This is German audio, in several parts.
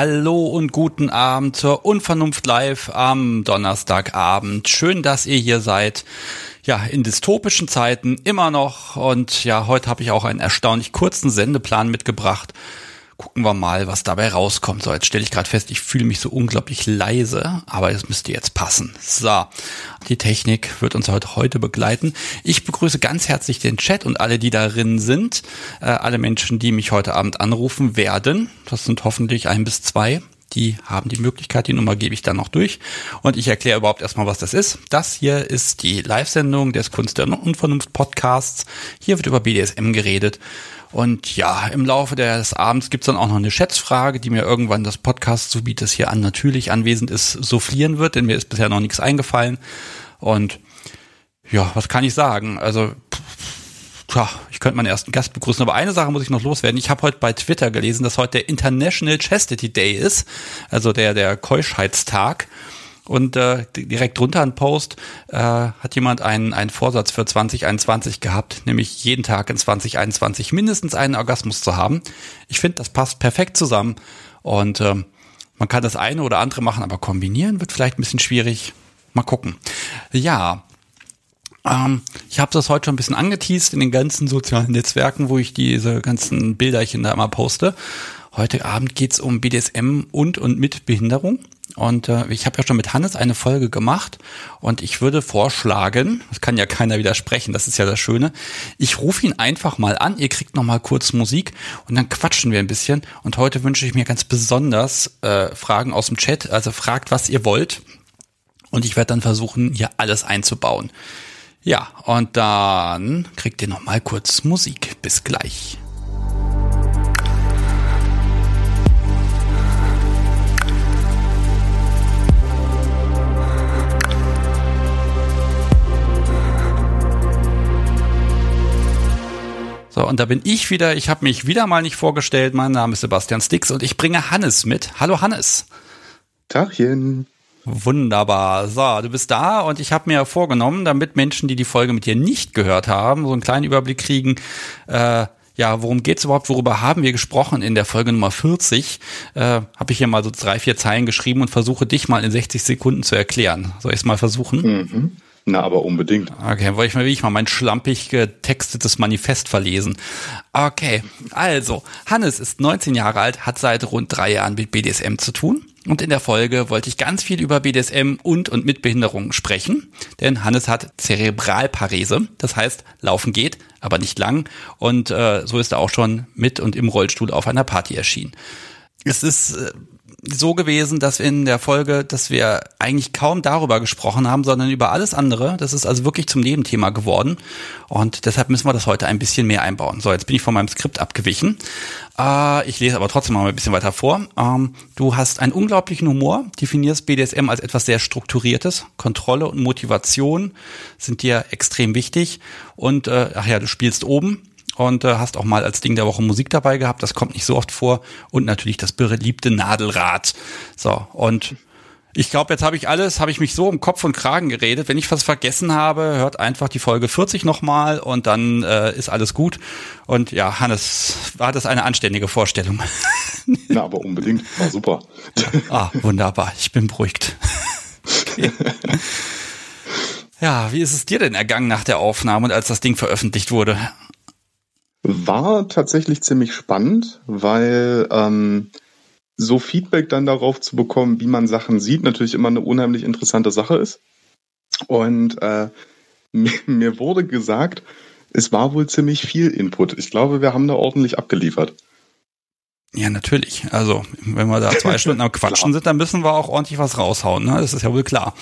Hallo und guten Abend zur Unvernunft Live am Donnerstagabend. Schön, dass ihr hier seid. Ja, in dystopischen Zeiten immer noch. Und ja, heute habe ich auch einen erstaunlich kurzen Sendeplan mitgebracht. Gucken wir mal, was dabei rauskommt. So, jetzt stelle ich gerade fest, ich fühle mich so unglaublich leise, aber es müsste jetzt passen. So, die Technik wird uns heute, heute begleiten. Ich begrüße ganz herzlich den Chat und alle, die darin sind. Äh, alle Menschen, die mich heute Abend anrufen werden. Das sind hoffentlich ein bis zwei. Die haben die Möglichkeit, die Nummer gebe ich dann noch durch. Und ich erkläre überhaupt erstmal, was das ist. Das hier ist die Live-Sendung des Kunst der Unvernunft Podcasts. Hier wird über BDSM geredet. Und ja, im Laufe des Abends gibt's dann auch noch eine Schätzfrage, die mir irgendwann das Podcast, so bietet es hier an, natürlich anwesend ist, soufflieren wird, denn mir ist bisher noch nichts eingefallen. Und ja, was kann ich sagen? Also, tja, ich könnte meinen ersten Gast begrüßen, aber eine Sache muss ich noch loswerden. Ich habe heute bei Twitter gelesen, dass heute der International Chastity Day ist, also der, der Keuschheitstag. Und äh, direkt drunter ein Post äh, hat jemand einen, einen Vorsatz für 2021 gehabt, nämlich jeden Tag in 2021 mindestens einen Orgasmus zu haben. Ich finde, das passt perfekt zusammen. Und äh, man kann das eine oder andere machen, aber kombinieren wird vielleicht ein bisschen schwierig. Mal gucken. Ja, ähm, ich habe das heute schon ein bisschen angeteased in den ganzen sozialen Netzwerken, wo ich diese ganzen Bilderchen da immer poste. Heute Abend geht's um BDSM und und mit Behinderung. Und äh, ich habe ja schon mit Hannes eine Folge gemacht und ich würde vorschlagen, das kann ja keiner widersprechen, das ist ja das Schöne, ich rufe ihn einfach mal an, ihr kriegt noch mal kurz Musik und dann quatschen wir ein bisschen. Und heute wünsche ich mir ganz besonders äh, Fragen aus dem Chat, also fragt, was ihr wollt. Und ich werde dann versuchen, hier alles einzubauen. Ja, und dann kriegt ihr noch mal kurz Musik. Bis gleich. So, und da bin ich wieder. Ich habe mich wieder mal nicht vorgestellt. Mein Name ist Sebastian Stix und ich bringe Hannes mit. Hallo Hannes. Tagchen. Wunderbar. So, du bist da und ich habe mir vorgenommen, damit Menschen, die die Folge mit dir nicht gehört haben, so einen kleinen Überblick kriegen, äh, ja, worum geht's überhaupt, worüber haben wir gesprochen in der Folge Nummer 40, äh, habe ich hier mal so drei, vier Zeilen geschrieben und versuche dich mal in 60 Sekunden zu erklären. Soll ich es mal versuchen? Mhm. Na, aber unbedingt. Okay, wollte ich mal, wie ich mal mein schlampig getextetes Manifest verlesen. Okay, also, Hannes ist 19 Jahre alt, hat seit rund drei Jahren mit BDSM zu tun. Und in der Folge wollte ich ganz viel über BDSM und und mit Behinderungen sprechen, denn Hannes hat Zerebralparese, das heißt, laufen geht, aber nicht lang. Und äh, so ist er auch schon mit und im Rollstuhl auf einer Party erschienen. Es ist äh, so gewesen, dass in der Folge, dass wir eigentlich kaum darüber gesprochen haben, sondern über alles andere. Das ist also wirklich zum Nebenthema geworden. Und deshalb müssen wir das heute ein bisschen mehr einbauen. So, jetzt bin ich von meinem Skript abgewichen. Äh, ich lese aber trotzdem mal ein bisschen weiter vor. Ähm, du hast einen unglaublichen Humor, definierst BDSM als etwas sehr Strukturiertes. Kontrolle und Motivation sind dir extrem wichtig. Und, äh, ach ja, du spielst oben und äh, hast auch mal als Ding der Woche Musik dabei gehabt. Das kommt nicht so oft vor. Und natürlich das beliebte Nadelrad. So, und ich glaube, jetzt habe ich alles, habe ich mich so um Kopf und Kragen geredet. Wenn ich was vergessen habe, hört einfach die Folge 40 nochmal und dann äh, ist alles gut. Und ja, Hannes, war das eine anständige Vorstellung? Na, aber unbedingt. War super. ah, wunderbar. Ich bin beruhigt. Okay. Ja, wie ist es dir denn ergangen nach der Aufnahme und als das Ding veröffentlicht wurde? War tatsächlich ziemlich spannend, weil ähm, so Feedback dann darauf zu bekommen, wie man Sachen sieht, natürlich immer eine unheimlich interessante Sache ist. Und äh, mir, mir wurde gesagt, es war wohl ziemlich viel Input. Ich glaube, wir haben da ordentlich abgeliefert. Ja, natürlich. Also, wenn wir da zwei Stunden am Quatschen sind, dann müssen wir auch ordentlich was raushauen. Ne? Das ist ja wohl klar.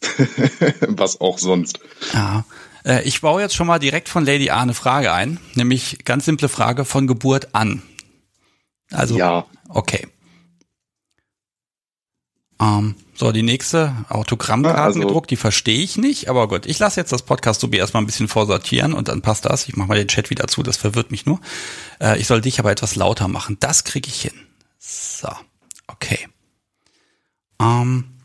was auch sonst. Ja. Äh, ich baue jetzt schon mal direkt von Lady A eine Frage ein, nämlich ganz simple Frage von Geburt an. Also, ja. okay. Ähm, so, die nächste Autogrammkarten also, gedruckt, die verstehe ich nicht, aber gut, ich lasse jetzt das Podcast wie erstmal ein bisschen vorsortieren und dann passt das. Ich mache mal den Chat wieder zu, das verwirrt mich nur. Äh, ich soll dich aber etwas lauter machen. Das kriege ich hin. So, okay. Ähm,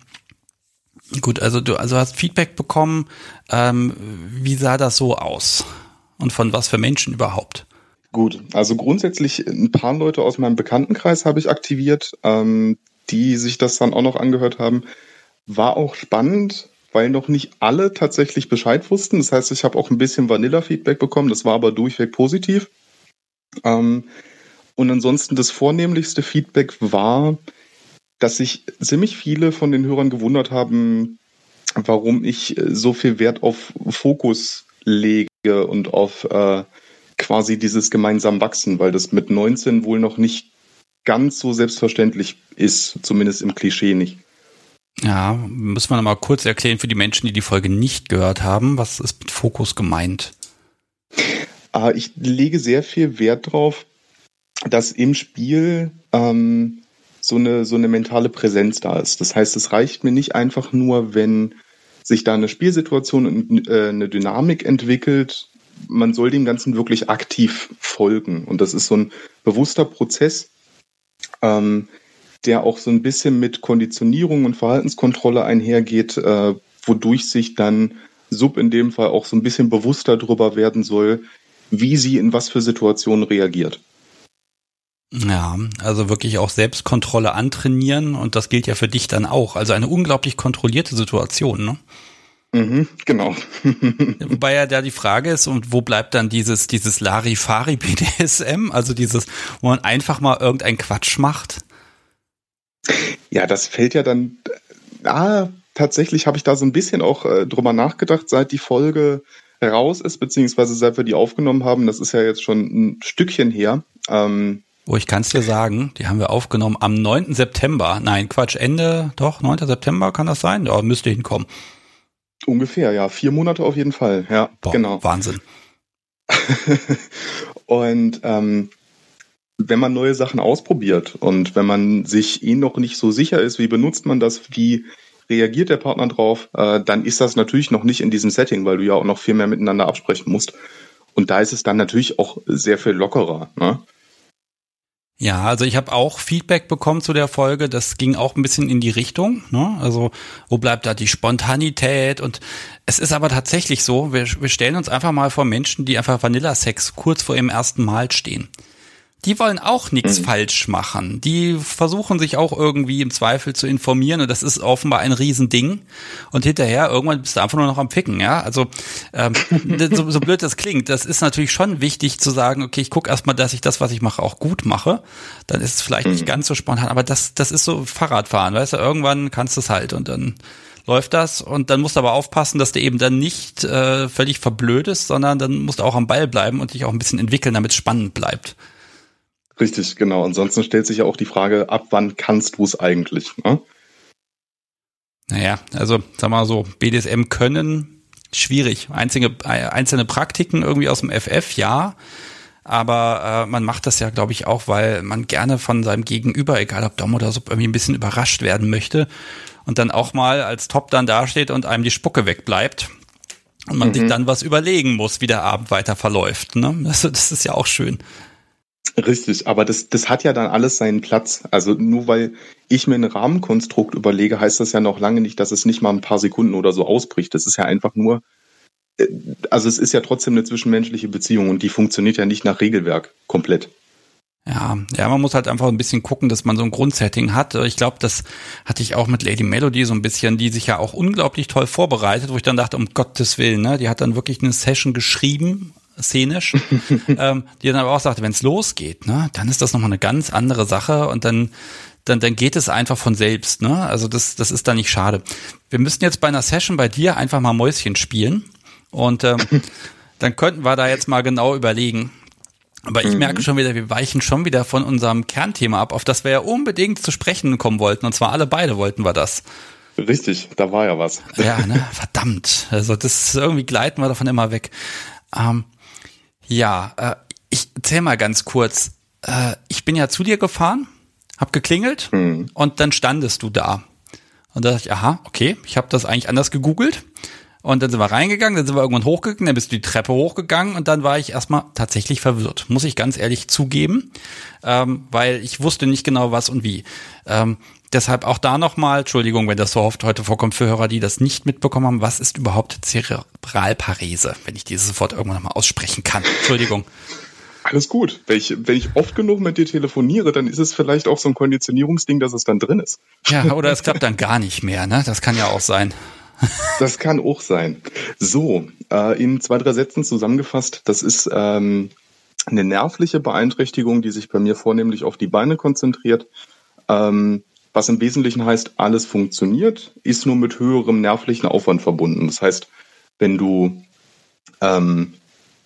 Gut, also du also hast Feedback bekommen. Ähm, wie sah das so aus? Und von was für Menschen überhaupt? Gut, also grundsätzlich ein paar Leute aus meinem Bekanntenkreis habe ich aktiviert, ähm, die sich das dann auch noch angehört haben. War auch spannend, weil noch nicht alle tatsächlich Bescheid wussten. Das heißt, ich habe auch ein bisschen Vanilla-Feedback bekommen, das war aber durchweg positiv. Ähm, und ansonsten das vornehmlichste Feedback war, dass sich ziemlich viele von den Hörern gewundert haben, warum ich so viel Wert auf Fokus lege und auf äh, quasi dieses gemeinsam Wachsen, weil das mit 19 wohl noch nicht ganz so selbstverständlich ist, zumindest im Klischee nicht. Ja, müssen wir nochmal kurz erklären für die Menschen, die die Folge nicht gehört haben. Was ist mit Fokus gemeint? Äh, ich lege sehr viel Wert darauf, dass im Spiel ähm, so, eine, so eine mentale Präsenz da ist. Das heißt, es reicht mir nicht einfach nur, wenn sich da eine Spielsituation und äh, eine Dynamik entwickelt. Man soll dem Ganzen wirklich aktiv folgen. Und das ist so ein bewusster Prozess, ähm, der auch so ein bisschen mit Konditionierung und Verhaltenskontrolle einhergeht, äh, wodurch sich dann Sub in dem Fall auch so ein bisschen bewusster darüber werden soll, wie sie in was für Situationen reagiert. Ja, also wirklich auch Selbstkontrolle antrainieren und das gilt ja für dich dann auch. Also eine unglaublich kontrollierte Situation, ne? Mhm, genau. Wobei ja da die Frage ist, und wo bleibt dann dieses, dieses Larifari BDSM, also dieses, wo man einfach mal irgendeinen Quatsch macht? Ja, das fällt ja dann, ah, tatsächlich habe ich da so ein bisschen auch äh, drüber nachgedacht, seit die Folge raus ist, beziehungsweise seit wir die aufgenommen haben. Das ist ja jetzt schon ein Stückchen her. Ähm, Oh, ich kann es dir sagen, die haben wir aufgenommen am 9. September. Nein, Quatsch, Ende, doch, 9. September kann das sein? Ja, müsste hinkommen. Ungefähr, ja. Vier Monate auf jeden Fall, ja, Boah, genau. Wahnsinn. und ähm, wenn man neue Sachen ausprobiert und wenn man sich eh noch nicht so sicher ist, wie benutzt man das, wie reagiert der Partner drauf, äh, dann ist das natürlich noch nicht in diesem Setting, weil du ja auch noch viel mehr miteinander absprechen musst. Und da ist es dann natürlich auch sehr viel lockerer. Ne? Ja, also ich habe auch Feedback bekommen zu der Folge. Das ging auch ein bisschen in die Richtung. Ne? Also wo bleibt da die Spontanität? Und es ist aber tatsächlich so, wir, wir stellen uns einfach mal vor Menschen, die einfach Vanilla-Sex kurz vor ihrem ersten Mal stehen die wollen auch nichts mhm. falsch machen. Die versuchen sich auch irgendwie im Zweifel zu informieren und das ist offenbar ein Riesending. Und hinterher irgendwann bist du einfach nur noch am Ficken, ja. Also ähm, so, so blöd das klingt, das ist natürlich schon wichtig zu sagen, okay, ich gucke erstmal, dass ich das, was ich mache, auch gut mache. Dann ist es vielleicht mhm. nicht ganz so spontan, aber das, das ist so Fahrradfahren, weißt du, irgendwann kannst du es halt und dann läuft das und dann musst du aber aufpassen, dass du eben dann nicht äh, völlig verblödest, sondern dann musst du auch am Ball bleiben und dich auch ein bisschen entwickeln, damit es spannend bleibt. Richtig, genau. Ansonsten stellt sich ja auch die Frage, ab wann kannst du es eigentlich? Ne? Naja, also sag mal so, BDSM können, schwierig. Einzige, einzelne Praktiken irgendwie aus dem FF, ja. Aber äh, man macht das ja, glaube ich, auch, weil man gerne von seinem Gegenüber, egal ob Dom oder Sub, irgendwie ein bisschen überrascht werden möchte und dann auch mal als Top dann dasteht und einem die Spucke wegbleibt und man mhm. sich dann was überlegen muss, wie der Abend weiter verläuft. Ne? Also das ist ja auch schön. Richtig, aber das, das hat ja dann alles seinen Platz. Also nur weil ich mir ein Rahmenkonstrukt überlege, heißt das ja noch lange nicht, dass es nicht mal ein paar Sekunden oder so ausbricht. Das ist ja einfach nur, äh, also es ist ja trotzdem eine zwischenmenschliche Beziehung und die funktioniert ja nicht nach Regelwerk komplett. Ja, ja, man muss halt einfach ein bisschen gucken, dass man so ein Grundsetting hat. Ich glaube, das hatte ich auch mit Lady Melody so ein bisschen, die sich ja auch unglaublich toll vorbereitet, wo ich dann dachte, um Gottes Willen, ne, die hat dann wirklich eine Session geschrieben, szenisch, ähm, die dann aber auch sagte, wenn es losgeht, ne, dann ist das nochmal eine ganz andere Sache und dann dann, dann geht es einfach von selbst. Ne? Also das, das ist dann nicht schade. Wir müssten jetzt bei einer Session bei dir einfach mal Mäuschen spielen und ähm, dann könnten wir da jetzt mal genau überlegen. Aber ich mhm. merke schon wieder, wir weichen schon wieder von unserem Kernthema ab, auf das wir ja unbedingt zu sprechen kommen wollten. Und zwar alle beide wollten wir das. Richtig, da war ja was. Ja, ne? Verdammt. Also das irgendwie gleiten wir davon immer weg. Ähm, ja, äh, ich erzähl mal ganz kurz. Äh, ich bin ja zu dir gefahren, hab geklingelt mhm. und dann standest du da. Und da dachte ich, aha, okay, ich habe das eigentlich anders gegoogelt. Und dann sind wir reingegangen, dann sind wir irgendwann hochgegangen, dann bist du die Treppe hochgegangen und dann war ich erstmal tatsächlich verwirrt, muss ich ganz ehrlich zugeben, ähm, weil ich wusste nicht genau was und wie. Ähm, Deshalb auch da nochmal, Entschuldigung, wenn das so oft heute vorkommt für Hörer, die das nicht mitbekommen haben, was ist überhaupt Zerebralparese, wenn ich dieses Wort irgendwann nochmal aussprechen kann? Entschuldigung. Alles gut. Wenn ich, wenn ich oft genug mit dir telefoniere, dann ist es vielleicht auch so ein Konditionierungsding, dass es dann drin ist. Ja, oder es klappt dann gar nicht mehr, ne? Das kann ja auch sein. Das kann auch sein. So, äh, in zwei, drei Sätzen zusammengefasst, das ist ähm, eine nervliche Beeinträchtigung, die sich bei mir vornehmlich auf die Beine konzentriert. Ähm, was im Wesentlichen heißt, alles funktioniert, ist nur mit höherem nervlichen Aufwand verbunden. Das heißt, wenn du ähm,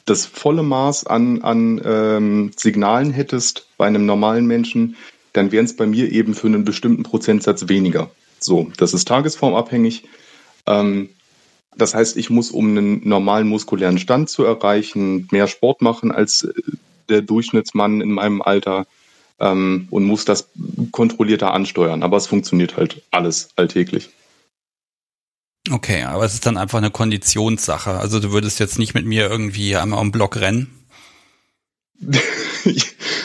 das volle Maß an, an ähm, Signalen hättest bei einem normalen Menschen, dann wären es bei mir eben für einen bestimmten Prozentsatz weniger. So, das ist tagesformabhängig. Ähm, das heißt, ich muss, um einen normalen muskulären Stand zu erreichen, mehr Sport machen als äh, der Durchschnittsmann in meinem Alter ähm, und muss das kontrollierter ansteuern. Aber es funktioniert halt alles alltäglich. Okay, aber es ist dann einfach eine Konditionssache. Also du würdest jetzt nicht mit mir irgendwie einmal am Block rennen.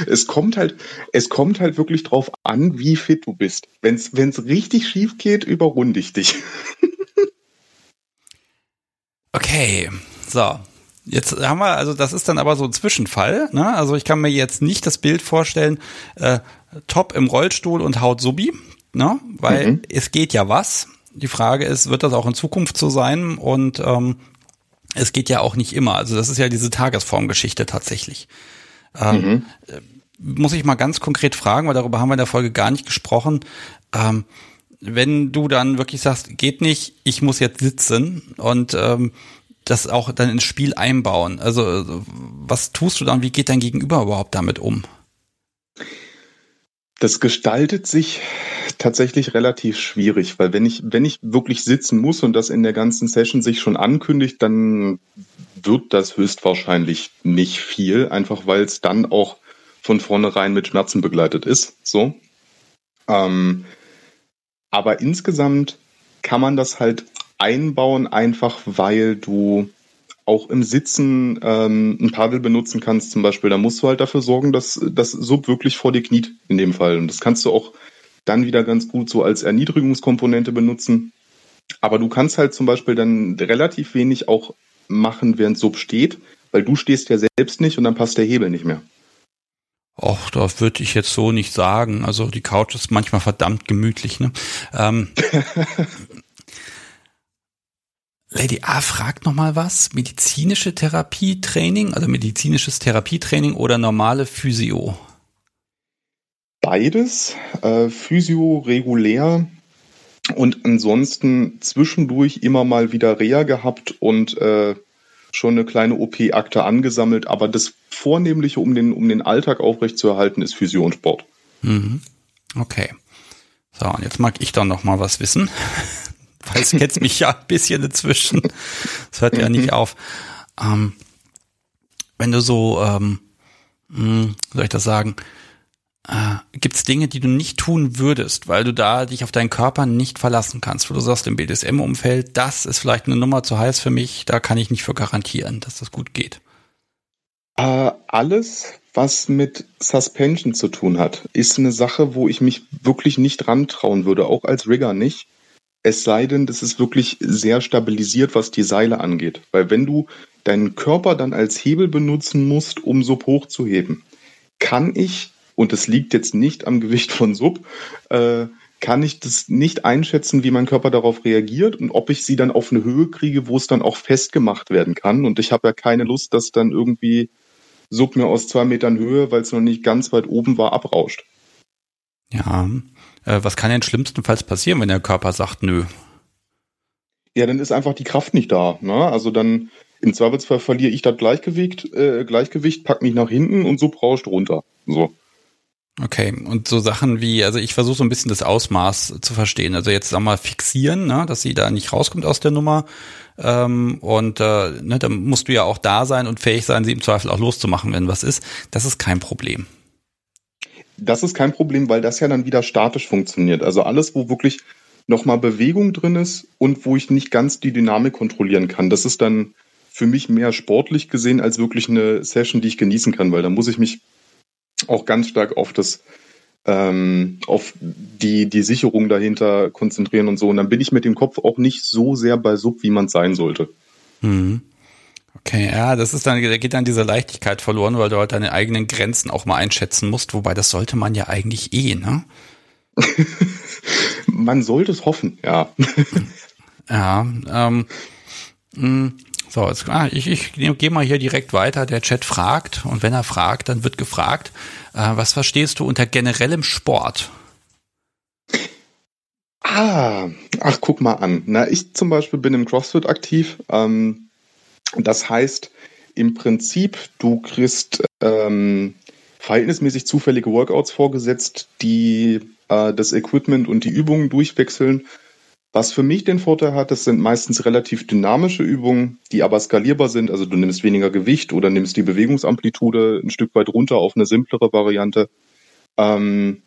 es kommt halt, es kommt halt wirklich drauf an, wie fit du bist. Wenn es richtig schief geht, überrunde ich dich. okay, so. Jetzt haben wir, also das ist dann aber so ein Zwischenfall. Ne? Also ich kann mir jetzt nicht das Bild vorstellen, äh, top im Rollstuhl und haut Subi, ne? weil mhm. es geht ja was. Die Frage ist, wird das auch in Zukunft so sein? Und ähm, es geht ja auch nicht immer. Also das ist ja diese Tagesformgeschichte tatsächlich. Ähm, mhm. Äh, muss ich mal ganz konkret fragen, weil darüber haben wir in der Folge gar nicht gesprochen. Ähm, wenn du dann wirklich sagst, geht nicht, ich muss jetzt sitzen und ähm, das auch dann ins Spiel einbauen. Also was tust du dann? Wie geht dein Gegenüber überhaupt damit um? Das gestaltet sich tatsächlich relativ schwierig, weil wenn ich, wenn ich wirklich sitzen muss und das in der ganzen Session sich schon ankündigt, dann wird das höchstwahrscheinlich nicht viel, einfach weil es dann auch von vornherein mit Schmerzen begleitet ist. So. Ähm, aber insgesamt kann man das halt einbauen, einfach weil du auch im Sitzen ähm, ein Paddel benutzen kannst zum Beispiel. Da musst du halt dafür sorgen, dass das Sub wirklich vor dir kniet in dem Fall. Und das kannst du auch dann wieder ganz gut so als Erniedrigungskomponente benutzen. Aber du kannst halt zum Beispiel dann relativ wenig auch machen, während Sub steht, weil du stehst ja selbst nicht und dann passt der Hebel nicht mehr. Och, das würde ich jetzt so nicht sagen. Also die Couch ist manchmal verdammt gemütlich. Ne? Ähm, Lady A fragt noch mal was. Medizinische Therapietraining, also medizinisches Therapietraining oder normale Physio? Beides. Äh, Physio regulär und ansonsten zwischendurch immer mal wieder Reha gehabt und äh, schon eine kleine OP-Akte angesammelt, aber das Vornehmliche, um den, um den Alltag aufrechtzuerhalten, ist Physio und Sport. Mhm. Okay. So, und jetzt mag ich dann noch mal was wissen. Weil es jetzt mich ja ein bisschen dazwischen. Das hört ja nicht auf. Ähm, wenn du so, ähm, hm, soll ich das sagen, äh, gibt es Dinge, die du nicht tun würdest, weil du da dich auf deinen Körper nicht verlassen kannst, wo du sagst im BDSM-Umfeld, das ist vielleicht eine Nummer zu heiß für mich, da kann ich nicht für garantieren, dass das gut geht. Äh, alles, was mit Suspension zu tun hat, ist eine Sache, wo ich mich wirklich nicht rantrauen würde, auch als Rigger nicht. Es sei denn, das ist wirklich sehr stabilisiert, was die Seile angeht. Weil wenn du deinen Körper dann als Hebel benutzen musst, um Sub hochzuheben, kann ich und es liegt jetzt nicht am Gewicht von Sub, äh, kann ich das nicht einschätzen, wie mein Körper darauf reagiert und ob ich sie dann auf eine Höhe kriege, wo es dann auch festgemacht werden kann. Und ich habe ja keine Lust, dass dann irgendwie Sub mir aus zwei Metern Höhe, weil es noch nicht ganz weit oben war, abrauscht. Ja, was kann denn schlimmstenfalls passieren, wenn der Körper sagt, nö? Ja, dann ist einfach die Kraft nicht da. Ne? Also dann im Zweifelsfall verliere ich das Gleichgewicht, äh, Gleichgewicht, pack mich nach hinten und Sub rauscht runter. So. Okay, und so Sachen wie, also ich versuche so ein bisschen das Ausmaß zu verstehen. Also jetzt sag mal fixieren, ne, dass sie da nicht rauskommt aus der Nummer. Ähm, und äh, ne, dann musst du ja auch da sein und fähig sein, sie im Zweifel auch loszumachen, wenn was ist. Das ist kein Problem. Das ist kein Problem, weil das ja dann wieder statisch funktioniert. Also alles, wo wirklich nochmal Bewegung drin ist und wo ich nicht ganz die Dynamik kontrollieren kann, das ist dann für mich mehr sportlich gesehen als wirklich eine Session, die ich genießen kann, weil da muss ich mich auch ganz stark auf das ähm, auf die, die Sicherung dahinter konzentrieren und so. Und dann bin ich mit dem Kopf auch nicht so sehr bei Sub, wie man sein sollte. Mhm. Okay, ja, das ist dann, da geht dann diese Leichtigkeit verloren, weil du halt deine eigenen Grenzen auch mal einschätzen musst, wobei das sollte man ja eigentlich eh, ne? man sollte es hoffen, ja. ja, ähm, mh, hm, so, jetzt, ah, ich, ich gehe mal hier direkt weiter. Der Chat fragt und wenn er fragt, dann wird gefragt, äh, was verstehst du unter generellem Sport? Ah, ach, guck mal an. Na, ich zum Beispiel bin im CrossFit aktiv. Ähm, das heißt, im Prinzip, du kriegst ähm, verhältnismäßig zufällige Workouts vorgesetzt, die äh, das Equipment und die Übungen durchwechseln. Was für mich den Vorteil hat, das sind meistens relativ dynamische Übungen, die aber skalierbar sind. Also du nimmst weniger Gewicht oder nimmst die Bewegungsamplitude ein Stück weit runter auf eine simplere Variante. Ähm,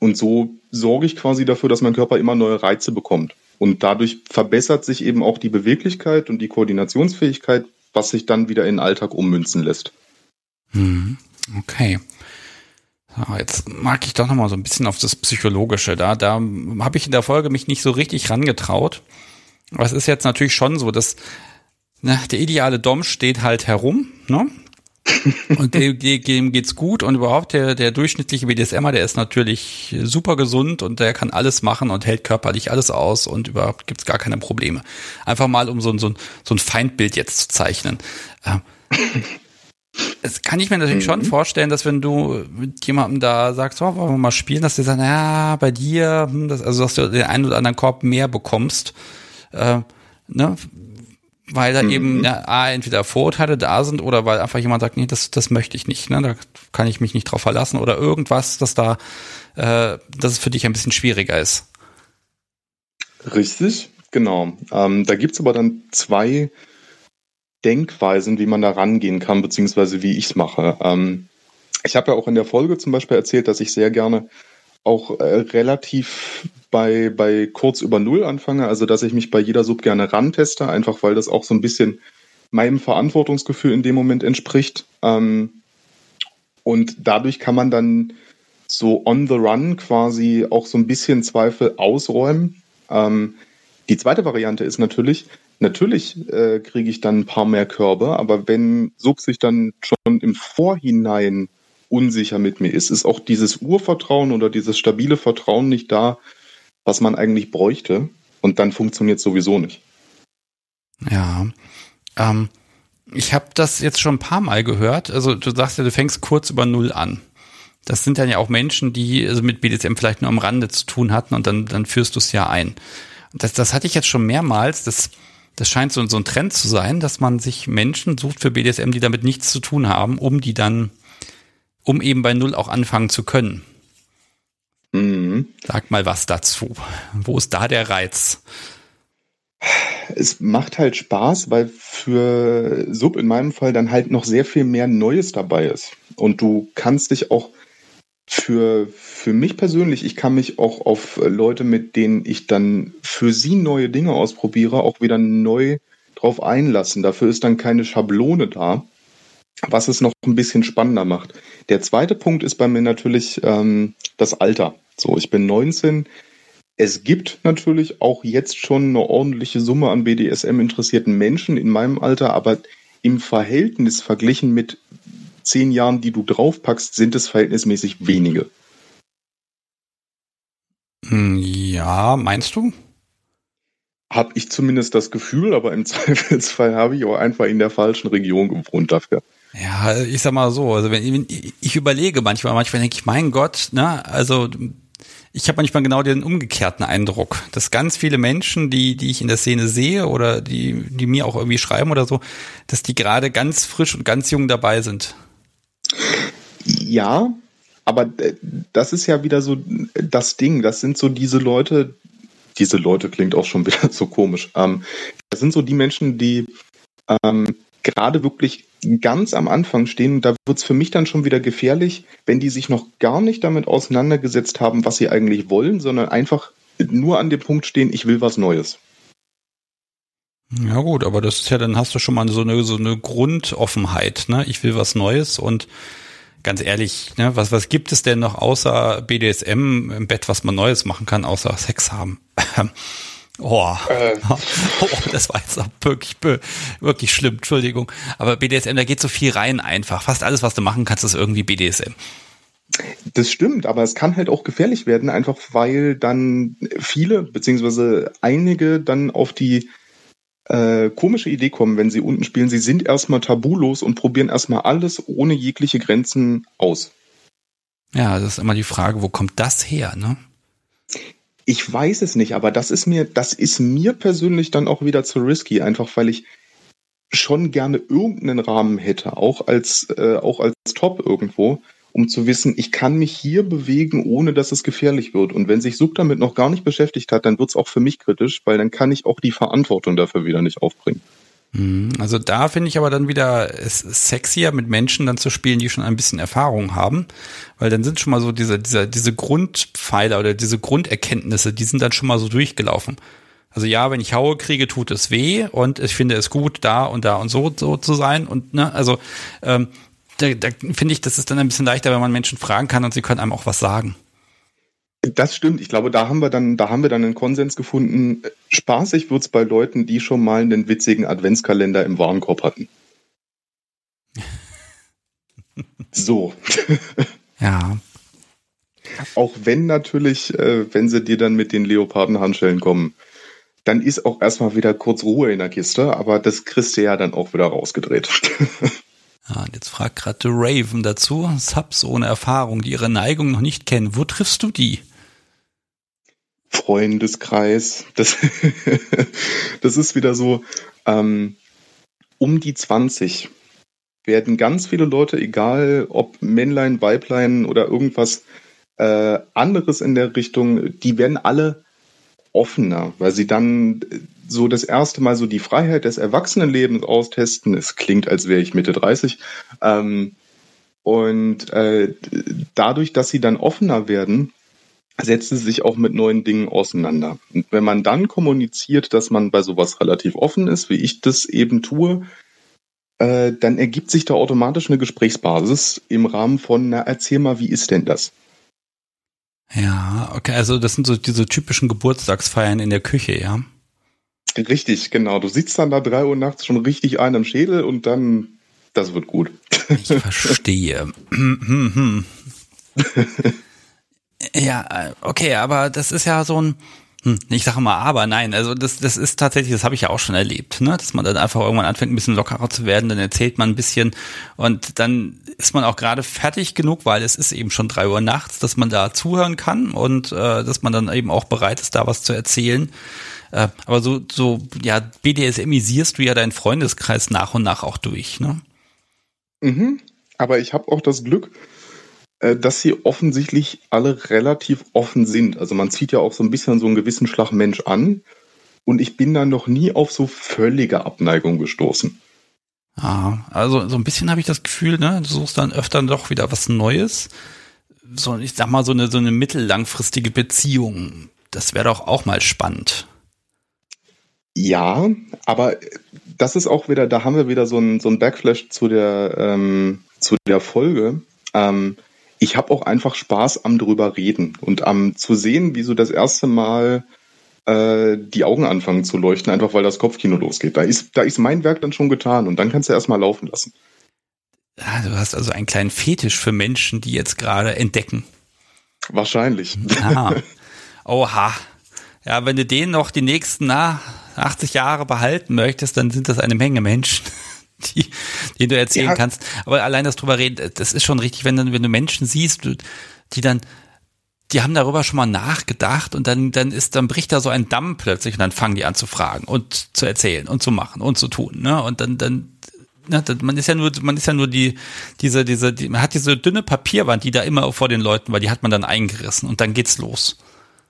und so sorge ich quasi dafür, dass mein Körper immer neue Reize bekommt. Und dadurch verbessert sich eben auch die Beweglichkeit und die Koordinationsfähigkeit, was sich dann wieder in den Alltag ummünzen lässt. Hm, okay. Jetzt mag ich doch noch mal so ein bisschen auf das Psychologische. Da, da habe ich in der Folge mich nicht so richtig rangetraut. Aber es ist jetzt natürlich schon so, dass ne, der ideale Dom steht halt herum, ne? Und dem, dem geht's gut und überhaupt der, der durchschnittliche BDSMer, der ist natürlich super gesund und der kann alles machen und hält körperlich alles aus und überhaupt gibt's gar keine Probleme. Einfach mal, um so, ein so, ein so ein Feindbild jetzt zu zeichnen. Das kann ich mir natürlich mhm. schon vorstellen, dass wenn du mit jemandem da sagst, oh, wollen wir mal spielen, dass der sagt, ja, bei dir, hm, das, also dass du den einen oder anderen Korb mehr bekommst, äh, ne, weil da mhm. eben ja, A, entweder Vorurteile da sind oder weil einfach jemand sagt, nee, das, das möchte ich nicht, ne? da kann ich mich nicht drauf verlassen oder irgendwas, dass da, äh, dass es für dich ein bisschen schwieriger ist. Richtig, genau. Ähm, da gibt's aber dann zwei Denkweisen, wie man da rangehen kann, beziehungsweise wie ich es mache. Ähm, ich habe ja auch in der Folge zum Beispiel erzählt, dass ich sehr gerne auch äh, relativ bei, bei kurz über Null anfange, also dass ich mich bei jeder Sub gerne ranteste, einfach weil das auch so ein bisschen meinem Verantwortungsgefühl in dem Moment entspricht. Ähm, und dadurch kann man dann so on the run quasi auch so ein bisschen Zweifel ausräumen. Ähm, die zweite Variante ist natürlich, natürlich äh, kriege ich dann ein paar mehr Körbe, aber wenn Sub sich dann schon im Vorhinein unsicher mit mir ist, ist auch dieses Urvertrauen oder dieses stabile Vertrauen nicht da, was man eigentlich bräuchte. Und dann funktioniert sowieso nicht. Ja. Ähm, ich habe das jetzt schon ein paar Mal gehört. Also du sagst ja, du fängst kurz über Null an. Das sind dann ja auch Menschen, die also mit BDSM vielleicht nur am Rande zu tun hatten und dann, dann führst du es ja ein. Das, das hatte ich jetzt schon mehrmals. Das, das scheint so, so ein Trend zu sein, dass man sich Menschen sucht für BDSM, die damit nichts zu tun haben, um die dann, um eben bei Null auch anfangen zu können. Mhm. Sag mal was dazu. Wo ist da der Reiz? Es macht halt Spaß, weil für Sub in meinem Fall dann halt noch sehr viel mehr Neues dabei ist. Und du kannst dich auch für, für mich persönlich, ich kann mich auch auf Leute, mit denen ich dann für sie neue Dinge ausprobiere, auch wieder neu drauf einlassen. Dafür ist dann keine Schablone da, was es noch ein bisschen spannender macht. Der zweite Punkt ist bei mir natürlich ähm, das Alter. So, ich bin 19. Es gibt natürlich auch jetzt schon eine ordentliche Summe an BDSM-interessierten Menschen in meinem Alter, aber im Verhältnis verglichen mit zehn Jahren, die du draufpackst, sind es verhältnismäßig wenige. Hm, ja, meinst du? Habe ich zumindest das Gefühl, aber im Zweifelsfall habe ich auch einfach in der falschen Region gewohnt dafür. Ja, ich sag mal so, also wenn ich überlege manchmal, manchmal denke ich, mein Gott, ne, also ich habe manchmal genau den umgekehrten Eindruck, dass ganz viele Menschen, die, die ich in der Szene sehe oder die, die mir auch irgendwie schreiben oder so, dass die gerade ganz frisch und ganz jung dabei sind. Ja, aber das ist ja wieder so das Ding. Das sind so diese Leute, diese Leute klingt auch schon wieder so komisch. Ähm, das sind so die Menschen, die ähm, gerade wirklich ganz am Anfang stehen. Da wird es für mich dann schon wieder gefährlich, wenn die sich noch gar nicht damit auseinandergesetzt haben, was sie eigentlich wollen, sondern einfach nur an dem Punkt stehen, ich will was Neues. Ja gut, aber das ist ja, dann hast du schon mal so eine, so eine Grundoffenheit, ne? Ich will was Neues und ganz ehrlich, ne, was, was gibt es denn noch außer BDSM im Bett, was man Neues machen kann, außer Sex haben? Oh. Äh. oh, das war jetzt auch wirklich, wirklich schlimm, Entschuldigung. Aber BDSM, da geht so viel rein einfach. Fast alles, was du machen kannst, ist irgendwie BDSM. Das stimmt, aber es kann halt auch gefährlich werden, einfach weil dann viele, beziehungsweise einige dann auf die äh, komische Idee kommen, wenn sie unten spielen, sie sind erstmal tabulos und probieren erstmal alles ohne jegliche Grenzen aus. Ja, das ist immer die Frage, wo kommt das her, ne? Ich weiß es nicht, aber das ist mir, das ist mir persönlich dann auch wieder zu risky, einfach weil ich schon gerne irgendeinen Rahmen hätte, auch als, äh, auch als Top irgendwo, um zu wissen, ich kann mich hier bewegen, ohne dass es gefährlich wird. Und wenn sich Sub damit noch gar nicht beschäftigt hat, dann wird es auch für mich kritisch, weil dann kann ich auch die Verantwortung dafür wieder nicht aufbringen. Mhm. Also da finde ich aber dann wieder es sexier, mit Menschen dann zu spielen, die schon ein bisschen Erfahrung haben, weil dann sind schon mal so diese, diese, diese Grundpfeiler oder diese Grunderkenntnisse, die sind dann schon mal so durchgelaufen. Also ja, wenn ich haue, kriege, tut es weh und ich finde es gut, da und da und so, so zu sein und ne, also ähm, da, da finde ich, das ist dann ein bisschen leichter, wenn man Menschen fragen kann und sie können einem auch was sagen. Das stimmt. Ich glaube, da haben wir dann, da haben wir dann einen Konsens gefunden. Spaßig wird es bei Leuten, die schon mal einen witzigen Adventskalender im Warenkorb hatten. so. ja. Auch wenn natürlich, äh, wenn sie dir dann mit den Leopardenhandschellen kommen, dann ist auch erstmal wieder kurz Ruhe in der Kiste, aber das kriegst du ja dann auch wieder rausgedreht. Ja, und jetzt fragt gerade Raven dazu, Subs ohne Erfahrung, die ihre Neigung noch nicht kennen. Wo triffst du die? Freundeskreis. Das, das ist wieder so, ähm, um die 20 werden ganz viele Leute, egal ob Männlein, Weiblein oder irgendwas äh, anderes in der Richtung, die werden alle offener, weil sie dann so das erste Mal so die Freiheit des Erwachsenenlebens austesten. Es klingt, als wäre ich Mitte 30. Ähm, und äh, dadurch, dass sie dann offener werden, setzen sie sich auch mit neuen Dingen auseinander. Und wenn man dann kommuniziert, dass man bei sowas relativ offen ist, wie ich das eben tue, äh, dann ergibt sich da automatisch eine Gesprächsbasis im Rahmen von, na, erzähl mal, wie ist denn das? Ja, okay, also das sind so diese typischen Geburtstagsfeiern in der Küche, ja. Richtig, genau. Du sitzt dann da drei Uhr nachts schon richtig ein am Schädel und dann, das wird gut. Ich verstehe. ja, okay, aber das ist ja so ein, hm, ich sage mal aber, nein, also das, das ist tatsächlich, das habe ich ja auch schon erlebt, ne? dass man dann einfach irgendwann anfängt, ein bisschen lockerer zu werden, dann erzählt man ein bisschen und dann ist man auch gerade fertig genug, weil es ist eben schon drei Uhr nachts, dass man da zuhören kann und äh, dass man dann eben auch bereit ist, da was zu erzählen. Äh, aber so, so, ja, BDSMisierst du ja deinen Freundeskreis nach und nach auch durch, ne? Mhm. Aber ich habe auch das Glück, äh, dass sie offensichtlich alle relativ offen sind. Also man zieht ja auch so ein bisschen so einen gewissen Schlag Mensch an. Und ich bin da noch nie auf so völlige Abneigung gestoßen. Ah, also so ein bisschen habe ich das Gefühl, ne, du suchst dann öfter doch wieder was Neues. So, ich sag mal, so eine, so eine mittellangfristige Beziehung. Das wäre doch auch mal spannend. Ja, aber das ist auch wieder, da haben wir wieder so ein, so ein Backflash zu der, ähm, zu der Folge. Ähm, ich habe auch einfach Spaß am drüber reden und am zu sehen, wie so das erste Mal äh, die Augen anfangen zu leuchten, einfach weil das Kopfkino losgeht. Da ist, da ist mein Werk dann schon getan und dann kannst du erstmal laufen lassen. Ja, du hast also einen kleinen Fetisch für Menschen, die jetzt gerade entdecken. Wahrscheinlich. Ah. Oha. Ja, wenn du den noch die nächsten, na, 80 Jahre behalten möchtest, dann sind das eine Menge Menschen, die, die du erzählen ja. kannst. Aber allein das drüber reden, das ist schon richtig, wenn, du, wenn du Menschen siehst, die dann, die haben darüber schon mal nachgedacht und dann, dann ist, dann bricht da so ein Damm plötzlich und dann fangen die an zu fragen und zu erzählen und zu machen und zu tun, ne? Und dann, dann, ne, man ist ja nur, man ist ja nur die, diese, diese, die, man hat diese dünne Papierwand, die da immer vor den Leuten war, die hat man dann eingerissen und dann geht's los.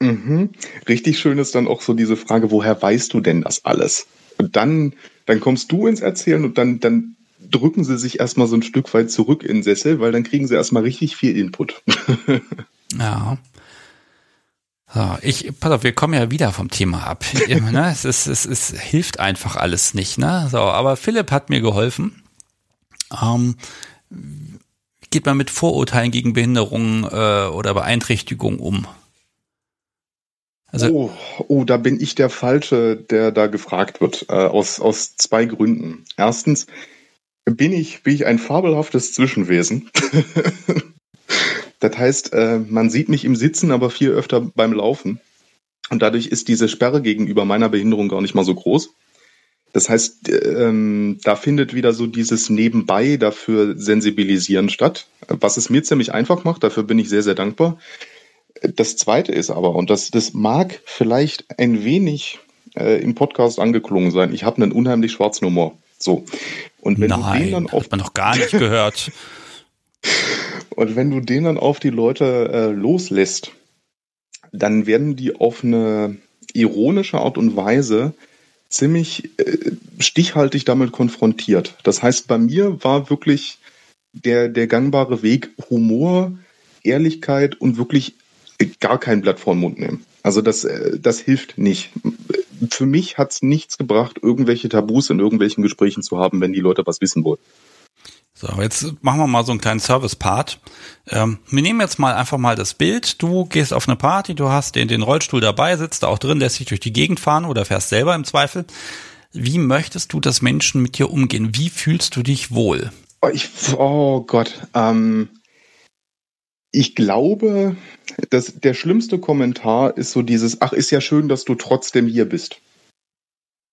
Mhm. Richtig schön ist dann auch so diese Frage, woher weißt du denn das alles? Und dann, dann kommst du ins Erzählen und dann, dann drücken sie sich erstmal so ein Stück weit zurück in Sessel, weil dann kriegen sie erstmal richtig viel Input. ja. So, ich, pass auf, wir kommen ja wieder vom Thema ab. ne? es, ist, es, es hilft einfach alles nicht. Ne? So, aber Philipp hat mir geholfen. Ähm, geht man mit Vorurteilen gegen Behinderungen äh, oder Beeinträchtigungen um? Also oh, oh, da bin ich der Falsche, der da gefragt wird, äh, aus, aus zwei Gründen. Erstens bin ich, bin ich ein fabelhaftes Zwischenwesen. das heißt, äh, man sieht mich im Sitzen, aber viel öfter beim Laufen. Und dadurch ist diese Sperre gegenüber meiner Behinderung gar nicht mal so groß. Das heißt, ähm, da findet wieder so dieses Nebenbei dafür sensibilisieren statt, was es mir ziemlich einfach macht. Dafür bin ich sehr, sehr dankbar. Das Zweite ist aber, und das, das mag vielleicht ein wenig äh, im Podcast angeklungen sein, ich habe einen unheimlich schwarzen Humor. So. Und wenn Nein, du den dann auf, hat man noch gar nicht gehört. und wenn du den dann auf die Leute äh, loslässt, dann werden die auf eine ironische Art und Weise ziemlich äh, stichhaltig damit konfrontiert. Das heißt, bei mir war wirklich der, der gangbare Weg Humor, Ehrlichkeit und wirklich gar kein Blatt vor den Mund nehmen. Also das, äh, das hilft nicht. Für mich hat es nichts gebracht, irgendwelche Tabus in irgendwelchen Gesprächen zu haben, wenn die Leute was wissen wollen. So, jetzt machen wir mal so einen kleinen Service-Part. Ähm, wir nehmen jetzt mal einfach mal das Bild. Du gehst auf eine Party, du hast den, den Rollstuhl dabei, sitzt da auch drin, lässt dich durch die Gegend fahren oder fährst selber im Zweifel. Wie möchtest du, dass Menschen mit dir umgehen? Wie fühlst du dich wohl? Oh, ich, oh Gott. Ähm, ich glaube, dass der schlimmste Kommentar ist so dieses, ach, ist ja schön, dass du trotzdem hier bist.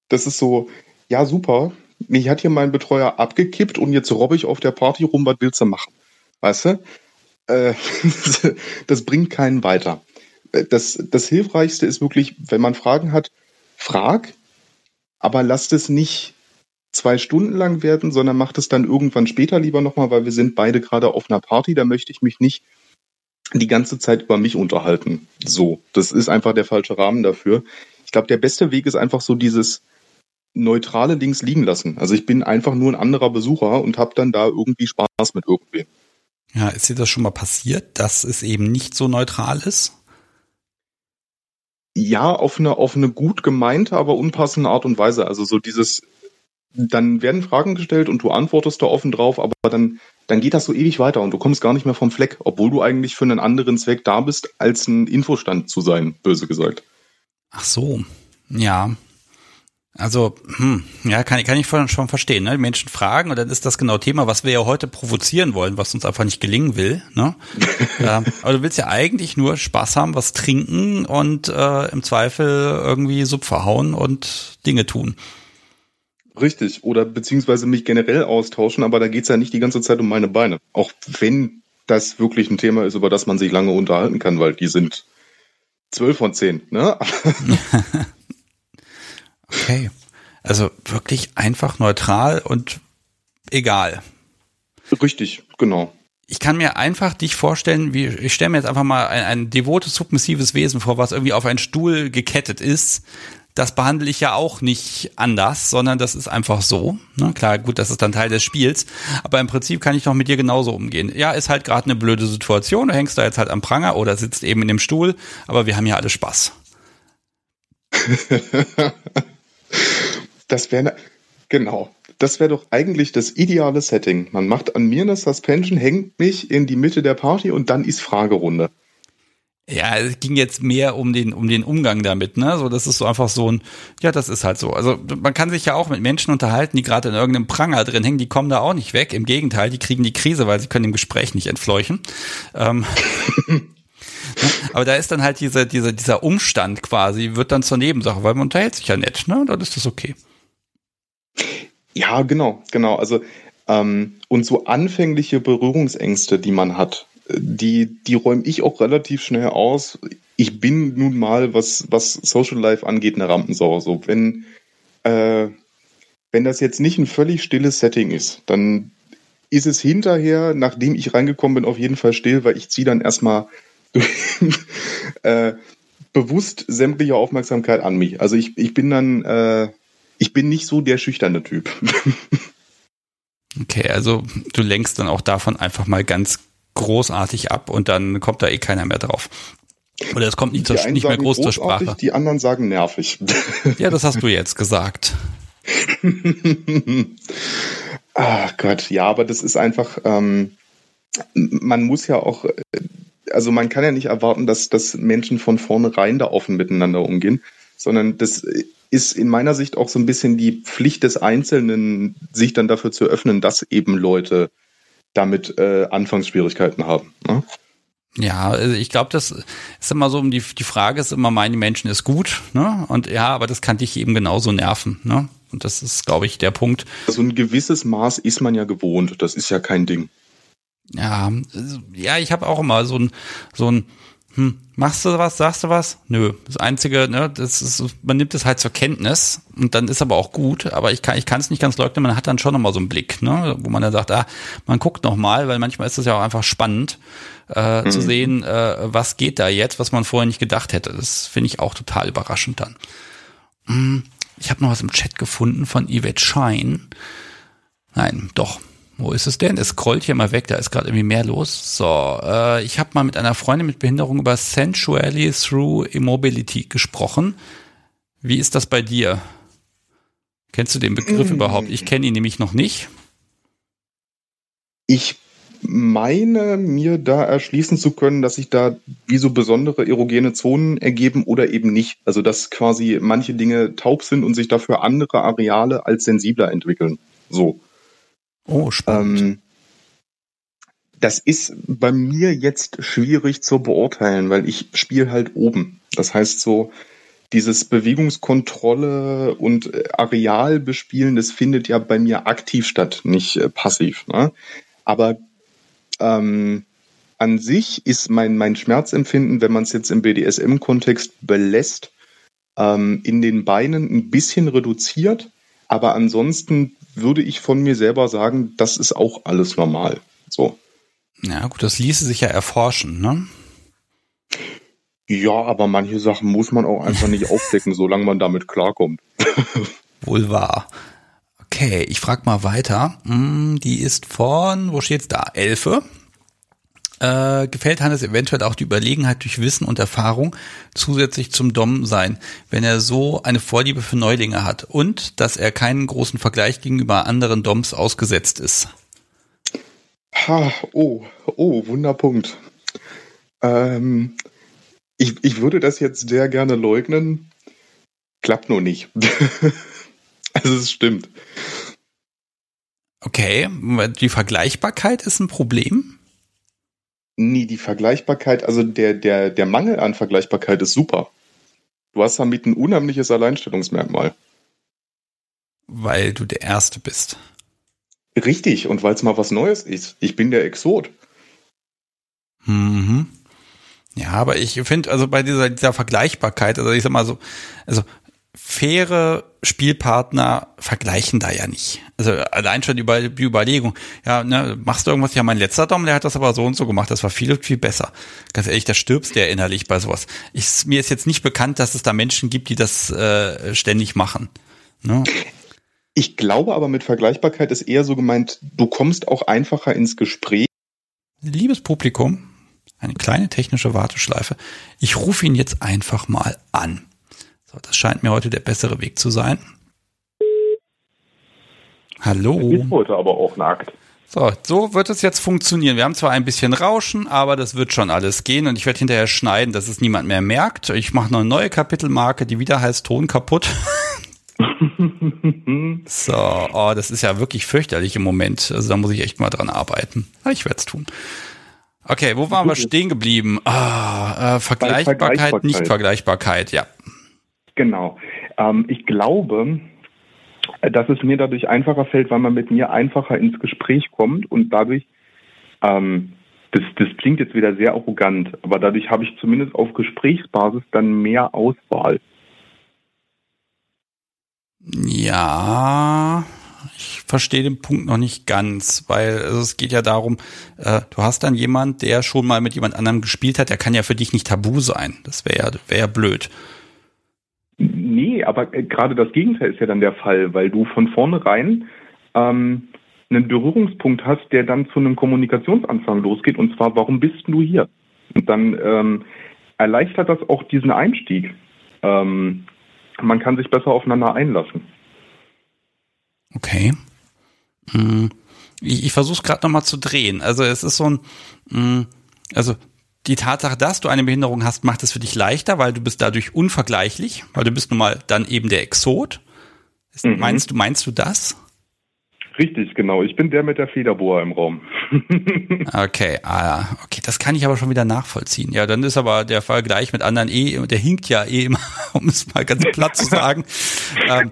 Das ist so, ja, super, mich hat hier mein Betreuer abgekippt und jetzt robbe ich auf der Party rum, was willst du machen? Weißt du? Äh, das bringt keinen weiter. Das, das Hilfreichste ist wirklich, wenn man Fragen hat, frag, aber lasst es nicht zwei Stunden lang werden, sondern macht es dann irgendwann später lieber nochmal, weil wir sind beide gerade auf einer Party, da möchte ich mich nicht die ganze Zeit über mich unterhalten. So, das ist einfach der falsche Rahmen dafür. Ich glaube, der beste Weg ist einfach so dieses, neutrale Links liegen lassen. Also ich bin einfach nur ein anderer Besucher und habe dann da irgendwie Spaß mit irgendwem. Ja, ist dir das schon mal passiert, dass es eben nicht so neutral ist? Ja, auf eine, auf eine gut gemeinte, aber unpassende Art und Weise. Also so dieses, dann werden Fragen gestellt und du antwortest da offen drauf, aber dann, dann geht das so ewig weiter und du kommst gar nicht mehr vom Fleck, obwohl du eigentlich für einen anderen Zweck da bist, als ein Infostand zu sein, böse gesagt. Ach so, ja. Also, hm, ja, kann, kann ich schon verstehen. Ne? Menschen fragen und dann ist das genau Thema, was wir ja heute provozieren wollen, was uns einfach nicht gelingen will. Ne? ähm, aber du willst ja eigentlich nur Spaß haben, was trinken und äh, im Zweifel irgendwie Sub verhauen und Dinge tun. Richtig, oder beziehungsweise mich generell austauschen, aber da geht's ja nicht die ganze Zeit um meine Beine. Auch wenn das wirklich ein Thema ist, über das man sich lange unterhalten kann, weil die sind zwölf von zehn. Ne? Okay. Also wirklich einfach neutral und egal. Richtig, genau. Ich kann mir einfach dich vorstellen, wie ich stelle mir jetzt einfach mal ein, ein devotes, submissives Wesen vor, was irgendwie auf einen Stuhl gekettet ist. Das behandle ich ja auch nicht anders, sondern das ist einfach so. Ne? Klar, gut, das ist dann Teil des Spiels, aber im Prinzip kann ich doch mit dir genauso umgehen. Ja, ist halt gerade eine blöde Situation, du hängst da jetzt halt am Pranger oder sitzt eben in dem Stuhl, aber wir haben ja alle Spaß. Das wäre, genau, das wäre doch eigentlich das ideale Setting. Man macht an mir eine Suspension, hängt mich in die Mitte der Party und dann ist Fragerunde. Ja, es ging jetzt mehr um den, um den Umgang damit, ne? So, das ist so einfach so ein, ja, das ist halt so. Also, man kann sich ja auch mit Menschen unterhalten, die gerade in irgendeinem Pranger drin hängen, die kommen da auch nicht weg. Im Gegenteil, die kriegen die Krise, weil sie können dem Gespräch nicht entfleuchen. Ähm, Aber da ist dann halt dieser, dieser, dieser Umstand quasi, wird dann zur Nebensache, weil man unterhält sich ja nett, ne? Dann ist das okay. Ja, genau, genau. Also ähm, und so anfängliche Berührungsängste, die man hat, die, die räume ich auch relativ schnell aus. Ich bin nun mal, was, was Social Life angeht, eine Rampensau. So, wenn, äh, wenn das jetzt nicht ein völlig stilles Setting ist, dann ist es hinterher, nachdem ich reingekommen bin, auf jeden Fall still, weil ich ziehe dann erstmal äh, bewusst sämtliche Aufmerksamkeit an mich. Also ich, ich bin dann, äh, ich bin nicht so der schüchterne Typ. okay, also du lenkst dann auch davon einfach mal ganz großartig ab und dann kommt da eh keiner mehr drauf. Oder es kommt nicht, zur, nicht mehr groß zur Sprache. Die anderen sagen nervig. Ja, das hast du jetzt gesagt. Ach Gott, ja, aber das ist einfach, ähm, man muss ja auch also man kann ja nicht erwarten, dass, dass Menschen von vornherein da offen miteinander umgehen, sondern das ist in meiner Sicht auch so ein bisschen die Pflicht des Einzelnen, sich dann dafür zu öffnen, dass eben Leute damit äh, Anfangsschwierigkeiten haben. Ne? Ja, also ich glaube, das ist immer so, die, die Frage ist immer, meine Menschen ist gut, ne? Und ja, aber das kann dich eben genauso nerven, ne? Und das ist, glaube ich, der Punkt. So also ein gewisses Maß ist man ja gewohnt, das ist ja kein Ding. Ja, ja, ich habe auch immer so ein, so ein, hm, machst du was, sagst du was? Nö. Das Einzige, ne, das ist, man nimmt es halt zur Kenntnis und dann ist aber auch gut, aber ich kann ich kann es nicht ganz leugnen, man hat dann schon nochmal so einen Blick, ne, wo man dann sagt, ah, man guckt nochmal, weil manchmal ist es ja auch einfach spannend äh, mhm. zu sehen, äh, was geht da jetzt, was man vorher nicht gedacht hätte. Das finde ich auch total überraschend dann. Hm, ich habe noch was im Chat gefunden von Yvette Shine. Nein, doch, wo ist es denn? Es scrollt hier mal weg, da ist gerade irgendwie mehr los. So, äh, ich habe mal mit einer Freundin mit Behinderung über Sensually Through Immobility gesprochen. Wie ist das bei dir? Kennst du den Begriff mm. überhaupt? Ich kenne ihn nämlich noch nicht. Ich meine mir da erschließen zu können, dass sich da wie so besondere erogene Zonen ergeben oder eben nicht. Also dass quasi manche Dinge taub sind und sich dafür andere Areale als sensibler entwickeln. So. Oh, spannend. Ähm, das ist bei mir jetzt schwierig zu beurteilen, weil ich spiele halt oben. Das heißt so, dieses Bewegungskontrolle und Areal bespielen, das findet ja bei mir aktiv statt, nicht äh, passiv. Ne? Aber ähm, an sich ist mein, mein Schmerzempfinden, wenn man es jetzt im BDSM-Kontext belässt, ähm, in den Beinen ein bisschen reduziert. Aber ansonsten würde ich von mir selber sagen, das ist auch alles normal. So. Ja, gut, das ließe sich ja erforschen, ne? Ja, aber manche Sachen muss man auch einfach nicht aufdecken, solange man damit klarkommt. Wohl wahr. Okay, ich frage mal weiter. Hm, die ist von, wo steht's da? Elfe. Äh, gefällt Hannes eventuell auch die Überlegenheit durch Wissen und Erfahrung zusätzlich zum Dom sein, wenn er so eine Vorliebe für Neulinge hat und dass er keinen großen Vergleich gegenüber anderen Doms ausgesetzt ist. Ha, oh, oh, Wunderpunkt. Ähm, ich, ich würde das jetzt sehr gerne leugnen. Klappt nur nicht. Also es stimmt. Okay, die Vergleichbarkeit ist ein Problem? Nee, die Vergleichbarkeit, also der, der, der Mangel an Vergleichbarkeit ist super. Du hast damit ein unheimliches Alleinstellungsmerkmal. Weil du der Erste bist. Richtig, und weil es mal was Neues ist. Ich bin der Exot. Mhm. Ja, aber ich finde, also bei dieser, dieser Vergleichbarkeit, also ich sag mal so, also faire Spielpartner vergleichen da ja nicht. Also allein schon die, die Überlegung, ja, ne, machst du irgendwas? Ja, mein letzter Dom, der hat das aber so und so gemacht, das war viel, viel besser. Ganz ehrlich, da stirbst du ja innerlich bei sowas. Ich, mir ist jetzt nicht bekannt, dass es da Menschen gibt, die das äh, ständig machen. Ne? Ich glaube aber mit Vergleichbarkeit ist eher so gemeint, du kommst auch einfacher ins Gespräch. Liebes Publikum, eine kleine technische Warteschleife. Ich rufe ihn jetzt einfach mal an. So, das scheint mir heute der bessere Weg zu sein. Hallo. Ist heute aber auch nackt. So, so wird es jetzt funktionieren. Wir haben zwar ein bisschen Rauschen, aber das wird schon alles gehen und ich werde hinterher schneiden, dass es niemand mehr merkt. Ich mache noch eine neue Kapitelmarke, die wieder heißt Ton kaputt. so, oh, das ist ja wirklich fürchterlich im Moment. Also da muss ich echt mal dran arbeiten. Ich werde es tun. Okay, wo waren wir stehen geblieben? Ah, äh, Vergleichbarkeit, Vergleichbarkeit, nicht Vergleichbarkeit, ja. Genau. Ähm, ich glaube, dass es mir dadurch einfacher fällt, weil man mit mir einfacher ins Gespräch kommt und dadurch, ähm, das, das klingt jetzt wieder sehr arrogant, aber dadurch habe ich zumindest auf Gesprächsbasis dann mehr Auswahl. Ja, ich verstehe den Punkt noch nicht ganz, weil also es geht ja darum, äh, du hast dann jemand, der schon mal mit jemand anderem gespielt hat, der kann ja für dich nicht tabu sein. Das wäre ja, wär ja blöd. Nee, aber äh, gerade das Gegenteil ist ja dann der Fall, weil du von vornherein ähm, einen Berührungspunkt hast, der dann zu einem Kommunikationsanfang losgeht, und zwar, warum bist du hier? Und dann ähm, erleichtert das auch diesen Einstieg. Ähm, man kann sich besser aufeinander einlassen. Okay. Hm. Ich, ich versuche es gerade nochmal zu drehen. Also es ist so ein, hm, also die Tatsache, dass du eine Behinderung hast, macht es für dich leichter, weil du bist dadurch unvergleichlich, weil du bist nun mal dann eben der Exot. Mhm. Meinst du, meinst du das? Richtig, genau. Ich bin der mit der Federbohr im Raum. okay, ah, okay, das kann ich aber schon wieder nachvollziehen. Ja, dann ist aber der Vergleich mit anderen eh, der hinkt ja eh immer, um es mal ganz platt zu sagen. ähm,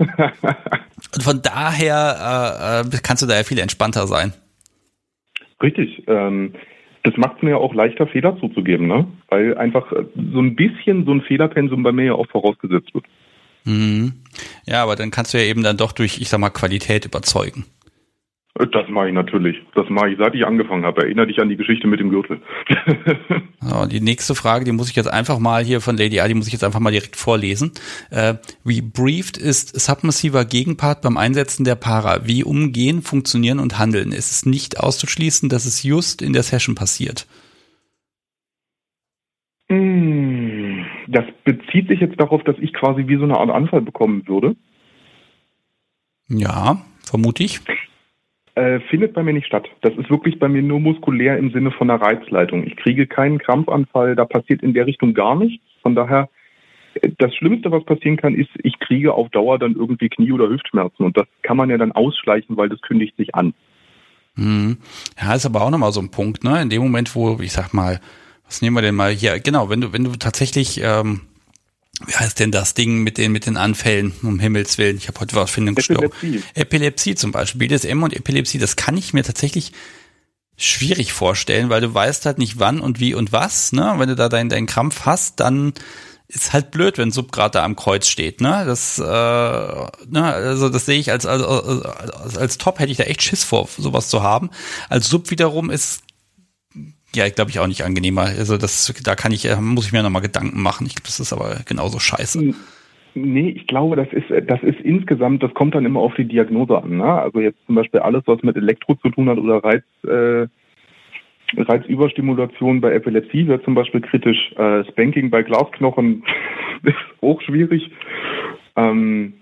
und von daher äh, äh, kannst du da ja viel entspannter sein. Richtig. Ähm, das macht es mir ja auch leichter, Fehler zuzugeben, ne? Weil einfach äh, so ein bisschen so ein Fehlerpensum bei mir ja auch vorausgesetzt wird. Mhm. Ja, aber dann kannst du ja eben dann doch durch, ich sag mal, Qualität überzeugen. Das mache ich natürlich. Das mache ich, seit ich angefangen habe. Erinnere dich an die Geschichte mit dem Gürtel. so, die nächste Frage, die muss ich jetzt einfach mal hier von Lady A, die muss ich jetzt einfach mal direkt vorlesen. Äh, wie briefed ist submissiver Gegenpart beim Einsetzen der Para? Wie umgehen, funktionieren und handeln? Ist es nicht auszuschließen, dass es just in der Session passiert? Hm, das bezieht sich jetzt darauf, dass ich quasi wie so eine Art Anfall bekommen würde. Ja, vermute ich. Äh, findet bei mir nicht statt. Das ist wirklich bei mir nur muskulär im Sinne von einer Reizleitung. Ich kriege keinen Krampfanfall, da passiert in der Richtung gar nichts. Von daher, äh, das Schlimmste, was passieren kann, ist, ich kriege auf Dauer dann irgendwie Knie- oder Hüftschmerzen. Und das kann man ja dann ausschleichen, weil das kündigt sich an. Mhm. Ja, ist aber auch nochmal so ein Punkt, ne? In dem Moment, wo, ich sag mal, was nehmen wir denn mal hier? Genau, wenn du, wenn du tatsächlich ähm, wie heißt denn das Ding mit den, mit den Anfällen, um Himmels Willen? Ich habe heute was für einen Epilepsie. Epilepsie zum Beispiel. BDSM und Epilepsie, das kann ich mir tatsächlich schwierig vorstellen, weil du weißt halt nicht wann und wie und was, ne? Wenn du da deinen, deinen Krampf hast, dann ist halt blöd, wenn Sub gerade da am Kreuz steht, ne? Das, äh, ne, also das sehe ich als, als, als, als Top hätte ich da echt Schiss vor, sowas zu haben. Als Sub wiederum ist ja, glaube ich auch nicht angenehmer. Also das, da kann ich, äh, muss ich mir nochmal Gedanken machen. Ich, das ist aber genauso scheiße. Nee, ich glaube, das ist, das ist insgesamt, das kommt dann immer auf die Diagnose an. Ne? Also jetzt zum Beispiel alles, was mit Elektro zu tun hat oder Reiz, äh, Reizüberstimulation bei Epilepsie wird zum Beispiel kritisch. Äh, Spanking bei Glasknochen ist auch schwierig. Ähm,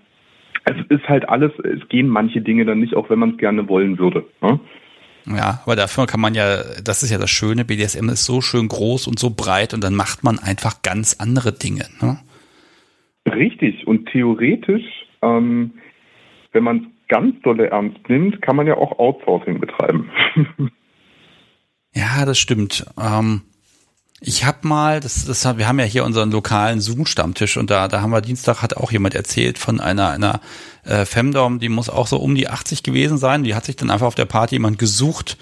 es ist halt alles, es gehen manche Dinge dann nicht, auch wenn man es gerne wollen würde. Ne? Ja, aber dafür kann man ja, das ist ja das Schöne, BDSM ist so schön groß und so breit und dann macht man einfach ganz andere Dinge. Ne? Richtig. Und theoretisch, ähm, wenn man es ganz dolle ernst nimmt, kann man ja auch Outsourcing betreiben. ja, das stimmt. Ähm, ich habe mal, das, das, wir haben ja hier unseren lokalen Zoom-Stammtisch und da, da haben wir Dienstag, hat auch jemand erzählt von einer, einer äh, Femdom, die muss auch so um die 80 gewesen sein. Die hat sich dann einfach auf der Party jemand gesucht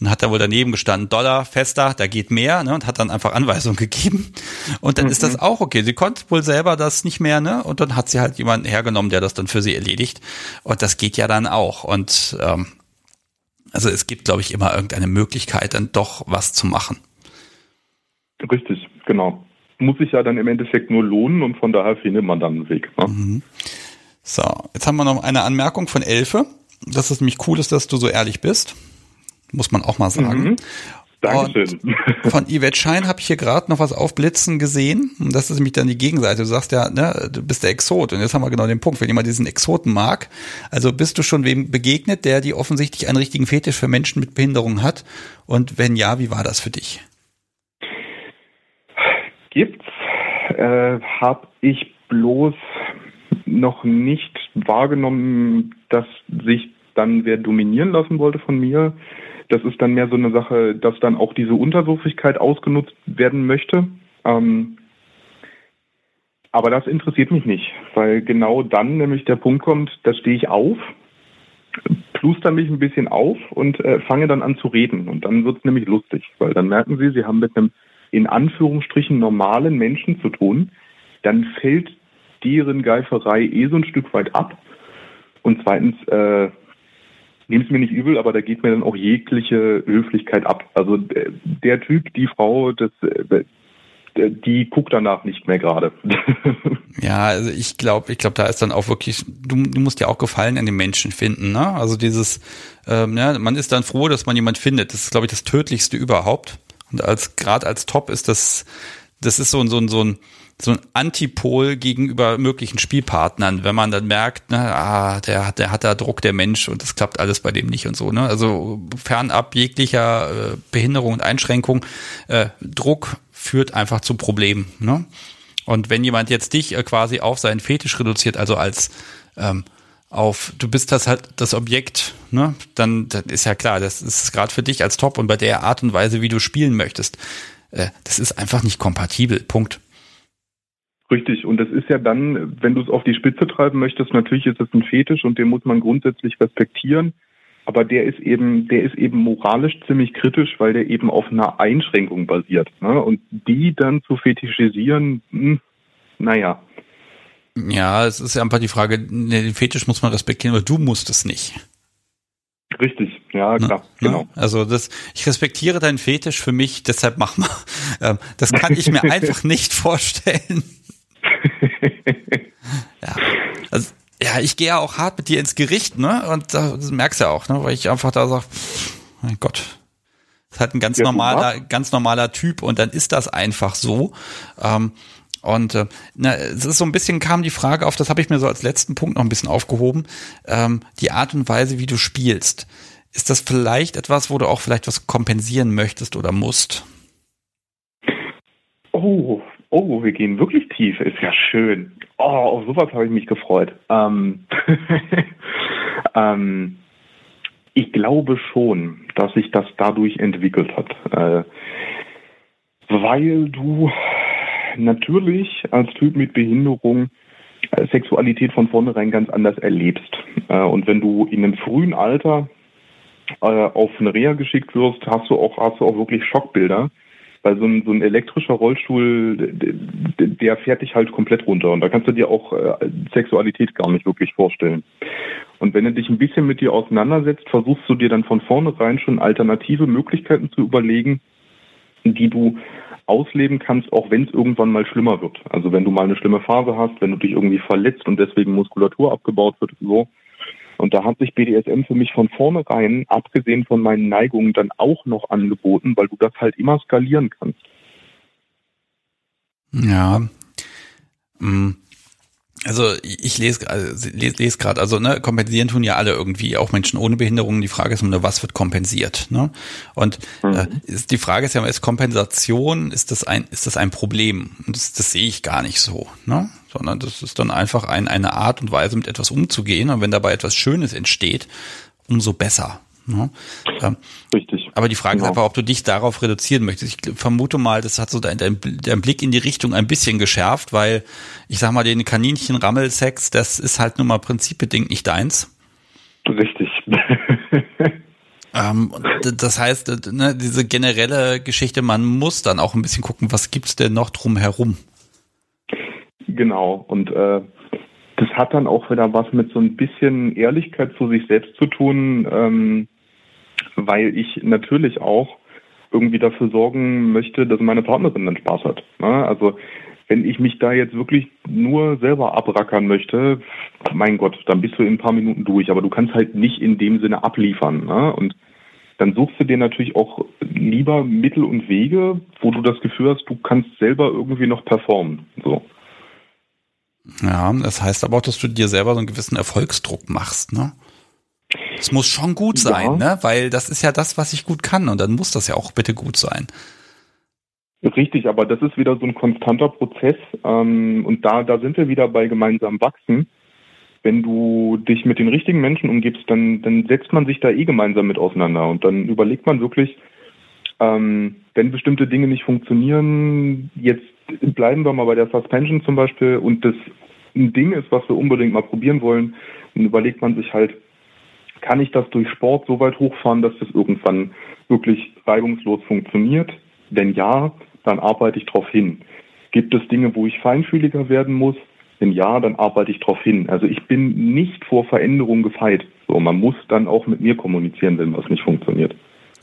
und hat da wohl daneben gestanden, Dollar, fester, da geht mehr, ne, und hat dann einfach Anweisungen gegeben. Und dann mhm. ist das mhm. auch okay. Sie konnte wohl selber das nicht mehr, ne, und dann hat sie halt jemanden hergenommen, der das dann für sie erledigt. Und das geht ja dann auch. Und ähm, also es gibt, glaube ich, immer irgendeine Möglichkeit, dann doch was zu machen. Richtig, genau. Muss sich ja dann im Endeffekt nur lohnen und von daher findet man dann einen Weg. Ne? Mhm. So, jetzt haben wir noch eine Anmerkung von Elfe, dass es nämlich cool ist, dass du so ehrlich bist. Muss man auch mal sagen. Mhm. Dankeschön. Und von Yvette Schein habe ich hier gerade noch was aufblitzen gesehen. Und das ist nämlich dann die Gegenseite. Du sagst ja, ne, du bist der Exot. Und jetzt haben wir genau den Punkt, wenn jemand diesen Exoten mag. Also bist du schon wem begegnet, der die offensichtlich einen richtigen Fetisch für Menschen mit Behinderung hat? Und wenn ja, wie war das für dich? gibt's, äh, habe ich bloß noch nicht wahrgenommen, dass sich dann wer dominieren lassen wollte von mir. Das ist dann mehr so eine Sache, dass dann auch diese Unterwürfigkeit ausgenutzt werden möchte. Ähm, aber das interessiert mich nicht, weil genau dann nämlich der Punkt kommt, da stehe ich auf, pluster mich ein bisschen auf und äh, fange dann an zu reden. Und dann wird es nämlich lustig, weil dann merken Sie, Sie haben mit einem in Anführungsstrichen normalen Menschen zu tun, dann fällt deren Geiferei eh so ein Stück weit ab. Und zweitens, äh, nehmt es mir nicht übel, aber da geht mir dann auch jegliche Höflichkeit ab. Also der, der Typ, die Frau, das, äh, die guckt danach nicht mehr gerade. ja, also ich glaube, ich glaube, da ist dann auch wirklich, du, du musst ja auch Gefallen an den Menschen finden, ne? Also dieses, ähm, ja, man ist dann froh, dass man jemand findet. Das ist, glaube ich, das Tödlichste überhaupt. Und als gerade als Top ist das, das ist so ein, so ein, so ein, so ein Antipol gegenüber möglichen Spielpartnern, wenn man dann merkt, ne, ah, der hat, der hat da Druck, der Mensch, und das klappt alles bei dem nicht und so, ne? Also fernab jeglicher äh, Behinderung und Einschränkung, äh, Druck führt einfach zu Problemen, ne? Und wenn jemand jetzt dich äh, quasi auf seinen Fetisch reduziert, also als ähm, auf, du bist das halt das Objekt, ne, dann, dann ist ja klar, das ist gerade für dich als Top und bei der Art und Weise, wie du spielen möchtest, äh, das ist einfach nicht kompatibel. Punkt. Richtig, und das ist ja dann, wenn du es auf die Spitze treiben möchtest, natürlich ist es ein Fetisch und den muss man grundsätzlich respektieren. Aber der ist eben, der ist eben moralisch ziemlich kritisch, weil der eben auf einer Einschränkung basiert. Ne? Und die dann zu fetischisieren, hm, naja. Ja, es ist einfach die Frage, ne, den Fetisch muss man respektieren, aber du musst es nicht. Richtig, ja, ne? klar, ne? genau. Also das, ich respektiere deinen Fetisch für mich, deshalb mach mal. Ähm, das kann ich mir einfach nicht vorstellen. ja, also ja, ich gehe ja auch hart mit dir ins Gericht, ne? Und das merkst du ja auch, ne? Weil ich einfach da sage, mein Gott, ist halt ein ganz ja, normaler, ganz normaler Typ und dann ist das einfach so. Ähm, und äh, na, es ist so ein bisschen kam die Frage auf, das habe ich mir so als letzten Punkt noch ein bisschen aufgehoben, ähm, die Art und Weise, wie du spielst. Ist das vielleicht etwas, wo du auch vielleicht was kompensieren möchtest oder musst? Oh, oh, wir gehen wirklich tief, ist ja schön. Oh, auf sowas habe ich mich gefreut. Ähm, ähm, ich glaube schon, dass sich das dadurch entwickelt hat. Äh, weil du natürlich als Typ mit Behinderung äh, Sexualität von vornherein ganz anders erlebst. Äh, und wenn du in einem frühen Alter äh, auf eine Reha geschickt wirst, hast du auch, hast du auch wirklich Schockbilder. Weil so ein, so ein elektrischer Rollstuhl, der fährt dich halt komplett runter. Und da kannst du dir auch Sexualität gar nicht wirklich vorstellen. Und wenn du dich ein bisschen mit dir auseinandersetzt, versuchst du dir dann von vornherein schon alternative Möglichkeiten zu überlegen, die du ausleben kannst, auch wenn es irgendwann mal schlimmer wird. Also wenn du mal eine schlimme Phase hast, wenn du dich irgendwie verletzt und deswegen Muskulatur abgebaut wird, so. Und da hat sich BDSM für mich von vornherein, abgesehen von meinen Neigungen, dann auch noch angeboten, weil du das halt immer skalieren kannst. Ja. Mhm. Also ich lese, also lese, lese gerade, also ne, kompensieren tun ja alle irgendwie, auch Menschen ohne Behinderungen. Die Frage ist nur, was wird kompensiert? Ne? Und äh, mhm. äh, ist, die Frage ist ja, ist Kompensation, ist das ein, ist das ein Problem? Und das, das sehe ich gar nicht so, ne? Sondern das ist dann einfach ein, eine Art und Weise, mit etwas umzugehen. Und wenn dabei etwas Schönes entsteht, umso besser. Ne? Ähm, Richtig. Aber die Frage genau. ist einfach, ob du dich darauf reduzieren möchtest. Ich vermute mal, das hat so dein, dein, dein Blick in die Richtung ein bisschen geschärft, weil ich sag mal, den Kaninchen-Rammelsex, das ist halt nun mal prinzipbedingt nicht deins. Richtig. ähm, das heißt, ne, diese generelle Geschichte, man muss dann auch ein bisschen gucken, was gibt's denn noch drumherum? Genau. Und äh, das hat dann auch wieder was mit so ein bisschen Ehrlichkeit zu sich selbst zu tun. Ähm, weil ich natürlich auch irgendwie dafür sorgen möchte, dass meine Partnerin dann Spaß hat. Ne? Also wenn ich mich da jetzt wirklich nur selber abrackern möchte, mein Gott, dann bist du in ein paar Minuten durch, aber du kannst halt nicht in dem Sinne abliefern. Ne? Und dann suchst du dir natürlich auch lieber Mittel und Wege, wo du das Gefühl hast, du kannst selber irgendwie noch performen. So. Ja, das heißt aber auch, dass du dir selber so einen gewissen Erfolgsdruck machst, ne? Es muss schon gut sein, ja. ne? Weil das ist ja das, was ich gut kann und dann muss das ja auch bitte gut sein. Richtig, aber das ist wieder so ein konstanter Prozess ähm, und da, da sind wir wieder bei gemeinsam wachsen. Wenn du dich mit den richtigen Menschen umgibst, dann, dann setzt man sich da eh gemeinsam mit auseinander und dann überlegt man wirklich, ähm, wenn bestimmte Dinge nicht funktionieren, jetzt bleiben wir mal bei der Suspension zum Beispiel und das ein Ding ist, was wir unbedingt mal probieren wollen, dann überlegt man sich halt, kann ich das durch Sport so weit hochfahren, dass das irgendwann wirklich reibungslos funktioniert? Wenn ja, dann arbeite ich darauf hin. Gibt es Dinge, wo ich feinfühliger werden muss? Wenn ja, dann arbeite ich darauf hin. Also ich bin nicht vor Veränderung gefeit. So, man muss dann auch mit mir kommunizieren, wenn was nicht funktioniert.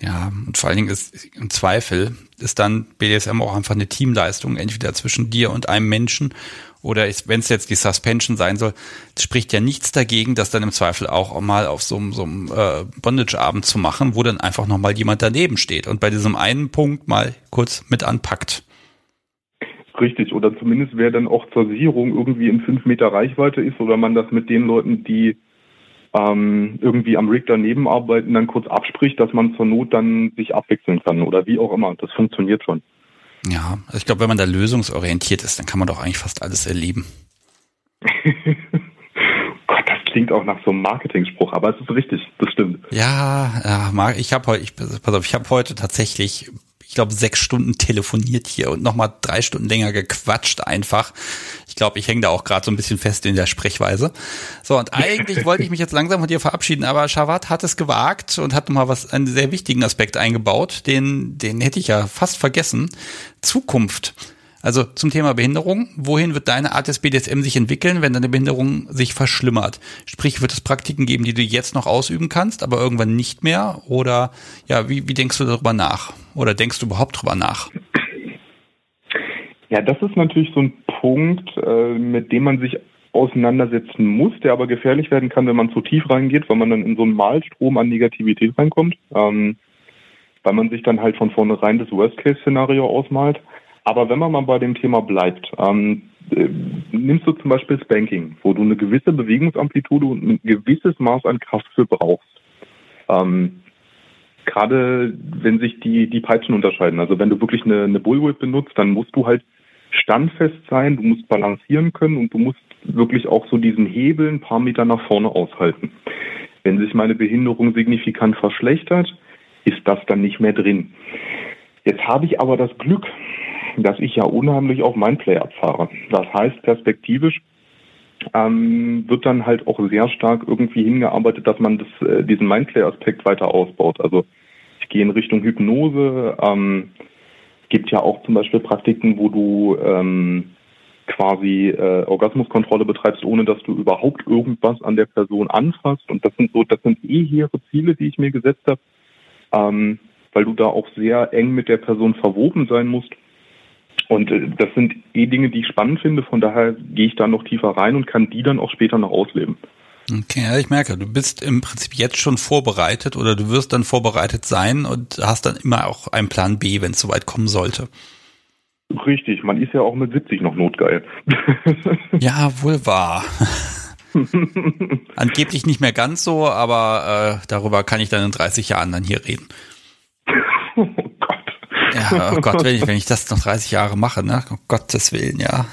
Ja, und vor allen Dingen ist im Zweifel ist dann BDSM auch einfach eine Teamleistung, entweder zwischen dir und einem Menschen oder wenn es jetzt die Suspension sein soll, spricht ja nichts dagegen, das dann im Zweifel auch mal auf so, so einem äh, Bondage-Abend zu machen, wo dann einfach nochmal jemand daneben steht und bei diesem einen Punkt mal kurz mit anpackt. Richtig, oder zumindest wer dann auch zur Sicherung irgendwie in fünf Meter Reichweite ist oder man das mit den Leuten, die ähm, irgendwie am Rig daneben arbeiten, dann kurz abspricht, dass man zur Not dann sich abwechseln kann oder wie auch immer. Das funktioniert schon. Ja, also ich glaube, wenn man da lösungsorientiert ist, dann kann man doch eigentlich fast alles erleben. Gott, das klingt auch nach so einem Marketingspruch, aber es ist richtig, das stimmt. Ja, ja ich habe heute, ich, pass auf, ich habe heute tatsächlich ich glaube, sechs Stunden telefoniert hier und nochmal drei Stunden länger gequatscht einfach. Ich glaube, ich hänge da auch gerade so ein bisschen fest in der Sprechweise. So, und eigentlich wollte ich mich jetzt langsam von dir verabschieden, aber Shawat hat es gewagt und hat nochmal was, einen sehr wichtigen Aspekt eingebaut, den, den hätte ich ja fast vergessen. Zukunft. Also zum Thema Behinderung. Wohin wird deine Art des BDSM sich entwickeln, wenn deine Behinderung sich verschlimmert? Sprich, wird es Praktiken geben, die du jetzt noch ausüben kannst, aber irgendwann nicht mehr? Oder ja, wie, wie denkst du darüber nach? Oder denkst du überhaupt darüber nach? Ja, das ist natürlich so ein Punkt, äh, mit dem man sich auseinandersetzen muss, der aber gefährlich werden kann, wenn man zu tief reingeht, weil man dann in so einen Malstrom an Negativität reinkommt, ähm, weil man sich dann halt von vornherein das Worst-Case-Szenario ausmalt. Aber wenn man mal bei dem Thema bleibt, ähm, äh, nimmst du zum Beispiel das Banking, wo du eine gewisse Bewegungsamplitude und ein gewisses Maß an Kraft für brauchst. Ähm, Gerade wenn sich die, die Peitschen unterscheiden. Also wenn du wirklich eine, eine Bullwhip benutzt, dann musst du halt standfest sein, du musst balancieren können und du musst wirklich auch so diesen Hebel ein paar Meter nach vorne aushalten. Wenn sich meine Behinderung signifikant verschlechtert, ist das dann nicht mehr drin. Jetzt habe ich aber das Glück, dass ich ja unheimlich auf mein Play abfahre. Das heißt, perspektivisch ähm, wird dann halt auch sehr stark irgendwie hingearbeitet, dass man das, äh, diesen Mindplay-Aspekt weiter ausbaut. Also ich gehe in Richtung Hypnose. Ähm, gibt ja auch zum Beispiel Praktiken, wo du ähm, quasi äh, Orgasmuskontrolle betreibst, ohne dass du überhaupt irgendwas an der Person anfasst. Und das sind so, das sind eh hehre Ziele, die ich mir gesetzt habe, ähm, weil du da auch sehr eng mit der Person verwoben sein musst. Und äh, das sind eh Dinge, die ich spannend finde. Von daher gehe ich da noch tiefer rein und kann die dann auch später noch ausleben. Okay, ja, ich merke, du bist im Prinzip jetzt schon vorbereitet oder du wirst dann vorbereitet sein und hast dann immer auch einen Plan B, wenn es soweit kommen sollte. Richtig, man ist ja auch mit 70 noch notgeil. ja, wohl wahr. Angeblich nicht mehr ganz so, aber äh, darüber kann ich dann in 30 Jahren dann hier reden. Gott. Ja, oh Gott, wenn ich, wenn ich das noch 30 Jahre mache, ne? Um Gottes Willen, ja.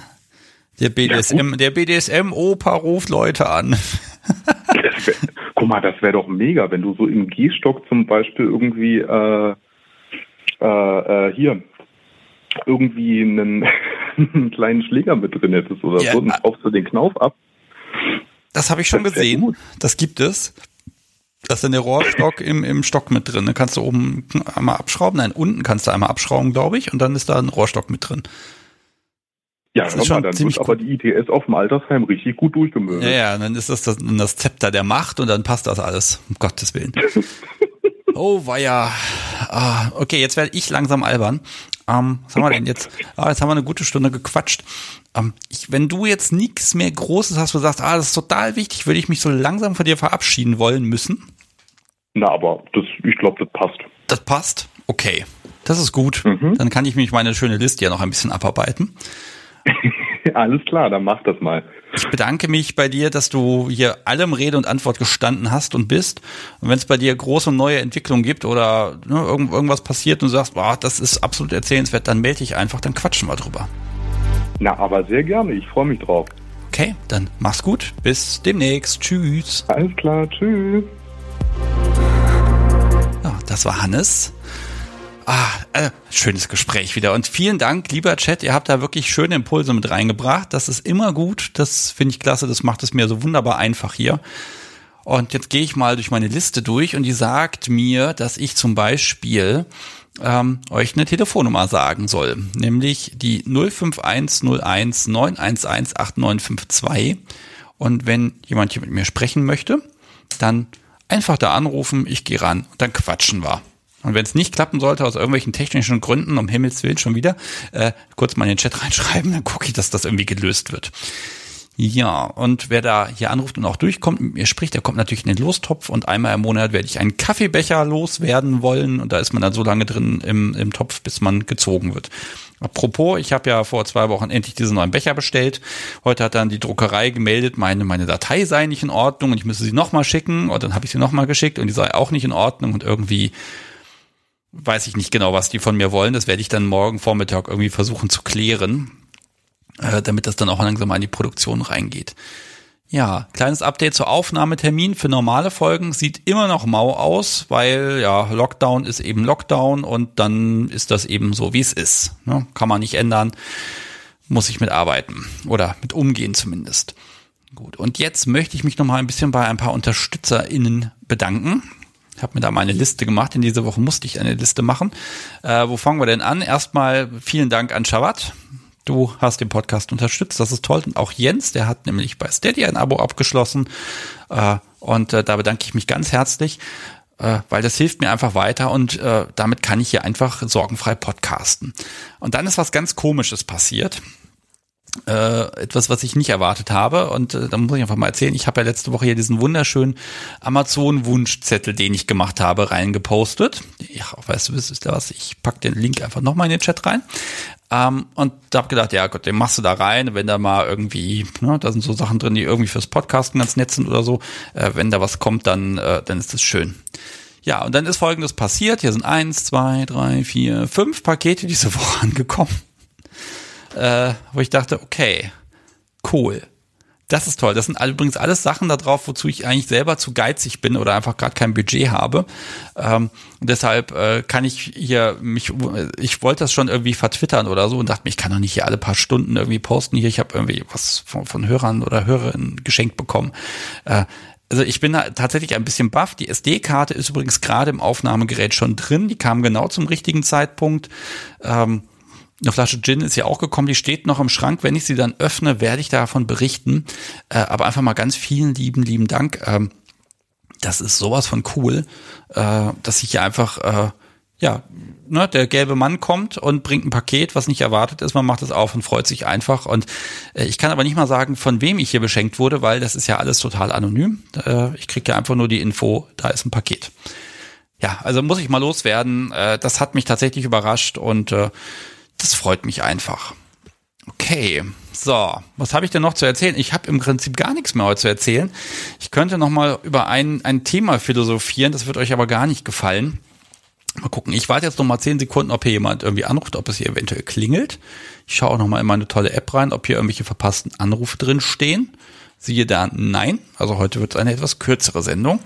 Der BDSM, ja, der BDSM-Opa ruft Leute an. wär, guck mal, das wäre doch mega, wenn du so im Gehstock zum Beispiel irgendwie äh, äh, äh, hier irgendwie einen, einen, kleinen Schläger mit drin hättest oder ja, so, dann kaufst du den Knauf ab. Das habe ich schon gesehen. Das gibt es. Das ist dann der Rohrstock im, im Stock mit drin. Da kannst du oben einmal abschrauben. Nein, unten kannst du einmal abschrauben, glaube ich. Und dann ist da ein Rohrstock mit drin. Ja, das ist schon dann ziemlich aber die ITS auf dem Altersheim richtig gut durchgemöbelt. Ja, ja, dann ist das das, das Zepter der Macht und dann passt das alles. Um Gottes Willen. oh, weia. Ah, okay, jetzt werde ich langsam albern. Ähm, was haben wir denn jetzt? Ah, jetzt haben wir eine gute Stunde gequatscht. Ähm, ich, wenn du jetzt nichts mehr Großes hast, wo du sagst, ah, das ist total wichtig, würde ich mich so langsam von dir verabschieden wollen müssen. Na, aber das, ich glaube, das passt. Das passt? Okay. Das ist gut. Mhm. Dann kann ich mich meine schöne Liste ja noch ein bisschen abarbeiten. Alles klar, dann mach das mal. Ich bedanke mich bei dir, dass du hier allem Rede und Antwort gestanden hast und bist. Und wenn es bei dir große neue Entwicklungen gibt oder ne, irgend, irgendwas passiert und du sagst, boah, das ist absolut erzählenswert, dann melde dich einfach, dann quatschen wir drüber. Na, aber sehr gerne. Ich freue mich drauf. Okay, dann mach's gut. Bis demnächst. Tschüss. Alles klar. Tschüss. Ja, das war Hannes. Ah, äh, schönes Gespräch wieder. Und vielen Dank, lieber Chat. Ihr habt da wirklich schöne Impulse mit reingebracht. Das ist immer gut. Das finde ich klasse. Das macht es mir so wunderbar einfach hier. Und jetzt gehe ich mal durch meine Liste durch und die sagt mir, dass ich zum Beispiel ähm, euch eine Telefonnummer sagen soll, nämlich die 05101 911 8952. Und wenn jemand hier mit mir sprechen möchte, dann einfach da anrufen, ich gehe ran und dann quatschen wir. Und wenn es nicht klappen sollte, aus irgendwelchen technischen Gründen, um Himmels Willen schon wieder, äh, kurz mal in den Chat reinschreiben, dann gucke ich, dass das irgendwie gelöst wird. Ja, und wer da hier anruft und auch durchkommt, mir spricht, der kommt natürlich in den Lostopf und einmal im Monat werde ich einen Kaffeebecher loswerden wollen und da ist man dann so lange drin im, im Topf, bis man gezogen wird. Apropos, ich habe ja vor zwei Wochen endlich diesen neuen Becher bestellt. Heute hat dann die Druckerei gemeldet, meine, meine Datei sei nicht in Ordnung und ich müsste sie nochmal schicken. Und dann habe ich sie nochmal geschickt und die sei auch nicht in Ordnung und irgendwie weiß ich nicht genau, was die von mir wollen. Das werde ich dann morgen Vormittag irgendwie versuchen zu klären, äh, damit das dann auch langsam in die Produktion reingeht. Ja, kleines Update zur Aufnahmetermin für normale Folgen sieht immer noch mau aus, weil ja, Lockdown ist eben Lockdown und dann ist das eben so, wie es ist. Ne? Kann man nicht ändern, muss ich mitarbeiten oder mit umgehen zumindest. Gut, und jetzt möchte ich mich noch mal ein bisschen bei ein paar UnterstützerInnen bedanken. Ich habe mir da mal eine Liste gemacht. In dieser Woche musste ich eine Liste machen. Äh, wo fangen wir denn an? Erstmal vielen Dank an Shavat. Du hast den Podcast unterstützt, das ist toll. Und auch Jens, der hat nämlich bei Steady ein Abo abgeschlossen. Äh, und äh, da bedanke ich mich ganz herzlich, äh, weil das hilft mir einfach weiter und damit kann ich hier einfach sorgenfrei podcasten. Und dann ist was ganz Komisches passiert äh, etwas, was ich nicht erwartet habe. Und äh, da muss ich einfach mal erzählen, ich habe ja letzte Woche hier diesen wunderschönen Amazon-Wunschzettel, den ich gemacht habe, reingepostet. Ja, weißt du, wisst ihr was? Ich pack den Link einfach nochmal in den Chat rein. Ähm, und da habe gedacht, ja Gott, den machst du da rein, wenn da mal irgendwie, ne, da sind so Sachen drin, die irgendwie fürs Podcasten ganz nett sind oder so. Äh, wenn da was kommt, dann, äh, dann ist das schön. Ja, und dann ist folgendes passiert. Hier sind eins, zwei, drei, vier, fünf Pakete diese Woche angekommen äh, wo ich dachte, okay, cool. Das ist toll. Das sind übrigens alles Sachen da drauf, wozu ich eigentlich selber zu geizig bin oder einfach gerade kein Budget habe. Ähm, deshalb äh, kann ich hier mich, ich wollte das schon irgendwie vertwittern oder so und dachte mir, ich kann doch nicht hier alle paar Stunden irgendwie posten. Hier, ich habe irgendwie was von, von Hörern oder Hörerinnen geschenkt bekommen. Äh, also ich bin da tatsächlich ein bisschen baff. Die SD-Karte ist übrigens gerade im Aufnahmegerät schon drin. Die kam genau zum richtigen Zeitpunkt. Ähm, eine Flasche Gin ist ja auch gekommen, die steht noch im Schrank. Wenn ich sie dann öffne, werde ich davon berichten. Äh, aber einfach mal ganz vielen lieben, lieben Dank. Ähm, das ist sowas von cool, äh, dass ich hier einfach, äh, ja, ne, der gelbe Mann kommt und bringt ein Paket, was nicht erwartet ist. Man macht es auf und freut sich einfach. Und äh, ich kann aber nicht mal sagen, von wem ich hier beschenkt wurde, weil das ist ja alles total anonym. Äh, ich kriege ja einfach nur die Info, da ist ein Paket. Ja, also muss ich mal loswerden. Äh, das hat mich tatsächlich überrascht und das freut mich einfach. Okay, so, was habe ich denn noch zu erzählen? Ich habe im Prinzip gar nichts mehr heute zu erzählen. Ich könnte noch mal über ein, ein Thema philosophieren, das wird euch aber gar nicht gefallen. Mal gucken, ich warte jetzt noch mal zehn Sekunden, ob hier jemand irgendwie anruft, ob es hier eventuell klingelt. Ich schaue auch noch mal in meine tolle App rein, ob hier irgendwelche verpassten Anrufe drin stehen. Siehe da, nein. Also heute wird es eine etwas kürzere Sendung.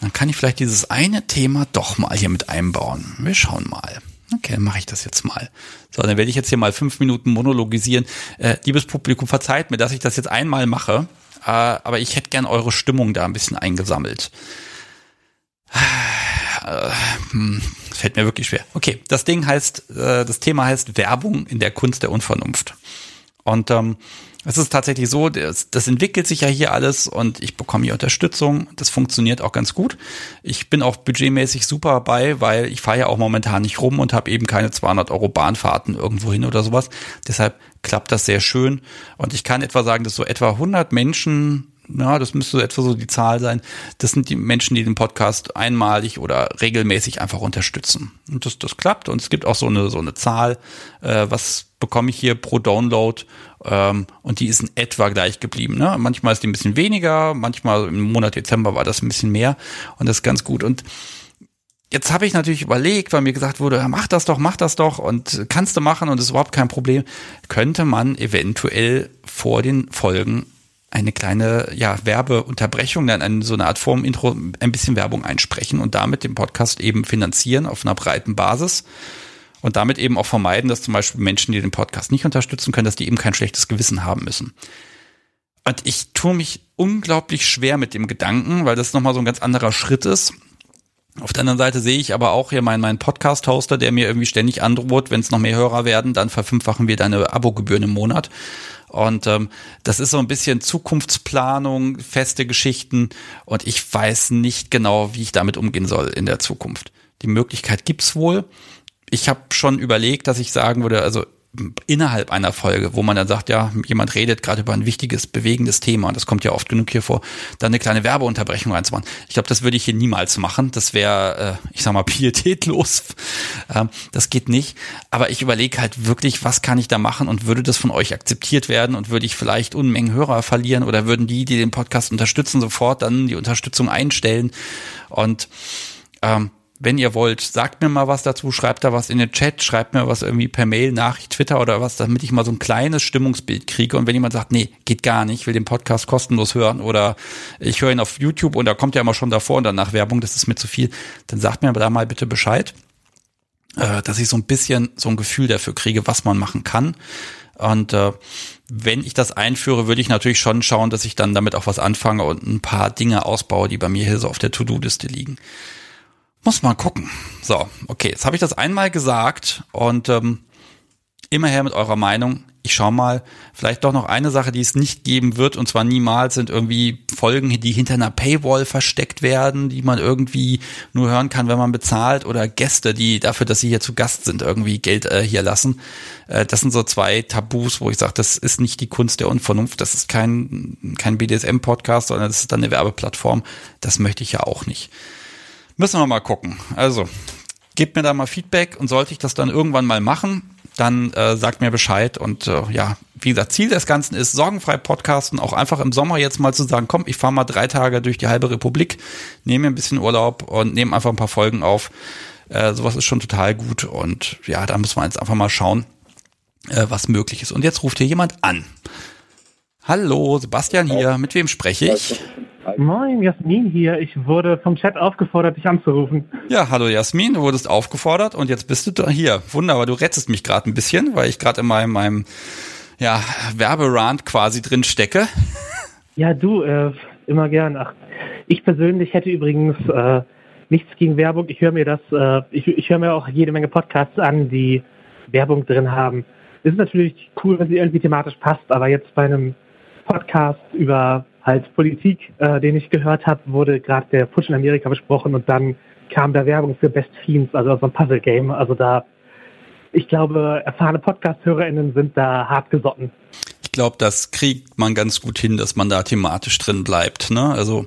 Dann kann ich vielleicht dieses eine Thema doch mal hier mit einbauen. Wir schauen mal. Okay, dann mache ich das jetzt mal. So, dann werde ich jetzt hier mal fünf Minuten monologisieren. Äh, liebes Publikum, verzeiht mir, dass ich das jetzt einmal mache, äh, aber ich hätte gern eure Stimmung da ein bisschen eingesammelt. Äh, hm, fällt mir wirklich schwer. Okay, das Ding heißt, äh, das Thema heißt Werbung in der Kunst der Unvernunft. Und ähm, es ist tatsächlich so, das, das, entwickelt sich ja hier alles und ich bekomme hier Unterstützung. Das funktioniert auch ganz gut. Ich bin auch budgetmäßig super bei, weil ich fahre ja auch momentan nicht rum und habe eben keine 200 Euro Bahnfahrten irgendwo hin oder sowas. Deshalb klappt das sehr schön. Und ich kann etwa sagen, dass so etwa 100 Menschen ja, das müsste etwa so die Zahl sein. Das sind die Menschen, die den Podcast einmalig oder regelmäßig einfach unterstützen. Und das, das klappt. Und es gibt auch so eine, so eine Zahl, äh, was bekomme ich hier pro Download. Ähm, und die ist in etwa gleich geblieben. Ne? Manchmal ist die ein bisschen weniger, manchmal im Monat Dezember war das ein bisschen mehr. Und das ist ganz gut. Und Jetzt habe ich natürlich überlegt, weil mir gesagt wurde, mach das doch, mach das doch und kannst du machen und ist überhaupt kein Problem. Könnte man eventuell vor den Folgen eine kleine ja, Werbeunterbrechung, dann eine, so eine Art Form-Intro, ein bisschen Werbung einsprechen und damit den Podcast eben finanzieren auf einer breiten Basis und damit eben auch vermeiden, dass zum Beispiel Menschen, die den Podcast nicht unterstützen können, dass die eben kein schlechtes Gewissen haben müssen. Und ich tue mich unglaublich schwer mit dem Gedanken, weil das nochmal so ein ganz anderer Schritt ist. Auf der anderen Seite sehe ich aber auch hier meinen, meinen Podcast-Hoster, der mir irgendwie ständig androht, wenn es noch mehr Hörer werden, dann verfünffachen wir deine Abogebühren im Monat. Und ähm, das ist so ein bisschen Zukunftsplanung, feste Geschichten und ich weiß nicht genau, wie ich damit umgehen soll in der Zukunft. Die Möglichkeit gibt's wohl. Ich habe schon überlegt, dass ich sagen würde, also innerhalb einer Folge, wo man dann sagt, ja, jemand redet gerade über ein wichtiges, bewegendes Thema, und das kommt ja oft genug hier vor, dann eine kleine Werbeunterbrechung reinzumachen. Ich glaube, das würde ich hier niemals machen. Das wäre, äh, ich sag mal, pietätlos. Ähm, das geht nicht. Aber ich überlege halt wirklich, was kann ich da machen und würde das von euch akzeptiert werden und würde ich vielleicht Unmengen Hörer verlieren oder würden die, die den Podcast unterstützen, sofort dann die Unterstützung einstellen und ähm, wenn ihr wollt, sagt mir mal was dazu, schreibt da was in den Chat, schreibt mir was irgendwie per Mail, Nachricht, Twitter oder was, damit ich mal so ein kleines Stimmungsbild kriege. Und wenn jemand sagt, nee, geht gar nicht, will den Podcast kostenlos hören oder ich höre ihn auf YouTube und da kommt ja immer schon davor und danach Werbung, das ist mir zu viel, dann sagt mir da mal bitte Bescheid, äh, dass ich so ein bisschen so ein Gefühl dafür kriege, was man machen kann. Und äh, wenn ich das einführe, würde ich natürlich schon schauen, dass ich dann damit auch was anfange und ein paar Dinge ausbaue, die bei mir hier so auf der To-Do-Liste liegen. Muss mal gucken. So, okay, jetzt habe ich das einmal gesagt und ähm, immer her mit eurer Meinung. Ich schau mal, vielleicht doch noch eine Sache, die es nicht geben wird, und zwar niemals sind irgendwie Folgen, die hinter einer Paywall versteckt werden, die man irgendwie nur hören kann, wenn man bezahlt, oder Gäste, die dafür, dass sie hier zu Gast sind, irgendwie Geld äh, hier lassen. Äh, das sind so zwei Tabus, wo ich sage, das ist nicht die Kunst der Unvernunft, das ist kein, kein BDSM-Podcast, sondern das ist dann eine Werbeplattform. Das möchte ich ja auch nicht. Müssen wir mal gucken. Also, gebt mir da mal Feedback und sollte ich das dann irgendwann mal machen, dann äh, sagt mir Bescheid. Und äh, ja, wie gesagt, Ziel des Ganzen ist, sorgenfrei podcasten, auch einfach im Sommer jetzt mal zu sagen, komm, ich fahre mal drei Tage durch die halbe Republik, nehme mir ein bisschen Urlaub und nehme einfach ein paar Folgen auf. Äh, sowas ist schon total gut. Und ja, da muss man jetzt einfach mal schauen, äh, was möglich ist. Und jetzt ruft hier jemand an. Hallo, Sebastian hier. Mit wem spreche ich? Moin, Jasmin hier. Ich wurde vom Chat aufgefordert, dich anzurufen. Ja, hallo Jasmin, du wurdest aufgefordert und jetzt bist du hier. Wunderbar, du rettest mich gerade ein bisschen, weil ich gerade in meinem, meinem ja, Werberand quasi drin stecke. Ja, du, äh, immer gern. Ach, ich persönlich hätte übrigens äh, nichts gegen Werbung. Ich höre mir das, äh, ich, ich höre mir auch jede Menge Podcasts an, die Werbung drin haben. Es ist natürlich cool, wenn sie irgendwie thematisch passt, aber jetzt bei einem Podcast über halt Politik, äh, den ich gehört habe, wurde gerade der Putsch in Amerika besprochen und dann kam da Werbung für Best Fiends, also so ein Puzzle-Game. Also da, ich glaube, erfahrene Podcast-HörerInnen sind da hart gesotten. Ich glaube, das kriegt man ganz gut hin, dass man da thematisch drin bleibt. Ne? Also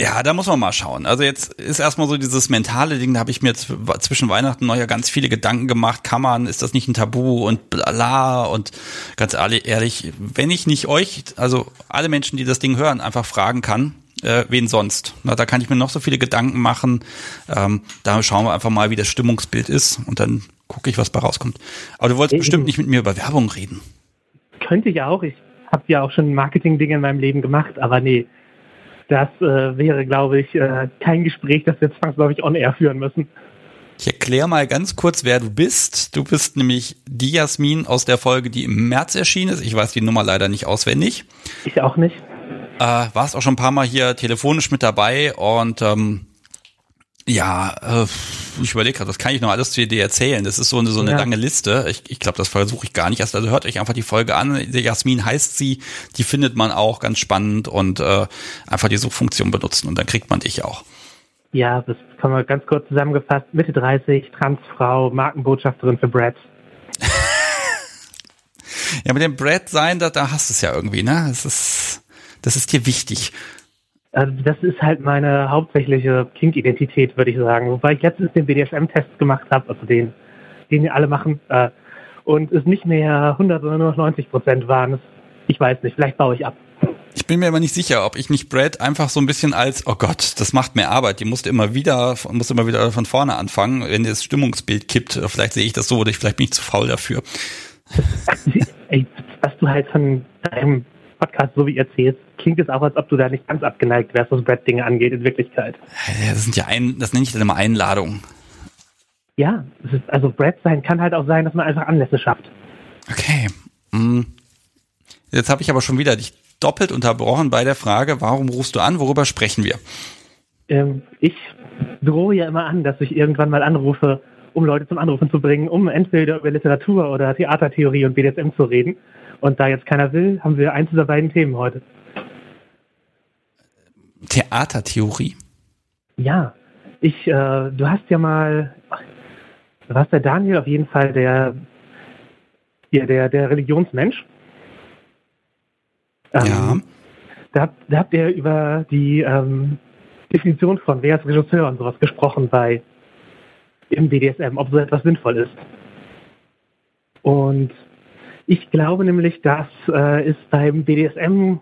ja, da muss man mal schauen. Also jetzt ist erstmal so dieses mentale Ding, da habe ich mir zwischen Weihnachten und Neujahr ganz viele Gedanken gemacht. Kann man, ist das nicht ein Tabu und bla und ganz ehrlich, wenn ich nicht euch, also alle Menschen, die das Ding hören, einfach fragen kann, äh, wen sonst? Na, da kann ich mir noch so viele Gedanken machen. Ähm, da schauen wir einfach mal, wie das Stimmungsbild ist und dann gucke ich, was bei rauskommt. Aber du wolltest ich, bestimmt nicht mit mir über Werbung reden. Könnte ich auch. Ich habe ja auch schon Marketing-Dinge in meinem Leben gemacht, aber nee, das äh, wäre, glaube ich, äh, kein Gespräch, das wir zwangsläufig on-air führen müssen. Ich erkläre mal ganz kurz, wer du bist. Du bist nämlich die Jasmin aus der Folge, die im März erschienen ist. Ich weiß die Nummer leider nicht auswendig. Ich auch nicht. Äh, warst auch schon ein paar Mal hier telefonisch mit dabei und ähm, ja, äh, ich überlege gerade, was kann ich noch alles zu dir erzählen? Das ist so eine, so eine ja. lange Liste. Ich, ich glaube, das versuche ich gar nicht erst. Also hört euch einfach die Folge an. Jasmin heißt sie, die findet man auch ganz spannend und äh, einfach die Suchfunktion benutzen und dann kriegt man dich auch. Ja, das kann man ganz kurz zusammengefasst. Mitte 30, Transfrau, Markenbotschafterin für Brad. ja, mit dem Brad sein, da, da hast du es ja irgendwie, ne? Das ist, das ist dir wichtig. Also das ist halt meine hauptsächliche Kink-Identität, würde ich sagen. Wobei ich letztens den BDSM-Test gemacht habe, also den, den wir alle machen, äh, und es nicht mehr 100, sondern nur 90 Prozent waren. Ich weiß nicht, vielleicht baue ich ab. Ich bin mir aber nicht sicher, ob ich nicht Brad einfach so ein bisschen als, oh Gott, das macht mehr Arbeit, die musste immer wieder, musste immer wieder von vorne anfangen, wenn das Stimmungsbild kippt. Vielleicht sehe ich das so oder ich, vielleicht bin ich zu faul dafür. Was du halt von deinem Podcast, so wie ihr erzählst, klingt es auch, als ob du da nicht ganz abgeneigt wärst, was Brett-Dinge angeht in Wirklichkeit. Das sind ja ein, das nenne ich dann immer Einladungen. Ja, ist, also Brett sein kann halt auch sein, dass man einfach Anlässe schafft. Okay. Hm. Jetzt habe ich aber schon wieder dich doppelt unterbrochen bei der Frage, warum rufst du an, worüber sprechen wir? Ähm, ich drohe ja immer an, dass ich irgendwann mal anrufe, um Leute zum Anrufen zu bringen, um entweder über Literatur oder Theatertheorie und BDSM zu reden. Und da jetzt keiner will, haben wir eins dieser beiden Themen heute. Theatertheorie? Ja. Ich, äh, du hast ja mal, du warst der Daniel auf jeden Fall, der hier der, der Religionsmensch. Ähm, ja. Da, da habt ihr über die ähm, Definition von wer ist Regisseur und sowas gesprochen bei im BDSM, ob so etwas sinnvoll ist. Und ich glaube nämlich, dass äh, es beim BDSM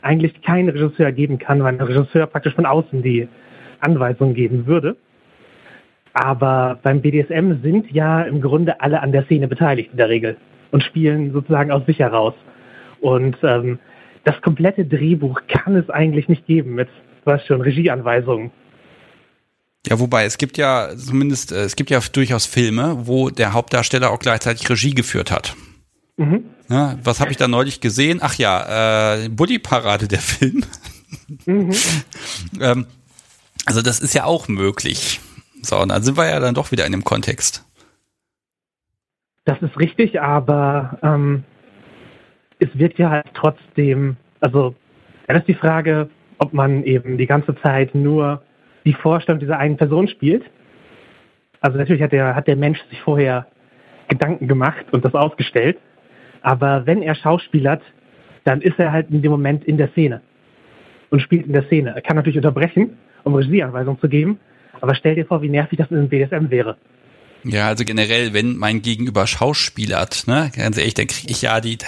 eigentlich keinen Regisseur geben kann, weil ein Regisseur praktisch von außen die Anweisungen geben würde. Aber beim BDSM sind ja im Grunde alle an der Szene beteiligt in der Regel und spielen sozusagen aus sich heraus. Und ähm, das komplette Drehbuch kann es eigentlich nicht geben mit, was schon, Regieanweisungen. Ja, wobei es gibt ja zumindest, äh, es gibt ja durchaus Filme, wo der Hauptdarsteller auch gleichzeitig Regie geführt hat. Mhm. Ja, was habe ich da neulich gesehen? Ach ja, äh, Buddy Parade, der Film. Mhm. ähm, also das ist ja auch möglich. So, und dann sind wir ja dann doch wieder in dem Kontext. Das ist richtig, aber ähm, es wird ja halt trotzdem, also dann ist die Frage, ob man eben die ganze Zeit nur die Vorstellung dieser einen Person spielt. Also natürlich hat der, hat der Mensch sich vorher Gedanken gemacht und das ausgestellt. Aber wenn er schauspielert, dann ist er halt in dem Moment in der Szene und spielt in der Szene. Er kann natürlich unterbrechen, um Regieanweisungen zu geben, aber stell dir vor, wie nervig das in einem BDSM wäre. Ja, also generell, wenn mein Gegenüber schauspielert, ne, ganz ehrlich, dann kriege ich ja die,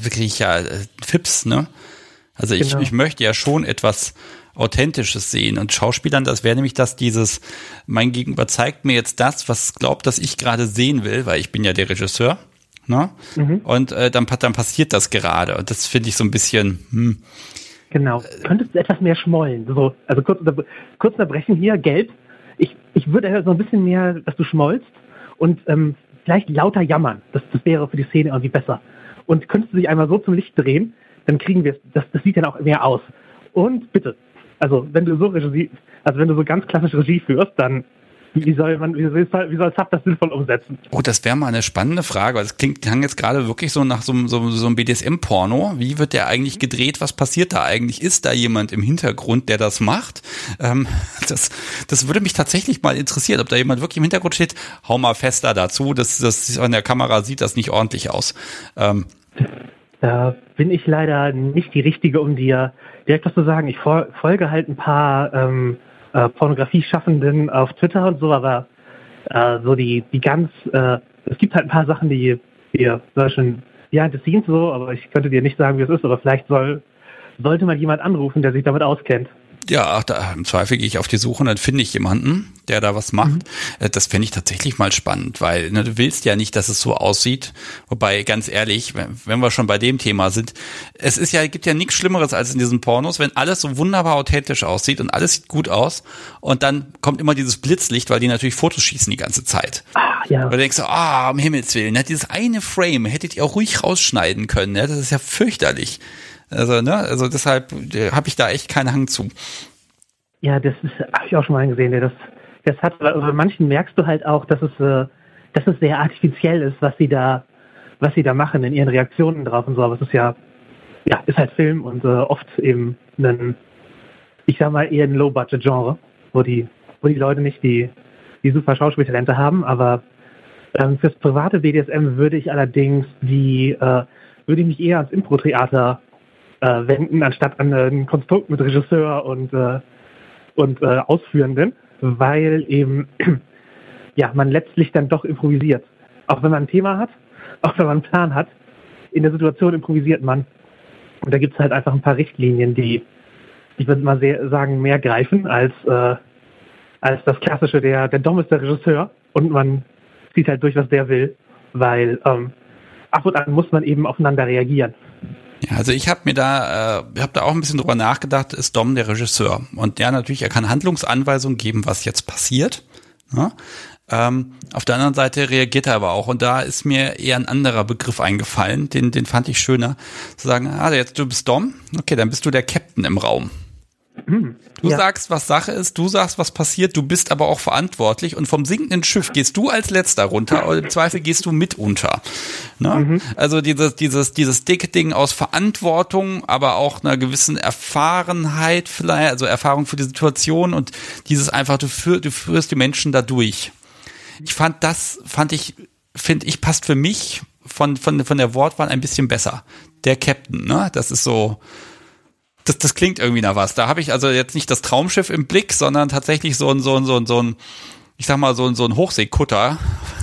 wirklich ja äh, Fips, ne? Also ich, genau. ich möchte ja schon etwas Authentisches sehen. Und Schauspielern, das wäre nämlich das, dieses, mein Gegenüber zeigt mir jetzt das, was glaubt, dass ich gerade sehen will, weil ich bin ja der Regisseur. Ne? Mhm. Und äh, dann, dann passiert das gerade. Und das finde ich so ein bisschen. Hm. Genau. Könntest du etwas mehr schmollen? So, also kurz, unter, kurz unterbrechen hier, gelb. Ich, ich würde so ein bisschen mehr, dass du schmollst und ähm, vielleicht lauter jammern. Das, das wäre für die Szene irgendwie besser. Und könntest du dich einmal so zum Licht drehen, dann kriegen wir es. Das, das sieht dann auch mehr aus. Und bitte, also wenn du so Regie, also wenn du so ganz klassisch Regie führst, dann wie soll man, wie soll, wie soll Sub das sinnvoll umsetzen? Oh, das wäre mal eine spannende Frage. Das klingt, klang jetzt gerade wirklich so nach so, so, so einem BDSM-Porno. Wie wird der eigentlich gedreht? Was passiert da eigentlich? Ist da jemand im Hintergrund, der das macht? Ähm, das, das würde mich tatsächlich mal interessieren, ob da jemand wirklich im Hintergrund steht. Hau mal fester dazu. Das, das an der Kamera sieht das nicht ordentlich aus. Ähm, da bin ich leider nicht die Richtige, um dir direkt was zu sagen. Ich folge halt ein paar ähm, äh, Pornografie-Schaffenden auf Twitter und so, aber äh, so die, die ganz, äh, es gibt halt ein paar Sachen, die wir schon behind the scenes so, aber ich könnte dir nicht sagen, wie es ist, aber vielleicht soll, sollte mal jemand anrufen, der sich damit auskennt. Ja, da, im Zweifel gehe ich auf die Suche und dann finde ich jemanden, der da was macht. Mhm. Äh, das fände ich tatsächlich mal spannend, weil ne, du willst ja nicht, dass es so aussieht. Wobei, ganz ehrlich, wenn, wenn wir schon bei dem Thema sind, es ist ja, gibt ja nichts Schlimmeres als in diesen Pornos, wenn alles so wunderbar authentisch aussieht und alles sieht gut aus und dann kommt immer dieses Blitzlicht, weil die natürlich Fotos schießen die ganze Zeit. Ah, ja. Und du denkst so, ah, um Himmels Willen, ne, dieses eine Frame hättet ihr auch ruhig rausschneiden können. Ne? Das ist ja fürchterlich. Also, ne, also deshalb äh, habe ich da echt keinen Hang zu. Ja, das habe ich auch schon mal gesehen. Das, das hat, also bei manchen merkst du halt auch, dass es, äh, dass es sehr artifiziell ist, was sie da, was sie da machen in ihren Reaktionen drauf und so. Aber es ist ja, ja, ist halt Film und äh, oft eben ein, ich sag mal eher ein Low-Budget-Genre, wo die, wo die Leute nicht die, die super Schauspieltalente haben. Aber ähm, fürs private BDSM würde ich allerdings die, äh, würde ich mich eher ans Impro-Theater äh, wenden, anstatt an ein Konstrukt mit Regisseur und, äh, und äh, Ausführenden, weil eben ja, man letztlich dann doch improvisiert. Auch wenn man ein Thema hat, auch wenn man einen Plan hat, in der Situation improvisiert man. Und da gibt es halt einfach ein paar Richtlinien, die, ich würde mal sehr, sagen, mehr greifen als, äh, als das klassische, der, der Dom ist der Regisseur und man zieht halt durch, was der will, weil ähm, ab und an muss man eben aufeinander reagieren. Ja, also ich habe mir da, äh, habe da auch ein bisschen drüber nachgedacht, ist Dom der Regisseur. Und der natürlich, er kann Handlungsanweisungen geben, was jetzt passiert. Ja? Ne? Ähm, auf der anderen Seite reagiert er aber auch. Und da ist mir eher ein anderer Begriff eingefallen, den, den fand ich schöner. Zu sagen, ah, jetzt du bist Dom, okay, dann bist du der Captain im Raum. Du ja. sagst, was Sache ist, du sagst, was passiert, du bist aber auch verantwortlich und vom sinkenden Schiff gehst du als letzter runter oder im Zweifel gehst du mit unter. Ne? Mhm. Also dieses, dieses, dieses dicke Ding aus Verantwortung, aber auch einer gewissen Erfahrenheit vielleicht, also Erfahrung für die Situation und dieses einfach, du, führ, du führst die Menschen da durch. Ich fand das, fand ich, finde ich, passt für mich von, von, von der Wortwahl ein bisschen besser. Der Captain, ne? Das ist so, das, das klingt irgendwie nach was. Da habe ich also jetzt nicht das Traumschiff im Blick, sondern tatsächlich so ein, so ein, so ein, so ein ich sag mal, so ein, so ein Hochseekutter,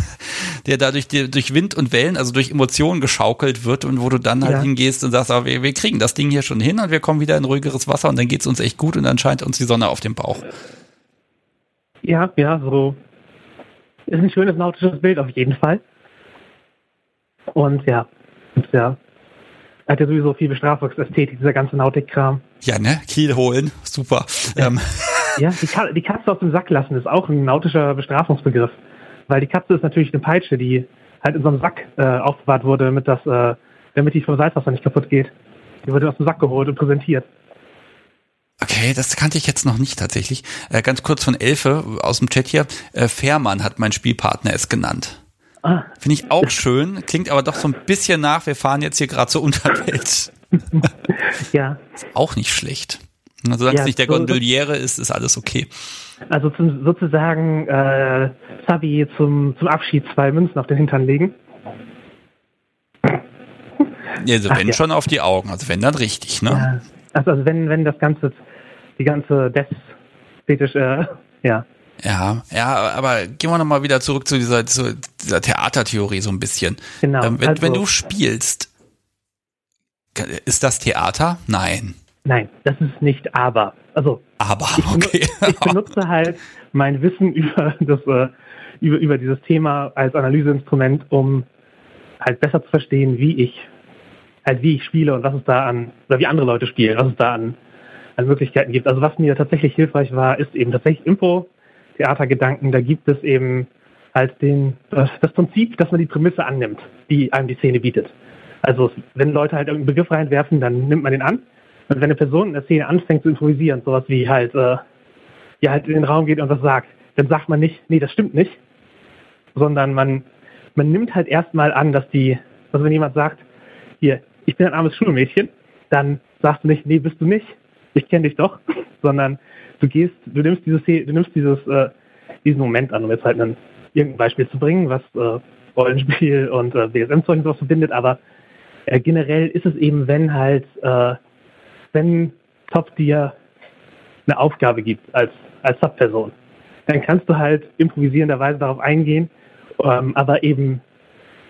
der dadurch durch Wind und Wellen, also durch Emotionen geschaukelt wird und wo du dann halt ja. hingehst und sagst, aber wir, wir kriegen das Ding hier schon hin und wir kommen wieder in ruhigeres Wasser und dann geht's uns echt gut und dann scheint uns die Sonne auf dem Bauch. Ja, ja, so ist ein schönes nautisches Bild auf jeden Fall. Und ja, und ja, hat ja sowieso viel Bestrafungsästhetik, dieser ganze Nautik-Kram. Ja, ne? Kiel holen, super. Ja, ähm. ja die, Ka die Katze aus dem Sack lassen ist auch ein nautischer Bestrafungsbegriff. Weil die Katze ist natürlich eine Peitsche, die halt in so einem Sack äh, aufbewahrt wurde, damit, das, äh, damit die vom Salzwasser nicht kaputt geht. Die wurde aus dem Sack geholt und präsentiert. Okay, das kannte ich jetzt noch nicht tatsächlich. Äh, ganz kurz von Elfe aus dem Chat hier. Äh, Fährmann hat mein Spielpartner es genannt. Ah. Finde ich auch schön, klingt aber doch so ein bisschen nach, wir fahren jetzt hier gerade zur Unterwelt. ja. Ist auch nicht schlecht. Also, solange ja, es nicht der so, Gondoliere ist, ist alles okay. Also zum, sozusagen äh, Sabi zum, zum Abschied zwei Münzen auf den Hintern legen. Ja, also wenn ja. schon auf die Augen, also wenn dann richtig, ne? Ja. Also, also wenn, wenn das Ganze, die ganze Death-Fetisch, äh, ja. Ja, ja, aber gehen wir nochmal wieder zurück zu dieser, zu dieser Theatertheorie so ein bisschen. Genau. Ähm, wenn, also, wenn du spielst, ist das Theater? Nein. Nein, das ist nicht aber. Also aber, okay. Ich, ich benutze halt mein Wissen über das äh, über, über dieses Thema als Analyseinstrument, um halt besser zu verstehen, wie ich halt wie ich spiele und was es da an oder wie andere Leute spielen, was es da an, an Möglichkeiten gibt. Also was mir tatsächlich hilfreich war, ist eben tatsächlich Info, Theatergedanken. Da gibt es eben halt den das, das Prinzip, dass man die Prämisse annimmt, die einem die Szene bietet. Also wenn Leute halt irgendeinen Begriff reinwerfen, dann nimmt man den an und wenn eine Person in der Szene anfängt zu improvisieren, sowas wie halt, äh, ja, halt in den Raum geht und was sagt, dann sagt man nicht, nee, das stimmt nicht, sondern man, man nimmt halt erstmal an, dass die, also wenn jemand sagt, hier, ich bin ein armes Schulmädchen, dann sagst du nicht, nee, bist du nicht, ich kenne dich doch, sondern du gehst, du nimmst dieses, du nimmst dieses, äh, diesen Moment an, um jetzt halt ein, irgendein Beispiel zu bringen, was äh, Rollenspiel und äh, BSM-Zeug sowas verbindet, aber äh, generell ist es eben, wenn halt äh, wenn Top dir eine Aufgabe gibt als, als Subperson, dann kannst du halt improvisierenderweise darauf eingehen, ähm, aber eben,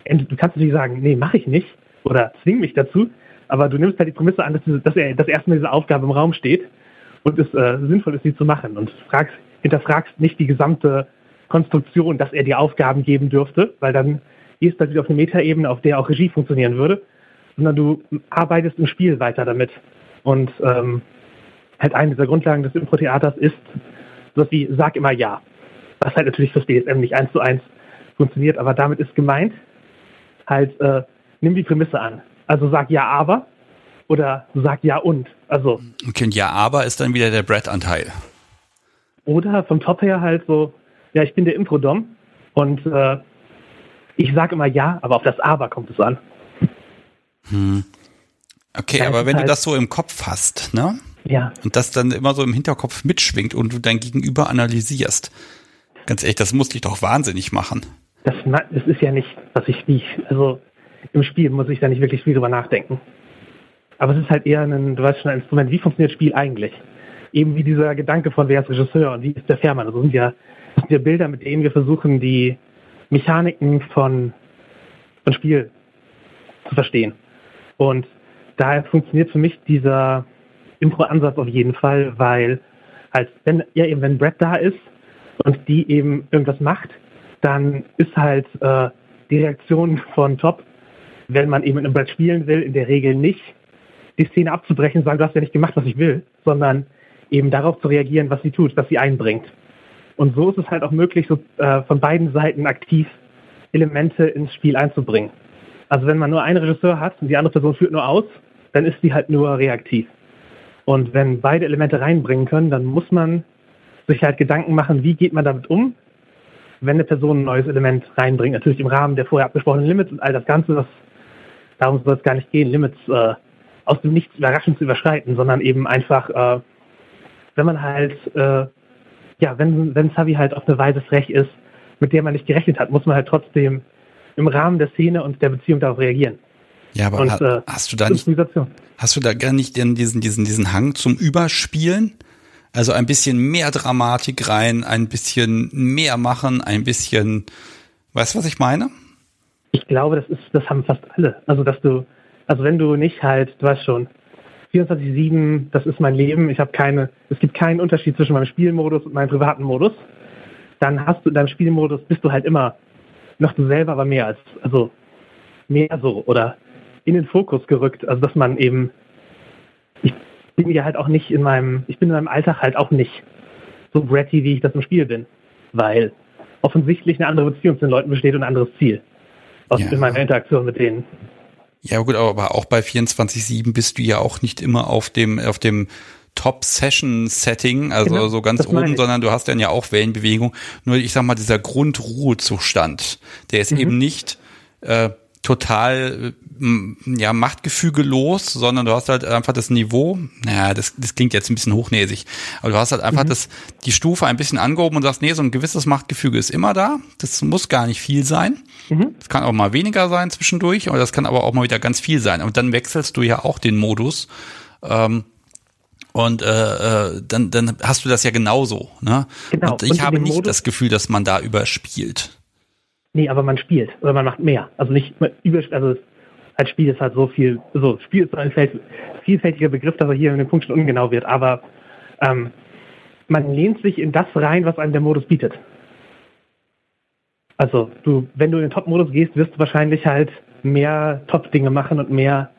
du kannst natürlich sagen, nee, mache ich nicht oder zwing mich dazu, aber du nimmst halt die Prämisse an, dass, dass, er, dass erstmal diese Aufgabe im Raum steht und es äh, sinnvoll ist, sie zu machen und fragst, hinterfragst nicht die gesamte Konstruktion, dass er dir Aufgaben geben dürfte, weil dann gehst du halt wieder auf eine Metaebene, auf der auch Regie funktionieren würde, sondern du arbeitest im Spiel weiter damit. Und ähm, halt eine dieser Grundlagen des Impro-Theaters ist sowas wie sag immer ja. Was halt natürlich fürs BSM nicht eins zu eins funktioniert, aber damit ist gemeint, halt äh, nimm die Prämisse an. Also sag ja aber oder sag ja und. Also. Okay, und ja aber ist dann wieder der Brett-Anteil. Oder vom Top her halt so, ja, ich bin der Impro-Dom und äh, ich sage immer ja, aber auf das aber kommt es an. Hm. Okay, aber wenn halt du das so im Kopf hast, ne? Ja. Und das dann immer so im Hinterkopf mitschwingt und du dein Gegenüber analysierst. Ganz ehrlich, das muss dich doch wahnsinnig machen. Das, das ist ja nicht, was ich, wie ich, also im Spiel muss ich da nicht wirklich viel drüber nachdenken. Aber es ist halt eher ein, du weißt schon, ein Instrument. Wie funktioniert Spiel eigentlich? Eben wie dieser Gedanke von wer ist Regisseur und wie ist der Fährmann. Also sind ja, das sind ja Bilder, mit denen wir versuchen, die Mechaniken von, von Spiel zu verstehen. Und daher funktioniert für mich dieser Impro-Ansatz auf jeden Fall, weil als wenn, ja eben wenn Brett da ist und die eben irgendwas macht, dann ist halt äh, die Reaktion von Top, wenn man eben mit einem Brett spielen will, in der Regel nicht die Szene abzubrechen und sagen, du hast ja nicht gemacht, was ich will, sondern eben darauf zu reagieren, was sie tut, was sie einbringt. Und so ist es halt auch möglich, so, äh, von beiden Seiten aktiv Elemente ins Spiel einzubringen. Also wenn man nur einen Regisseur hat und die andere Person führt nur aus, dann ist sie halt nur reaktiv. Und wenn beide Elemente reinbringen können, dann muss man sich halt Gedanken machen, wie geht man damit um, wenn eine Person ein neues Element reinbringt. Natürlich im Rahmen der vorher abgesprochenen Limits und all das Ganze, das, darum soll es gar nicht gehen, Limits äh, aus dem Nichts überraschend zu überschreiten, sondern eben einfach, äh, wenn man halt, äh, ja, wenn, wenn Savi halt auf eine Weise frech ist, mit der man nicht gerechnet hat, muss man halt trotzdem im Rahmen der Szene und der Beziehung darauf reagieren. Ja, aber und, äh, hast du da nicht, hast du da gar nicht diesen, diesen, diesen Hang zum Überspielen? Also ein bisschen mehr Dramatik rein, ein bisschen mehr machen, ein bisschen, weißt du, was ich meine? Ich glaube, das ist, das haben fast alle. Also, dass du, also wenn du nicht halt, du weißt schon, 24-7, das ist mein Leben, ich habe keine, es gibt keinen Unterschied zwischen meinem Spielmodus und meinem privaten Modus, dann hast du in deinem Spielmodus bist du halt immer noch du selber, aber mehr als, also mehr so oder in den Fokus gerückt. Also dass man eben, ich bin ja halt auch nicht in meinem, ich bin in meinem Alltag halt auch nicht so bratty, wie ich das im Spiel bin. Weil offensichtlich eine andere Beziehung zu den Leuten besteht und ein anderes Ziel. Aus ja. meiner Interaktion mit denen. Ja gut, aber auch bei 24-7 bist du ja auch nicht immer auf dem, auf dem Top-Session-Setting, also genau, so ganz oben, sondern du hast dann ja auch Wellenbewegung. Nur ich sag mal, dieser Grundruhezustand, der ist mhm. eben nicht äh, total ja machtgefügelos, sondern du hast halt einfach das Niveau, naja, das, das klingt jetzt ein bisschen hochnäsig, aber du hast halt einfach mhm. das, die Stufe ein bisschen angehoben und sagst, nee, so ein gewisses Machtgefüge ist immer da, das muss gar nicht viel sein, mhm. das kann auch mal weniger sein zwischendurch, aber das kann aber auch mal wieder ganz viel sein und dann wechselst du ja auch den Modus ähm, und äh, äh, dann, dann hast du das ja genauso. Ne? Genau. Und ich und habe nicht Modus das Gefühl, dass man da überspielt. Nee, aber man spielt oder man macht mehr. Also nicht über, also als Spiel ist halt so viel, so Spiel ist ein vielfältiger Begriff, dass er hier in den Punkt schon ungenau wird, aber ähm, man lehnt sich in das rein, was einem der Modus bietet. Also du, wenn du in den Top-Modus gehst, wirst du wahrscheinlich halt mehr Top-Dinge machen und mehr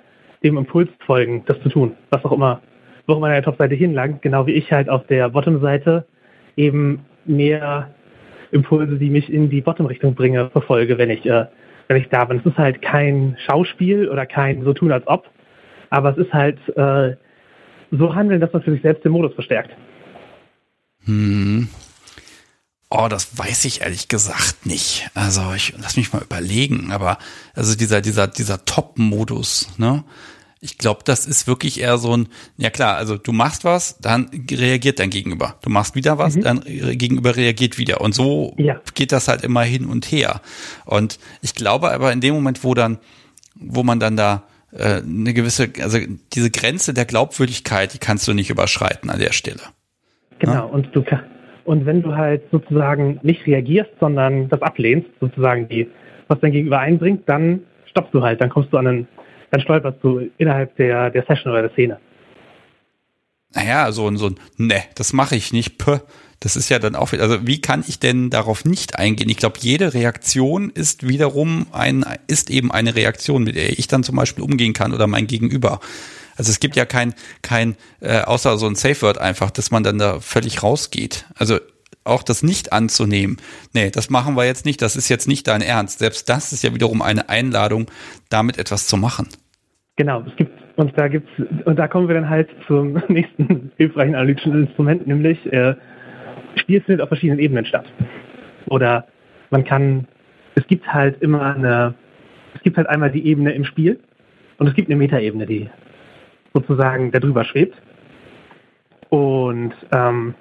dem Impuls folgen, das zu tun, was auch immer, wo auch immer deine Top-Seite hinlangt, genau wie ich halt auf der Bottom-Seite eben mehr Impulse, die mich in die Bottom-Richtung bringe, verfolge, wenn ich, äh, wenn ich da bin. Es ist halt kein Schauspiel oder kein so tun als ob, aber es ist halt äh, so handeln, dass man für sich selbst den Modus verstärkt. Hm. Oh, das weiß ich ehrlich gesagt nicht. Also ich lass mich mal überlegen, aber also dieser dieser dieser Top-Modus, ne? Ich glaube, das ist wirklich eher so ein, ja klar, also du machst was, dann reagiert dein Gegenüber. Du machst wieder was, mhm. dein Gegenüber reagiert wieder. Und so ja. geht das halt immer hin und her. Und ich glaube aber in dem Moment, wo dann, wo man dann da äh, eine gewisse, also diese Grenze der Glaubwürdigkeit, die kannst du nicht überschreiten an der Stelle. Genau, ja? und du und wenn du halt sozusagen nicht reagierst, sondern das ablehnst, sozusagen die, was dein Gegenüber einbringt, dann stoppst du halt, dann kommst du an einen dann stolperst du innerhalb der, der Session oder der Szene. Naja, so ein, so ein, ne, das mache ich nicht, Puh. Das ist ja dann auch, also wie kann ich denn darauf nicht eingehen? Ich glaube, jede Reaktion ist wiederum ein, ist eben eine Reaktion, mit der ich dann zum Beispiel umgehen kann oder mein Gegenüber. Also es gibt ja kein, kein, äh, außer so ein Safe Word einfach, dass man dann da völlig rausgeht. Also auch das nicht anzunehmen. Nee, das machen wir jetzt nicht, das ist jetzt nicht dein Ernst. Selbst das ist ja wiederum eine Einladung, damit etwas zu machen. Genau, es gibt, und da gibt's, und da kommen wir dann halt zum nächsten hilfreichen analytischen Instrument, nämlich äh, Spiel findet auf verschiedenen Ebenen statt. Oder man kann, es gibt halt immer eine, es gibt halt einmal die Ebene im Spiel und es gibt eine Metaebene, die sozusagen darüber schwebt. Und ähm,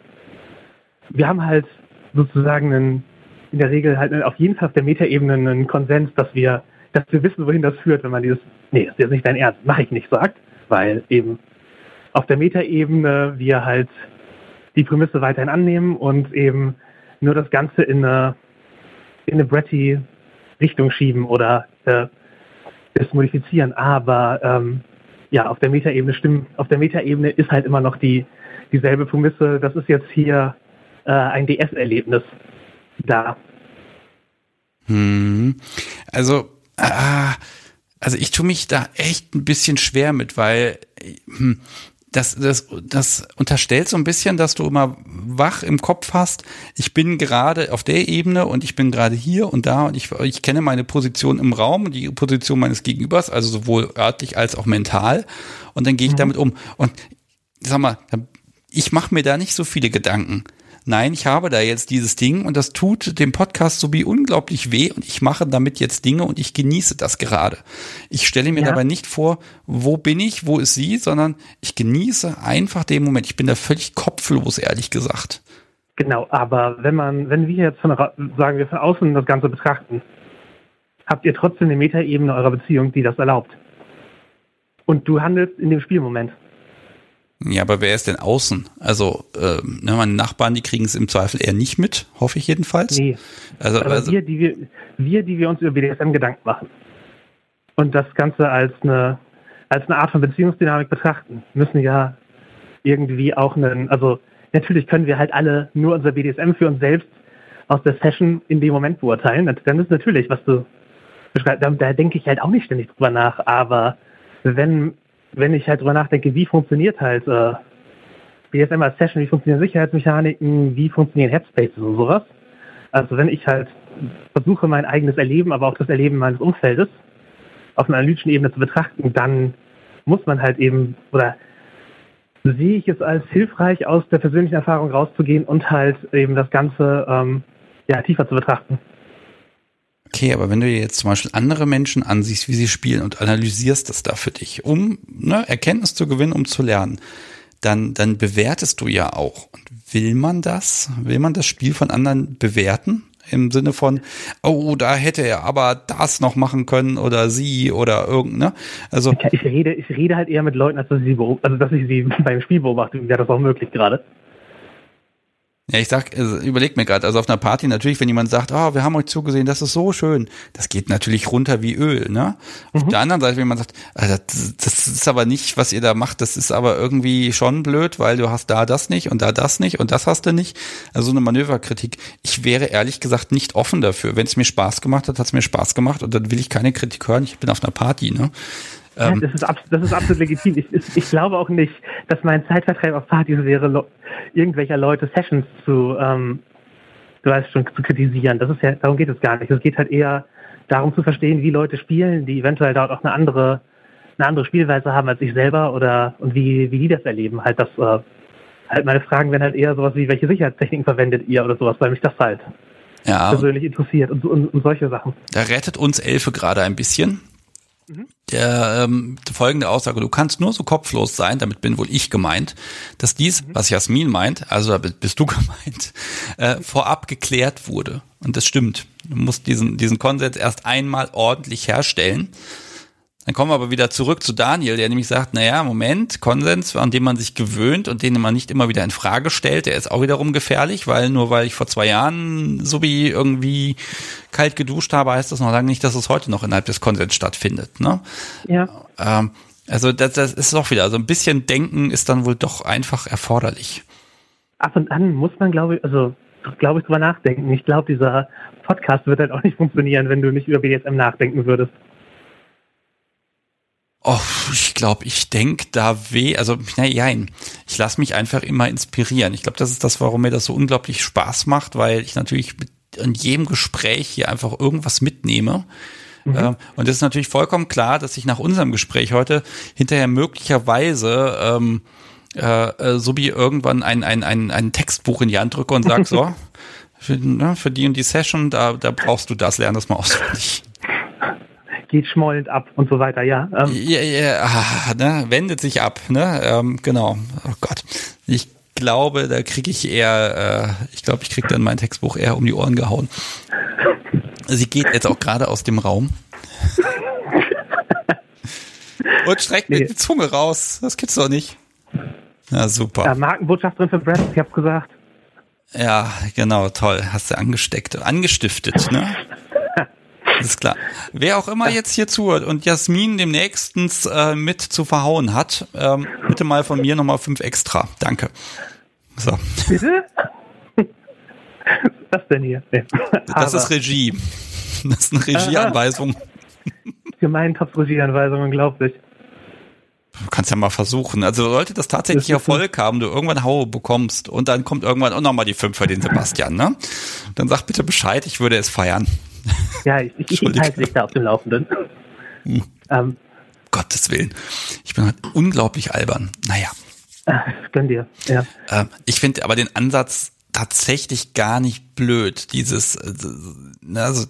wir haben halt sozusagen einen, in der Regel halt auf jeden Fall auf der Metaebene einen Konsens, dass wir, dass wir wissen, wohin das führt, wenn man dieses, nee, das ist jetzt nicht dein Ernst, mache ich nicht, sagt, weil eben auf der Metaebene wir halt die Prämisse weiterhin annehmen und eben nur das Ganze in eine, in eine Bretty Richtung schieben oder äh, es modifizieren. Aber ähm, ja, auf der Metaebene stimmt, auf der Metaebene ist halt immer noch die dieselbe Prämisse. Das ist jetzt hier äh, ein DS-Erlebnis da. Hm. Also, äh, also ich tue mich da echt ein bisschen schwer mit, weil hm, das, das, das unterstellt so ein bisschen, dass du immer wach im Kopf hast. Ich bin gerade auf der Ebene und ich bin gerade hier und da und ich, ich kenne meine Position im Raum und die Position meines Gegenübers, also sowohl örtlich als auch mental. Und dann gehe ich mhm. damit um. Und sag mal, ich mache mir da nicht so viele Gedanken nein, ich habe da jetzt dieses Ding und das tut dem Podcast so wie unglaublich weh und ich mache damit jetzt Dinge und ich genieße das gerade. Ich stelle mir ja. dabei nicht vor, wo bin ich, wo ist sie, sondern ich genieße einfach den Moment. Ich bin da völlig kopflos, ehrlich gesagt. Genau, aber wenn man, wenn wir jetzt von, sagen wir von außen das Ganze betrachten, habt ihr trotzdem eine Metaebene eurer Beziehung, die das erlaubt. Und du handelst in dem Spielmoment. Ja, aber wer ist denn außen? Also, äh, ne, meine Nachbarn, die kriegen es im Zweifel eher nicht mit, hoffe ich jedenfalls. Nee. Also, aber also wir, die wir, wir, die wir uns über BDSM Gedanken machen und das Ganze als eine, als eine Art von Beziehungsdynamik betrachten, müssen ja irgendwie auch einen, also natürlich können wir halt alle nur unser BDSM für uns selbst aus der Session in dem Moment beurteilen. Dann ist natürlich, was du beschreibst, da, da denke ich halt auch nicht ständig drüber nach, aber wenn wenn ich halt drüber nachdenke, wie funktioniert halt äh, BSM als Session, wie funktionieren Sicherheitsmechaniken, wie funktionieren Headspaces und sowas. Also wenn ich halt versuche, mein eigenes Erleben, aber auch das Erleben meines Umfeldes auf einer analytischen Ebene zu betrachten, dann muss man halt eben, oder sehe ich es als hilfreich, aus der persönlichen Erfahrung rauszugehen und halt eben das Ganze ähm, ja, tiefer zu betrachten. Okay, aber wenn du dir jetzt zum Beispiel andere Menschen ansiehst, wie sie spielen und analysierst das da für dich, um ne, Erkenntnis zu gewinnen, um zu lernen, dann, dann bewertest du ja auch. Und will man das? Will man das Spiel von anderen bewerten? Im Sinne von, oh, da hätte er aber das noch machen können oder sie oder irgend, ne? Also. Ich rede, ich rede halt eher mit Leuten, als dass ich sie, also dass ich sie beim Spiel beobachte, wäre das auch möglich gerade. Ja, ich sag, also überleg mir gerade, also auf einer Party natürlich, wenn jemand sagt, oh, wir haben euch zugesehen, das ist so schön, das geht natürlich runter wie Öl, ne? Mhm. Auf der anderen Seite, wenn man sagt, ah, das, das ist aber nicht, was ihr da macht, das ist aber irgendwie schon blöd, weil du hast da das nicht und da das nicht und das hast du nicht. Also eine Manöverkritik. Ich wäre ehrlich gesagt nicht offen dafür. Wenn es mir Spaß gemacht hat, hat es mir Spaß gemacht und dann will ich keine Kritik hören. Ich bin auf einer Party, ne? Ähm, das, ist das ist absolut legitim. Ich, ich, glaube auch nicht, dass mein Zeitvertreib auf Partys wäre, irgendwelcher Leute Sessions zu, ähm, du weißt schon, zu kritisieren. Das ist ja, darum geht es gar nicht. Es geht halt eher darum zu verstehen, wie Leute spielen, die eventuell dort auch eine andere, eine andere Spielweise haben als ich selber oder und wie, wie die das erleben. Halt das, äh, halt meine Fragen werden halt eher sowas wie, welche Sicherheitstechniken verwendet ihr oder sowas, weil mich das halt ja. persönlich interessiert und, und, und solche Sachen. Da rettet uns Elfe gerade ein bisschen. Der ähm, folgende Aussage, du kannst nur so kopflos sein, damit bin wohl ich gemeint, dass dies, mhm. was Jasmin meint, also bist du gemeint, äh, vorab geklärt wurde. Und das stimmt. Du musst diesen, diesen Konsens erst einmal ordentlich herstellen. Dann kommen wir aber wieder zurück zu Daniel, der nämlich sagt, naja, Moment, Konsens, an dem man sich gewöhnt und den man nicht immer wieder in Frage stellt, der ist auch wiederum gefährlich, weil nur weil ich vor zwei Jahren so wie irgendwie kalt geduscht habe, heißt das noch lange nicht, dass es heute noch innerhalb des Konsens stattfindet. Ne? Ja. Ähm, also das, das ist doch wieder, also ein bisschen Denken ist dann wohl doch einfach erforderlich. Ab und an muss man, glaube ich, also glaube ich, drüber nachdenken. Ich glaube, dieser Podcast wird halt auch nicht funktionieren, wenn du nicht über BDSM nachdenken würdest. Oh, ich glaube, ich denke da weh, also naja, ich lasse mich einfach immer inspirieren. Ich glaube, das ist das, warum mir das so unglaublich Spaß macht, weil ich natürlich mit, in jedem Gespräch hier einfach irgendwas mitnehme. Mhm. Ähm, und es ist natürlich vollkommen klar, dass ich nach unserem Gespräch heute hinterher möglicherweise ähm, äh, äh so wie irgendwann ein, ein, ein, ein Textbuch in die Hand drücke und sag so, für, ne, für die und die Session, da, da brauchst du das, lern das mal auswendig geht schmollend ab und so weiter, ja. Ähm. Ja, ja, ah, ne, wendet sich ab, ne? Ähm, genau. Oh Gott. Ich glaube, da kriege ich eher, äh, ich glaube, ich kriege dann mein Textbuch eher um die Ohren gehauen. Sie geht jetzt auch gerade aus dem Raum. und streckt nee. mir die Zunge raus. Das gibt's doch nicht. Ja, super. Ja, Markenbotschafterin für Brand, ich hab's gesagt. Ja, genau, toll. Hast du angesteckt, angestiftet, ne? Alles klar. Wer auch immer jetzt hier zuhört und Jasmin demnächstens äh, mit zu verhauen hat, ähm, bitte mal von mir nochmal fünf extra. Danke. So. Bitte? Was denn hier? Nee. Das ist Regie. Das ist eine Regieanweisung. Gemeintopf-Regieanweisung, unglaublich. Du kannst ja mal versuchen. Also sollte das tatsächlich das Erfolg haben, du irgendwann Haue bekommst und dann kommt irgendwann auch nochmal die fünf für den Sebastian, ne? Dann sag bitte Bescheid, ich würde es feiern. Ja, ich, ich, ich halte dich da auf dem Laufenden. Hm. Ähm, Gottes Willen. Ich bin halt unglaublich albern. Naja. Äh, gönn dir, ja. Ähm, ich finde aber den Ansatz tatsächlich gar nicht blöd. Dieses, äh, also,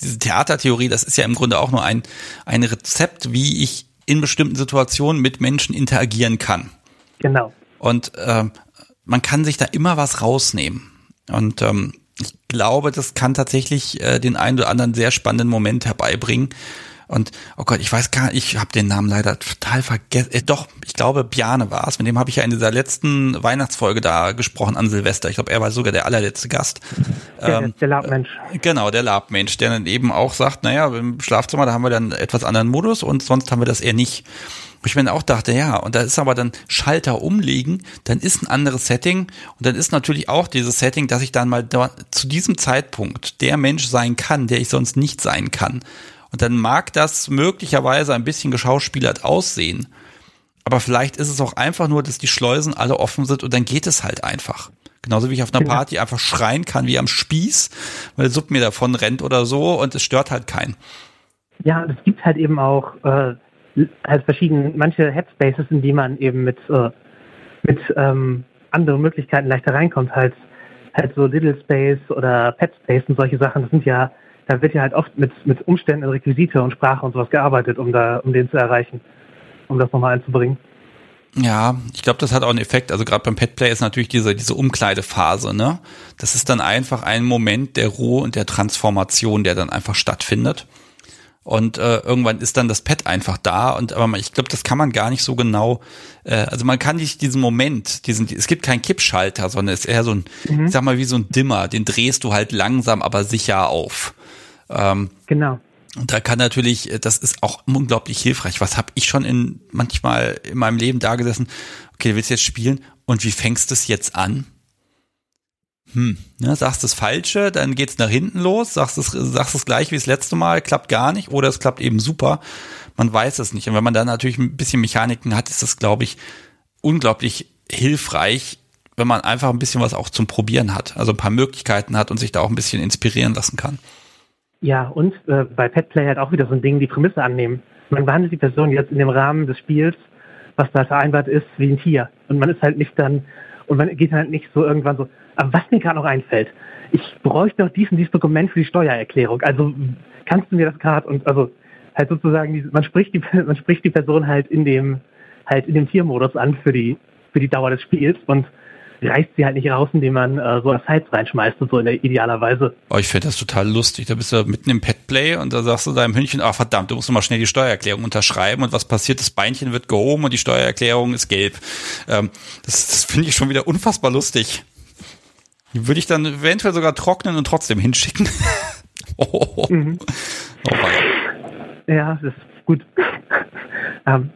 diese Theatertheorie, das ist ja im Grunde auch nur ein, ein Rezept, wie ich in bestimmten Situationen mit Menschen interagieren kann. Genau. Und ähm, man kann sich da immer was rausnehmen. Und ähm, ich glaube, das kann tatsächlich äh, den einen oder anderen sehr spannenden Moment herbeibringen. Und oh Gott, ich weiß gar nicht, ich habe den Namen leider total vergessen. Äh, doch, ich glaube, Bjane war es. Mit dem habe ich ja in dieser letzten Weihnachtsfolge da gesprochen an Silvester. Ich glaube, er war sogar der allerletzte Gast. Der, ähm, der Labmensch. Genau, der Labmensch, der dann eben auch sagt, naja, im Schlafzimmer, da haben wir dann etwas anderen Modus und sonst haben wir das eher nicht. Wo ich mir auch dachte, ja, und da ist aber dann Schalter umlegen, dann ist ein anderes Setting und dann ist natürlich auch dieses Setting, dass ich dann mal dort, zu diesem Zeitpunkt der Mensch sein kann, der ich sonst nicht sein kann. Und dann mag das möglicherweise ein bisschen geschauspielert aussehen. Aber vielleicht ist es auch einfach nur, dass die Schleusen alle offen sind und dann geht es halt einfach. Genauso wie ich auf einer genau. Party einfach schreien kann wie am Spieß, weil Sub mir davon rennt oder so und es stört halt keinen. Ja, es gibt halt eben auch äh, halt verschiedene, manche Headspaces, in die man eben mit, äh, mit ähm, anderen Möglichkeiten leichter reinkommt, halt, halt so Little Space oder Pet Space und solche Sachen. Das sind ja da wird ja halt oft mit, mit Umständen, Requisite und Sprache und sowas gearbeitet, um da, um den zu erreichen, um das nochmal einzubringen. Ja, ich glaube, das hat auch einen Effekt. Also gerade beim Petplay ist natürlich diese, diese Umkleidephase, ne? Das ist dann einfach ein Moment der Ruhe und der Transformation, der dann einfach stattfindet. Und äh, irgendwann ist dann das Pad einfach da und aber ich glaube, das kann man gar nicht so genau. Äh, also man kann nicht diesen Moment, diesen, es gibt keinen Kippschalter, sondern es ist eher so ein, mhm. ich sag mal wie so ein Dimmer, den drehst du halt langsam, aber sicher auf. Ähm, genau. Und da kann natürlich, äh, das ist auch unglaublich hilfreich. Was habe ich schon in manchmal in meinem Leben da gesessen? Okay, du willst jetzt spielen und wie fängst du es jetzt an? Hm, ne, sagst das Falsche, dann geht's nach hinten los, sagst es, sagst es gleich wie das letzte Mal, klappt gar nicht oder es klappt eben super. Man weiß es nicht. Und wenn man dann natürlich ein bisschen Mechaniken hat, ist das, glaube ich, unglaublich hilfreich, wenn man einfach ein bisschen was auch zum Probieren hat. Also ein paar Möglichkeiten hat und sich da auch ein bisschen inspirieren lassen kann. Ja, und äh, bei Petplay halt auch wieder so ein Ding, die Prämisse annehmen. Man behandelt die Person jetzt in dem Rahmen des Spiels, was da vereinbart ist, wie ein Tier. Und man ist halt nicht dann, und man geht halt nicht so irgendwann so, aber was mir gerade noch einfällt, ich bräuchte noch dies und dieses Dokument für die Steuererklärung. Also kannst du mir das gerade und also halt sozusagen, man spricht die, man spricht die Person halt in dem, halt in dem Tiermodus an für die, für die Dauer des Spiels und reißt sie halt nicht raus, indem man äh, so Sites reinschmeißt und so in der idealerweise. Oh, ich finde das total lustig. Da bist du mitten im Petplay und da sagst du deinem Hündchen, ach verdammt, du musst mal schnell die Steuererklärung unterschreiben und was passiert? Das Beinchen wird gehoben und die Steuererklärung ist gelb. Ähm, das das finde ich schon wieder unfassbar lustig. Die würde ich dann eventuell sogar trocknen und trotzdem hinschicken. oh. Mhm. oh ja, das ist gut. ähm,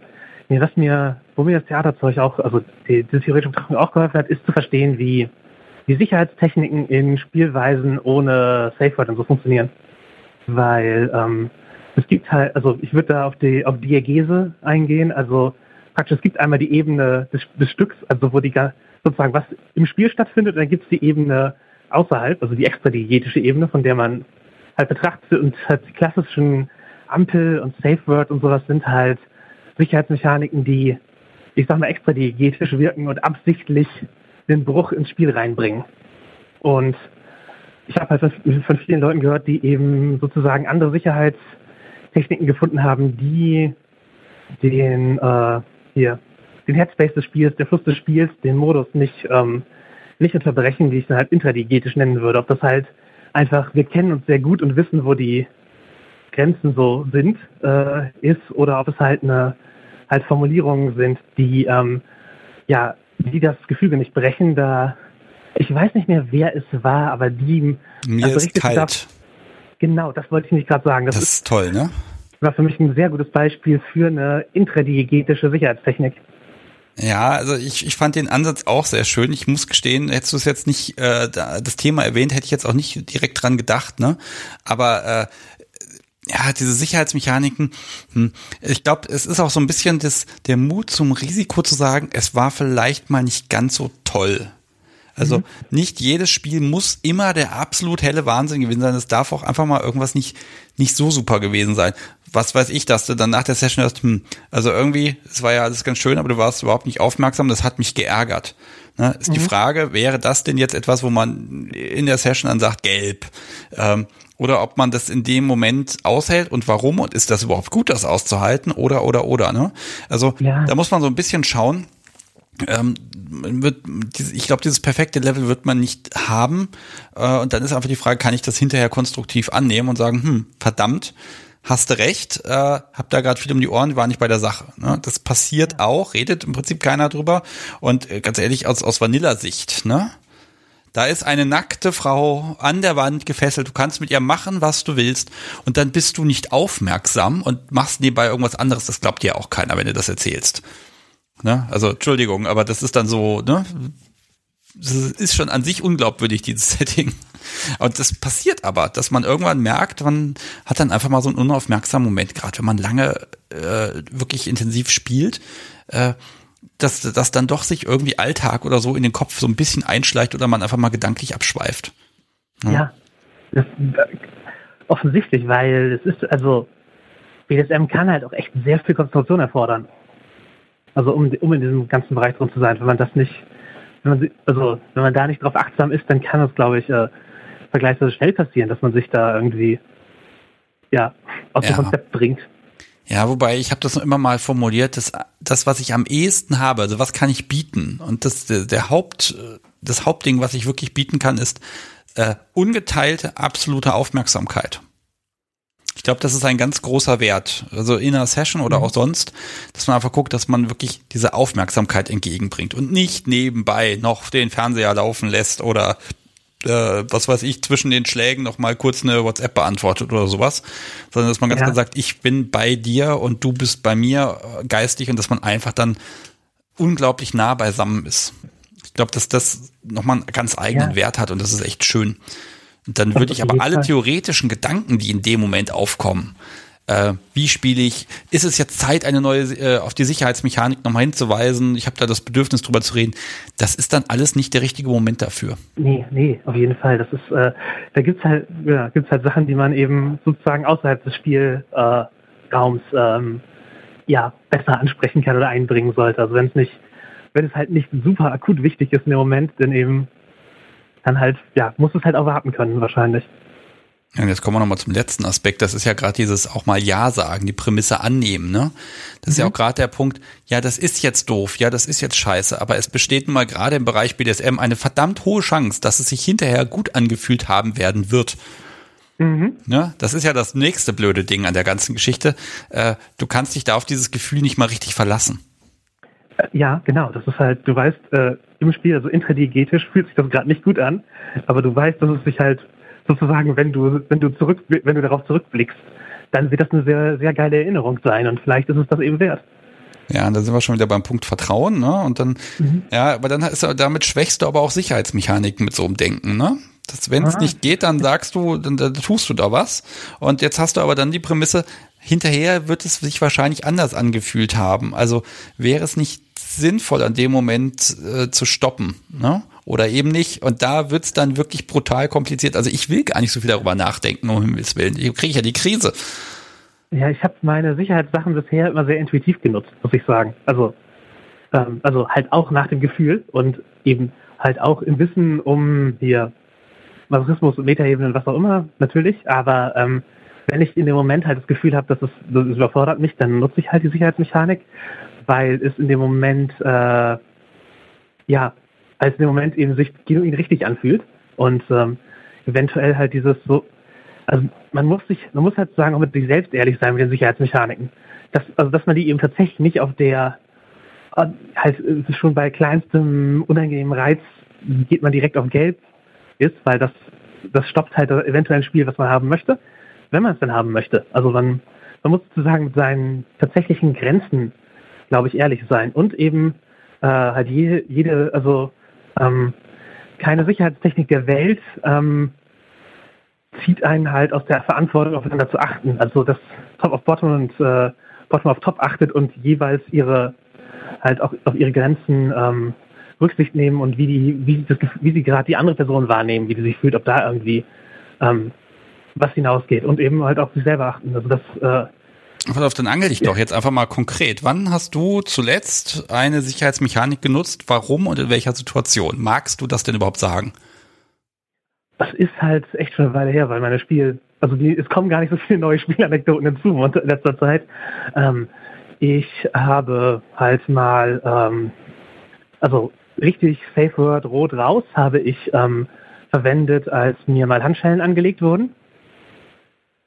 Nee, was mir, wo mir das Theaterzeug auch, also die, die theoretische Betrachtung auch geholfen hat, ist zu verstehen, wie die Sicherheitstechniken in Spielweisen ohne Safe Word und so funktionieren. Weil ähm, es gibt halt, also ich würde da auf die auf Diagese eingehen, also praktisch es gibt einmal die Ebene des, des Stücks, also wo die sozusagen was im Spiel stattfindet, dann gibt es die Ebene außerhalb, also die extradiegetische Ebene, von der man halt betrachtet und halt die klassischen Ampel und Safe Word und sowas sind halt Sicherheitsmechaniken, die, ich sag mal, extra diegetisch wirken und absichtlich den Bruch ins Spiel reinbringen. Und ich habe halt von vielen Leuten gehört, die eben sozusagen andere Sicherheitstechniken gefunden haben, die den äh, hier den Headspace des Spiels, den Fluss des Spiels, den Modus nicht ähm, nicht unterbrechen, die ich dann halt intradigetisch nennen würde. Ob das halt einfach, wir kennen uns sehr gut und wissen, wo die Grenzen so sind, äh, ist, oder ob es halt eine halt Formulierungen sind, die ähm, ja, die das Gefüge nicht brechen. Da ich weiß nicht mehr, wer es war, aber die mir ist kalt. Darf, genau, das wollte ich nicht gerade sagen. Das, das ist, ist toll, ne? War für mich ein sehr gutes Beispiel für eine intradiegetische Sicherheitstechnik. Ja, also ich, ich fand den Ansatz auch sehr schön. Ich muss gestehen, hättest du es jetzt nicht äh, das Thema erwähnt, hätte ich jetzt auch nicht direkt dran gedacht, ne? Aber äh, ja, diese Sicherheitsmechaniken, hm, ich glaube, es ist auch so ein bisschen das, der Mut zum Risiko zu sagen, es war vielleicht mal nicht ganz so toll. Also mhm. nicht jedes Spiel muss immer der absolut helle Wahnsinn gewesen sein. Es darf auch einfach mal irgendwas nicht, nicht so super gewesen sein. Was weiß ich, dass du dann nach der Session hast, hm, also irgendwie, es war ja alles ganz schön, aber du warst überhaupt nicht aufmerksam, das hat mich geärgert. Ne, ist mhm. die Frage, wäre das denn jetzt etwas, wo man in der Session dann sagt, gelb? Ähm, oder ob man das in dem Moment aushält und warum und ist das überhaupt gut, das auszuhalten oder oder oder ne? Also ja. da muss man so ein bisschen schauen. ähm, wird, ich glaube, dieses perfekte Level wird man nicht haben. Äh, und dann ist einfach die Frage, kann ich das hinterher konstruktiv annehmen und sagen, hm, verdammt, hast du recht, äh, hab da gerade viel um die Ohren, war nicht bei der Sache. Ne? Das passiert auch, redet im Prinzip keiner drüber. Und äh, ganz ehrlich, aus, aus Vanilla-Sicht, ne? Da ist eine nackte Frau an der Wand gefesselt. Du kannst mit ihr machen, was du willst. Und dann bist du nicht aufmerksam und machst nebenbei irgendwas anderes. Das glaubt dir auch keiner, wenn du das erzählst. Ne? Also, Entschuldigung, aber das ist dann so, ne? Das ist schon an sich unglaubwürdig, dieses Setting. Und das passiert aber, dass man irgendwann merkt, man hat dann einfach mal so einen unaufmerksamen Moment, gerade wenn man lange äh, wirklich intensiv spielt, äh, dass das dann doch sich irgendwie Alltag oder so in den Kopf so ein bisschen einschleicht oder man einfach mal gedanklich abschweift. Ja, ja das, offensichtlich, weil es ist, also BDSM kann halt auch echt sehr viel Konzentration erfordern. Also um, um in diesem ganzen Bereich drin zu sein. Wenn man das nicht, wenn man, also wenn man da nicht drauf achtsam ist, dann kann das, glaube ich, äh, vergleichsweise schnell passieren, dass man sich da irgendwie ja aus ja. dem Konzept bringt. Ja, wobei ich habe das noch immer mal formuliert, dass das, was ich am ehesten habe, also was kann ich bieten? Und das der, der Haupt, das Hauptding, was ich wirklich bieten kann, ist äh, ungeteilte absolute Aufmerksamkeit. Ich glaube, das ist ein ganz großer Wert. Also in einer Session oder mhm. auch sonst, dass man einfach guckt, dass man wirklich diese Aufmerksamkeit entgegenbringt und nicht nebenbei noch den Fernseher laufen lässt oder äh, was weiß ich, zwischen den Schlägen noch mal kurz eine WhatsApp beantwortet oder sowas, sondern dass man ganz ja. klar sagt, ich bin bei dir und du bist bei mir äh, geistig und dass man einfach dann unglaublich nah beisammen ist. Ich glaube, dass das nochmal einen ganz eigenen ja. Wert hat und das ist echt schön. Und dann würde ich aber alle theoretischen Gedanken, die in dem Moment aufkommen, äh, wie spiele ich, ist es jetzt Zeit, eine neue, äh, auf die Sicherheitsmechanik nochmal hinzuweisen, ich habe da das Bedürfnis drüber zu reden, das ist dann alles nicht der richtige Moment dafür. Nee, nee, auf jeden Fall. Das ist, äh, da gibt's halt, ja, gibt's halt Sachen, die man eben sozusagen außerhalb des Spielraums äh, ähm, ja, besser ansprechen kann oder einbringen sollte. Also wenn es nicht, wenn es halt nicht super akut wichtig ist in dem Moment, dann eben dann halt, ja, muss es halt auch warten können wahrscheinlich. Und jetzt kommen wir nochmal zum letzten Aspekt. Das ist ja gerade dieses auch mal Ja sagen, die Prämisse annehmen. Ne? Das mhm. ist ja mhm. auch gerade der Punkt, ja, das ist jetzt doof, ja, das ist jetzt scheiße, aber es besteht nun mal gerade im Bereich BDSM eine verdammt hohe Chance, dass es sich hinterher gut angefühlt haben werden wird. Mhm. Ne? Das ist ja das nächste blöde Ding an der ganzen Geschichte. Äh, du kannst dich da auf dieses Gefühl nicht mal richtig verlassen. Äh, ja, genau. Das ist halt, du weißt, äh, im Spiel, also intradiegetisch fühlt sich das gerade nicht gut an, aber du weißt, dass es sich halt sozusagen, wenn du, wenn du zurück, wenn du darauf zurückblickst, dann wird das eine sehr, sehr geile Erinnerung sein und vielleicht ist es das eben wert. Ja, und dann sind wir schon wieder beim Punkt Vertrauen, ne? Und dann, mhm. ja, aber dann ist damit schwächst du aber auch Sicherheitsmechaniken mit so einem Denken, ne? wenn es nicht geht, dann sagst du, dann, dann tust du da was. Und jetzt hast du aber dann die Prämisse, hinterher wird es sich wahrscheinlich anders angefühlt haben. Also wäre es nicht sinnvoll, an dem Moment äh, zu stoppen, ne? Oder eben nicht. Und da wird's dann wirklich brutal kompliziert. Also ich will gar nicht so viel darüber nachdenken, um Himmels Willen. Ich kriege ja die Krise. Ja, ich habe meine Sicherheitssachen bisher immer sehr intuitiv genutzt, muss ich sagen. Also, ähm, also halt auch nach dem Gefühl und eben halt auch im Wissen um hier Masochismus und Metaebenen, was auch immer, natürlich. Aber ähm, wenn ich in dem Moment halt das Gefühl habe, dass es, das überfordert mich, dann nutze ich halt die Sicherheitsmechanik, weil es in dem Moment äh, ja als dem Moment eben sich ihn richtig anfühlt und ähm, eventuell halt dieses so, also man muss sich, man muss halt sagen, auch mit sich selbst ehrlich sein mit den Sicherheitsmechaniken. Dass, also dass man die eben tatsächlich nicht auf der äh, halt schon bei kleinstem unangenehmen Reiz geht man direkt auf Gelb ist, weil das das stoppt halt eventuell ein Spiel, was man haben möchte, wenn man es denn haben möchte. Also man, man muss sozusagen mit seinen tatsächlichen Grenzen, glaube ich, ehrlich sein und eben äh, halt jede, jede, also ähm, keine Sicherheitstechnik der Welt ähm, zieht einen halt aus der Verantwortung, aufeinander zu achten. Also dass Top of Bottom und äh, Bottom of Top achtet und jeweils ihre halt auch auf ihre Grenzen ähm, Rücksicht nehmen und wie die, wie, das, wie sie gerade die andere Person wahrnehmen, wie sie sich fühlt, ob da irgendwie ähm, was hinausgeht und eben halt auch sich selber achten. Also das äh, Pass auf, dann angel dich doch jetzt einfach mal konkret. Wann hast du zuletzt eine Sicherheitsmechanik genutzt? Warum und in welcher Situation? Magst du das denn überhaupt sagen? Das ist halt echt schon eine Weile her, weil meine Spiel, also die, es kommen gar nicht so viele neue Spielanekdoten hinzu in letzter Zeit. Ähm, ich habe halt mal ähm, also richtig Safe Word rot raus habe ich ähm, verwendet, als mir mal Handschellen angelegt wurden.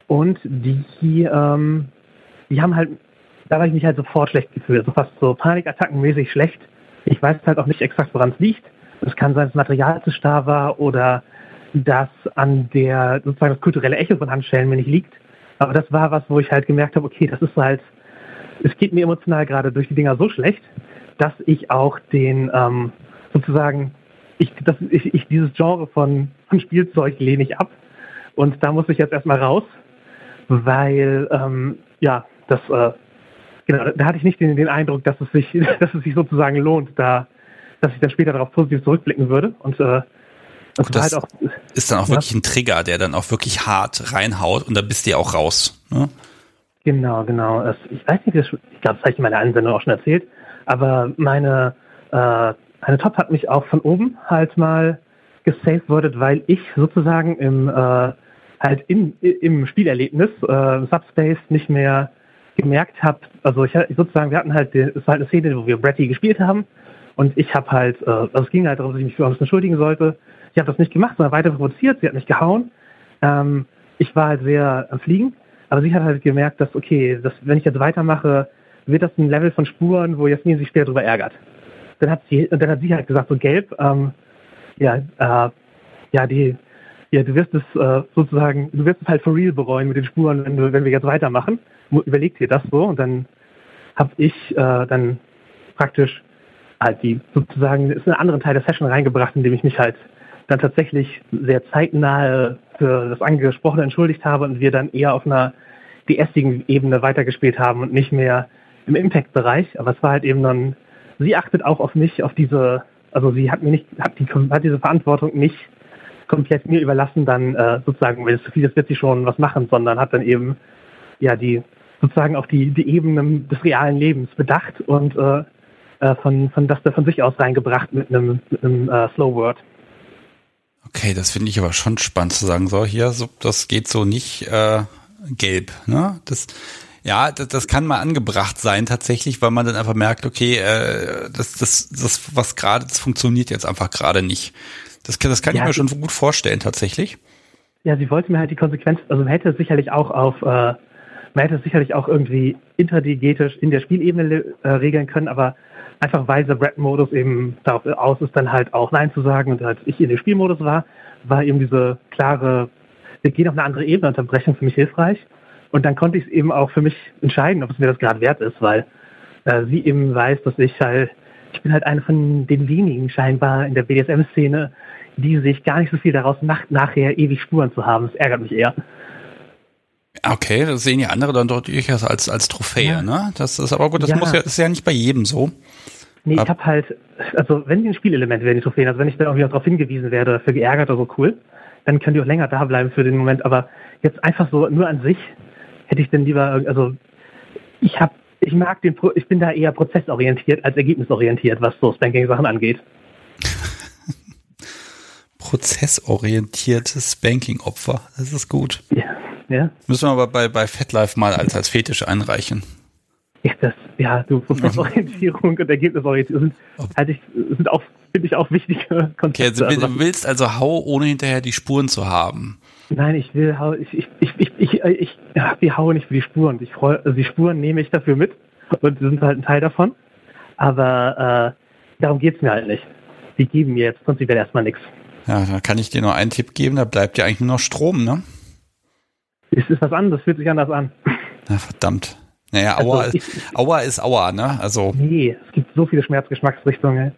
Und die, ähm, die haben halt, da habe ich mich halt sofort schlecht gefühlt, also fast so panikattackenmäßig schlecht. Ich weiß halt auch nicht exakt, woran es liegt. Es kann sein, dass das Material zu starr war oder dass an der sozusagen das kulturelle Echo von Handschellen mir nicht liegt. Aber das war was, wo ich halt gemerkt habe, okay, das ist halt, es geht mir emotional gerade durch die Dinger so schlecht, dass ich auch den ähm, sozusagen, ich, das, ich, ich dieses Genre von, von Spielzeug lehne ich ab. Und da muss ich jetzt erstmal raus, weil ähm, ja, das äh, genau, da hatte ich nicht den, den Eindruck, dass es sich, dass es sich sozusagen lohnt, da, dass ich dann später darauf positiv zurückblicken würde. Und äh, das, das halt auch, ist dann auch ja. wirklich ein Trigger, der dann auch wirklich hart reinhaut und da bist du ja auch raus. Ne? Genau, genau. Das, ich weiß nicht, ich glaube, das habe ich in meiner Einsendung auch schon erzählt, aber meine, äh, meine Top hat mich auch von oben halt mal gesafewordet, weil ich sozusagen im äh, halt in, im Spielerlebnis äh, Subspace nicht mehr gemerkt habe, also ich sozusagen, wir hatten halt, es war halt eine Szene, wo wir Bratty gespielt haben und ich habe halt, äh, also es ging halt darum, dass ich mich für uns entschuldigen sollte ich habe das nicht gemacht, sondern weiter provoziert. Sie hat mich gehauen. Ähm, ich war halt sehr am Fliegen, aber sie hat halt gemerkt, dass, okay, dass, wenn ich jetzt weitermache, wird das ein Level von Spuren, wo Jasmin sich später darüber ärgert. Dann hat sie, dann hat sie halt gesagt, so gelb, ähm, ja, äh, ja, die, ja, du wirst es äh, sozusagen, du wirst es halt for real bereuen mit den Spuren, wenn, du, wenn wir jetzt weitermachen. Überleg dir das so und dann habe ich äh, dann praktisch halt die sozusagen ist einen anderen Teil der Session reingebracht, indem ich mich halt dann tatsächlich sehr zeitnah für das Angesprochene entschuldigt habe und wir dann eher auf einer DS-igen Ebene weitergespielt haben und nicht mehr im Impact-Bereich. Aber es war halt eben dann, sie achtet auch auf mich, auf diese, also sie hat mir nicht, hat, die, hat diese Verantwortung nicht komplett mir überlassen, dann äh, sozusagen, wenn es zu viel ist, wird sie schon was machen, sondern hat dann eben ja die sozusagen auf die, die Ebenen des realen Lebens bedacht und äh, äh von, von das von sich aus reingebracht mit einem, mit einem äh, Slow Word. Okay, das finde ich aber schon spannend zu sagen. So, hier, so, das geht so nicht äh, gelb. Ne? Das, ja, das, das kann mal angebracht sein tatsächlich, weil man dann einfach merkt, okay, äh, das, das, das, was gerade, das funktioniert jetzt einfach gerade nicht. Das, das kann ja, ich mir schon gut vorstellen tatsächlich. Ja, sie wollte mir halt die Konsequenz, also hätte sicherlich auch auf, äh, man hätte sicherlich auch irgendwie interdigetisch in der Spielebene äh, regeln können, aber einfach weil der Red-Modus eben darauf aus ist, dann halt auch Nein zu sagen. Und als ich in dem Spielmodus war, war eben diese klare, wir gehen auf eine andere Ebene, Unterbrechung für mich hilfreich. Und dann konnte ich es eben auch für mich entscheiden, ob es mir das gerade wert ist, weil äh, sie eben weiß, dass ich halt, ich bin halt eine von den wenigen scheinbar in der BDSM-Szene, die sich gar nicht so viel daraus macht, nachher ewig Spuren zu haben. Das ärgert mich eher. Okay, das sehen ja andere dann doch durchaus als, als Trophäe, ja. ne? Das ist aber gut, das ja. muss ja, ist ja nicht bei jedem so. Nee, ich habe halt, also wenn die ein Spielelement wären, die Trophäen, also wenn ich dann auch wieder darauf hingewiesen werde, dafür geärgert oder so, cool, dann können die auch länger da bleiben für den Moment, aber jetzt einfach so nur an sich hätte ich dann lieber, also ich habe, ich mag den, ich bin da eher prozessorientiert als ergebnisorientiert, was so Spanking-Sachen angeht. Prozessorientiertes Spanking-Opfer, das ist gut. Ja. Ja? Müssen wir aber bei, bei FetLife mal als, als Fetisch einreichen. Ja, das, ja, du, Prozessorientierung und Ergebnisorientierung sind, halt ich, sind auch, finde ich auch wichtige Konzepte. Okay, also, du willst also hau, ohne hinterher die Spuren zu haben. Nein, ich will hau, ich, ich, ich, ich, ich, ich ja, wir hauen nicht für die Spuren. Ich freu, also die Spuren nehme ich dafür mit und sind halt ein Teil davon. Aber äh, darum geht's mir halt nicht. Die geben mir jetzt prinzipiell erstmal nichts. Ja, da kann ich dir nur einen Tipp geben, da bleibt ja eigentlich nur noch Strom, ne? Es ist was anderes, fühlt sich anders an. Na, verdammt. Naja, also Aua, ich, ist, Aua ist Aua, ne? Also. Nee, es gibt so viele Schmerzgeschmacksrichtungen.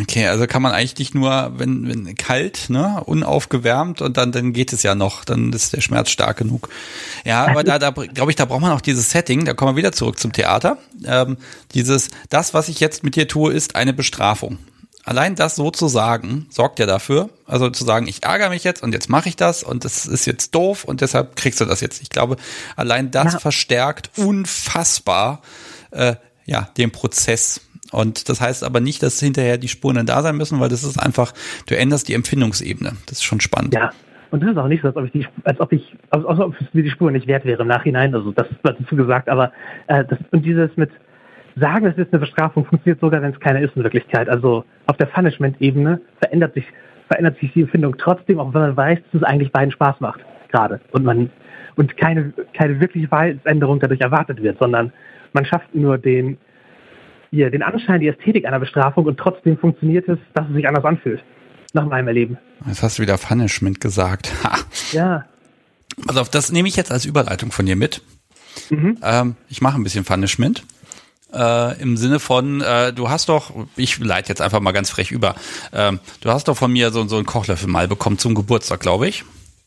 Okay, also kann man eigentlich nicht nur, wenn, wenn kalt, ne, unaufgewärmt und dann, dann geht es ja noch, dann ist der Schmerz stark genug. Ja, aber da, da glaube ich, da braucht man auch dieses Setting, da kommen wir wieder zurück zum Theater. Ähm, dieses, das, was ich jetzt mit dir tue, ist eine Bestrafung allein das so zu sagen, sorgt ja dafür, also zu sagen, ich ärgere mich jetzt und jetzt mache ich das und das ist jetzt doof und deshalb kriegst du das jetzt. Ich glaube, allein das ja. verstärkt unfassbar äh, ja den Prozess. Und das heißt aber nicht, dass hinterher die Spuren dann da sein müssen, weil das ist einfach, du änderst die Empfindungsebene. Das ist schon spannend. Ja, und das ist auch nicht so, als ob ich, die, als ob ich, als ob es mir die Spur nicht wert wäre im Nachhinein. Also das war dazu gesagt, aber äh, das, und dieses mit, sagen, das ist eine Bestrafung, funktioniert sogar, wenn es keine ist in Wirklichkeit. Also auf der Punishment-Ebene verändert sich, verändert sich die Empfindung trotzdem, auch wenn man weiß, dass es eigentlich beiden Spaß macht gerade und man und keine, keine wirkliche Verhaltensänderung dadurch erwartet wird, sondern man schafft nur den, hier, den Anschein, die Ästhetik einer Bestrafung und trotzdem funktioniert es, dass es sich anders anfühlt. Nach meinem Erleben. Jetzt hast du wieder Punishment gesagt. Ha. Ja. Also auf das nehme ich jetzt als Überleitung von dir mit. Mhm. Ähm, ich mache ein bisschen Punishment. Äh, Im Sinne von, äh, du hast doch, ich leite jetzt einfach mal ganz frech über, äh, du hast doch von mir so, so einen Kochlöffel mal bekommen zum Geburtstag, glaube ich.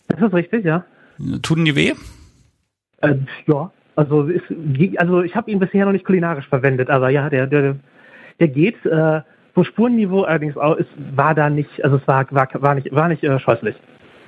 Das ist richtig, ja. Tun die weh? Äh, ja, also, ist, also ich habe ihn bisher noch nicht kulinarisch verwendet, aber ja, der, der, der geht. Äh, vom Spurenniveau allerdings auch, es war da nicht, also es war, war, war nicht, war nicht äh, scheußlich.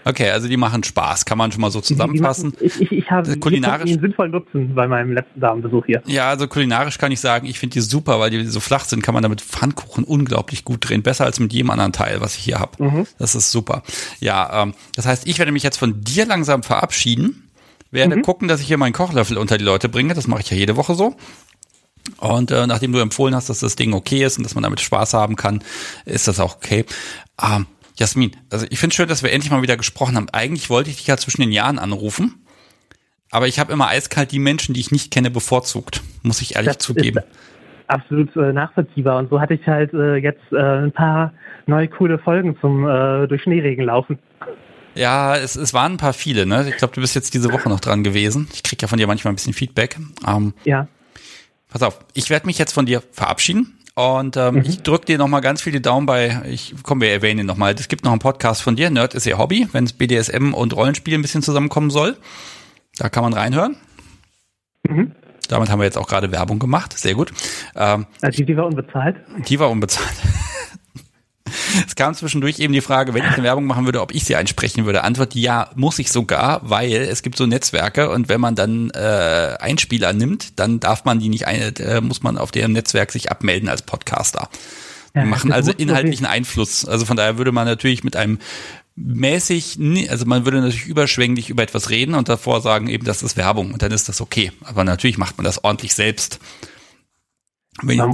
Okay, also die machen Spaß, kann man schon mal so zusammenfassen. Machen, ich, ich, ich habe kulinarisch einen sinnvollen Nutzen bei meinem letzten Damenbesuch hier. Ja, also kulinarisch kann ich sagen, ich finde die super, weil die so flach sind, kann man damit Pfannkuchen unglaublich gut drehen, besser als mit jedem anderen Teil, was ich hier habe. Mhm. Das ist super. Ja, ähm, das heißt, ich werde mich jetzt von dir langsam verabschieden, werde mhm. gucken, dass ich hier meinen Kochlöffel unter die Leute bringe. Das mache ich ja jede Woche so. Und äh, nachdem du empfohlen hast, dass das Ding okay ist und dass man damit Spaß haben kann, ist das auch okay. Ähm, Jasmin, also ich finde schön, dass wir endlich mal wieder gesprochen haben. Eigentlich wollte ich dich ja zwischen den Jahren anrufen, aber ich habe immer eiskalt die Menschen, die ich nicht kenne, bevorzugt, muss ich ehrlich das zugeben. absolut äh, nachvollziehbar. Und so hatte ich halt äh, jetzt äh, ein paar neue coole Folgen zum äh, durch Schneeregen laufen. Ja, es, es waren ein paar viele, ne? Ich glaube, du bist jetzt diese Woche noch dran gewesen. Ich kriege ja von dir manchmal ein bisschen Feedback. Ähm, ja. Pass auf, ich werde mich jetzt von dir verabschieden. Und ähm, mhm. ich drücke dir nochmal ganz viele Daumen bei, ich komme, wir erwähnen ihn nochmal. Es gibt noch einen Podcast von dir, Nerd ist ihr Hobby, wenn es BDSM und Rollenspiel ein bisschen zusammenkommen soll. Da kann man reinhören. Mhm. Damit haben wir jetzt auch gerade Werbung gemacht. Sehr gut. Ähm, also die war unbezahlt? Die war unbezahlt. Es kam zwischendurch eben die Frage, wenn ich eine Werbung machen würde, ob ich sie einsprechen würde. Antwort ja, muss ich sogar, weil es gibt so Netzwerke und wenn man dann äh, Einspieler nimmt, dann darf man die nicht ein, äh, muss man auf dem Netzwerk sich abmelden als Podcaster. Wir machen also inhaltlichen Einfluss. Also von daher würde man natürlich mit einem mäßig, also man würde natürlich überschwänglich über etwas reden und davor sagen eben, das ist Werbung und dann ist das okay. Aber natürlich macht man das ordentlich selbst.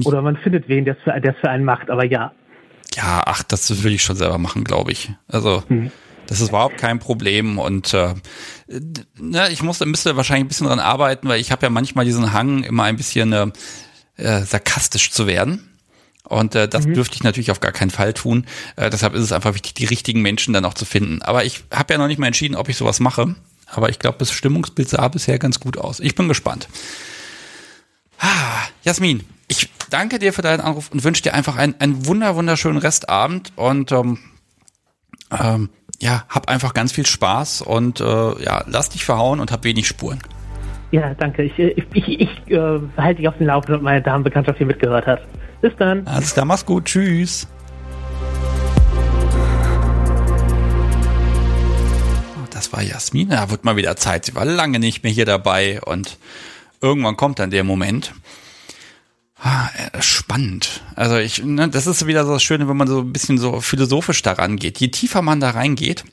Oder man findet wen, der es für einen macht, aber ja. Ja, ach, das will ich schon selber machen, glaube ich. Also mhm. das ist überhaupt kein Problem und äh, ne, ich musste, müsste wahrscheinlich ein bisschen dran arbeiten, weil ich habe ja manchmal diesen Hang, immer ein bisschen äh, äh, sarkastisch zu werden. Und äh, das mhm. dürfte ich natürlich auf gar keinen Fall tun. Äh, deshalb ist es einfach wichtig, die richtigen Menschen dann auch zu finden. Aber ich habe ja noch nicht mal entschieden, ob ich sowas mache. Aber ich glaube, das Stimmungsbild sah bisher ganz gut aus. Ich bin gespannt. Ah, Jasmin, ich danke dir für deinen Anruf und wünsche dir einfach einen, einen wunder, wunderschönen Restabend und ähm, ähm, ja, hab einfach ganz viel Spaß und äh, ja, lass dich verhauen und hab wenig Spuren. Ja, danke. Ich, ich, ich, ich äh, halte dich auf den Laufenden und meine Damenbekanntschaft hier mitgehört hat. Bis dann. Alles klar, mach's gut. Tschüss. Oh, das war Jasmin. Da wird mal wieder Zeit. Sie war lange nicht mehr hier dabei und irgendwann kommt dann der Moment. Ah, äh, spannend. Also ich, ne, das ist wieder so das Schöne, wenn man so ein bisschen so philosophisch daran geht. Je tiefer man da reingeht,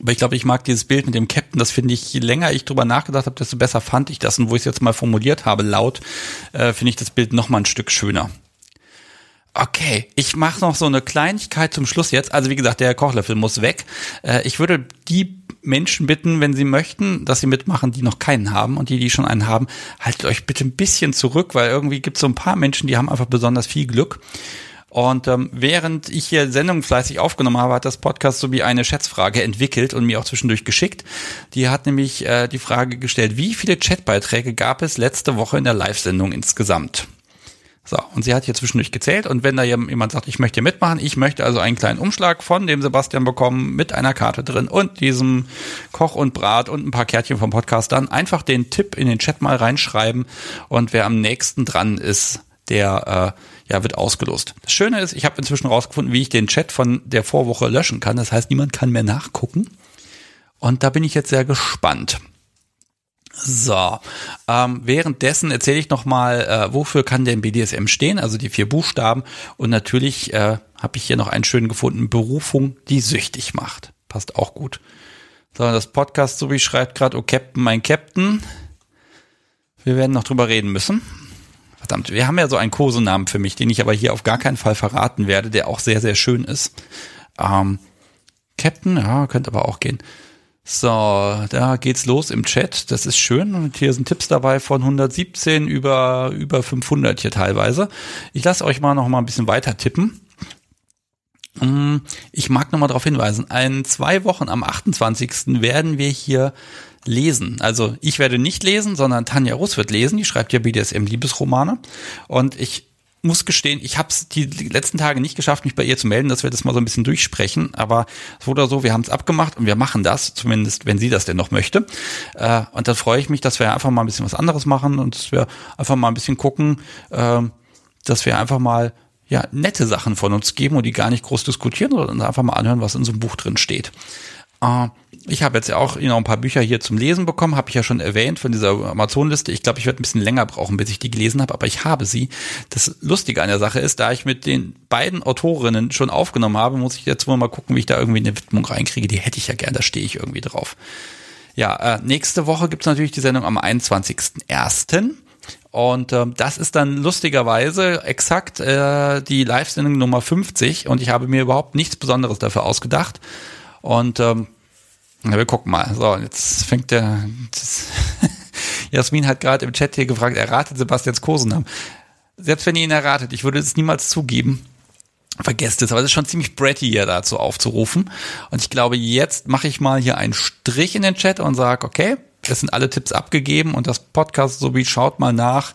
aber ich glaube, ich mag dieses Bild mit dem Captain, das finde ich, je länger ich drüber nachgedacht habe, desto besser fand ich das. Und wo ich es jetzt mal formuliert habe, laut, äh, finde ich das Bild noch mal ein Stück schöner. Okay, ich mache noch so eine Kleinigkeit zum Schluss jetzt. Also wie gesagt, der Kochlöffel muss weg. Äh, ich würde die Menschen bitten, wenn sie möchten, dass sie mitmachen, die noch keinen haben und die, die schon einen haben, haltet euch bitte ein bisschen zurück, weil irgendwie gibt es so ein paar Menschen, die haben einfach besonders viel Glück. Und ähm, während ich hier Sendungen fleißig aufgenommen habe, hat das Podcast so wie eine Schätzfrage entwickelt und mir auch zwischendurch geschickt. Die hat nämlich äh, die Frage gestellt, wie viele Chatbeiträge gab es letzte Woche in der Live-Sendung insgesamt? So, und sie hat hier zwischendurch gezählt und wenn da jemand sagt, ich möchte hier mitmachen, ich möchte also einen kleinen Umschlag von dem Sebastian bekommen mit einer Karte drin und diesem Koch und Brat und ein paar Kärtchen vom Podcast, dann einfach den Tipp in den Chat mal reinschreiben und wer am nächsten dran ist, der äh, ja wird ausgelost. Das Schöne ist, ich habe inzwischen rausgefunden, wie ich den Chat von der Vorwoche löschen kann. Das heißt, niemand kann mehr nachgucken. Und da bin ich jetzt sehr gespannt. So, ähm, währenddessen erzähle ich nochmal, äh, wofür kann denn BDSM stehen, also die vier Buchstaben. Und natürlich äh, habe ich hier noch einen schönen gefunden, Berufung, die süchtig macht. Passt auch gut. So, das Podcast, so wie schreibt gerade, oh Captain, mein Captain. Wir werden noch drüber reden müssen. Verdammt, wir haben ja so einen Kosenamen für mich, den ich aber hier auf gar keinen Fall verraten werde, der auch sehr, sehr schön ist. Ähm, Captain, ja, könnte aber auch gehen. So, da geht's los im Chat. Das ist schön. Und hier sind Tipps dabei von 117 über, über 500 hier teilweise. Ich lasse euch mal noch mal ein bisschen weiter tippen. Mm, ich mag noch mal darauf hinweisen. In zwei Wochen am 28. werden wir hier lesen. Also ich werde nicht lesen, sondern Tanja Russ wird lesen. Die schreibt ja BDSM-Liebesromane. Und ich muss gestehen, ich habe es die letzten Tage nicht geschafft, mich bei ihr zu melden, dass wir das mal so ein bisschen durchsprechen. Aber so oder so, wir haben es abgemacht und wir machen das, zumindest wenn sie das denn noch möchte. Äh, und dann freue ich mich, dass wir einfach mal ein bisschen was anderes machen und dass wir einfach mal ein bisschen gucken, äh, dass wir einfach mal ja nette Sachen von uns geben und die gar nicht groß diskutieren, sondern einfach mal anhören, was in so einem Buch drin steht. Äh, ich habe jetzt ja auch noch ein paar Bücher hier zum Lesen bekommen, habe ich ja schon erwähnt von dieser Amazon-Liste. Ich glaube, ich werde ein bisschen länger brauchen, bis ich die gelesen habe, aber ich habe sie. Das Lustige an der Sache ist, da ich mit den beiden Autorinnen schon aufgenommen habe, muss ich jetzt wohl mal gucken, wie ich da irgendwie eine Widmung reinkriege. Die hätte ich ja gern, da stehe ich irgendwie drauf. Ja, äh, nächste Woche gibt's natürlich die Sendung am 21.01. Und äh, das ist dann lustigerweise exakt äh, die Live-Sendung Nummer 50 und ich habe mir überhaupt nichts Besonderes dafür ausgedacht. Und ähm, na, wir gucken mal. So, jetzt fängt der. Das, Jasmin hat gerade im Chat hier gefragt, erratet Sebastians Kosenamen. Selbst wenn ihr ihn erratet, ich würde es niemals zugeben. Vergesst es, aber es ist schon ziemlich bratty hier dazu aufzurufen. Und ich glaube, jetzt mache ich mal hier einen Strich in den Chat und sage, okay, es sind alle Tipps abgegeben und das Podcast sowie schaut mal nach,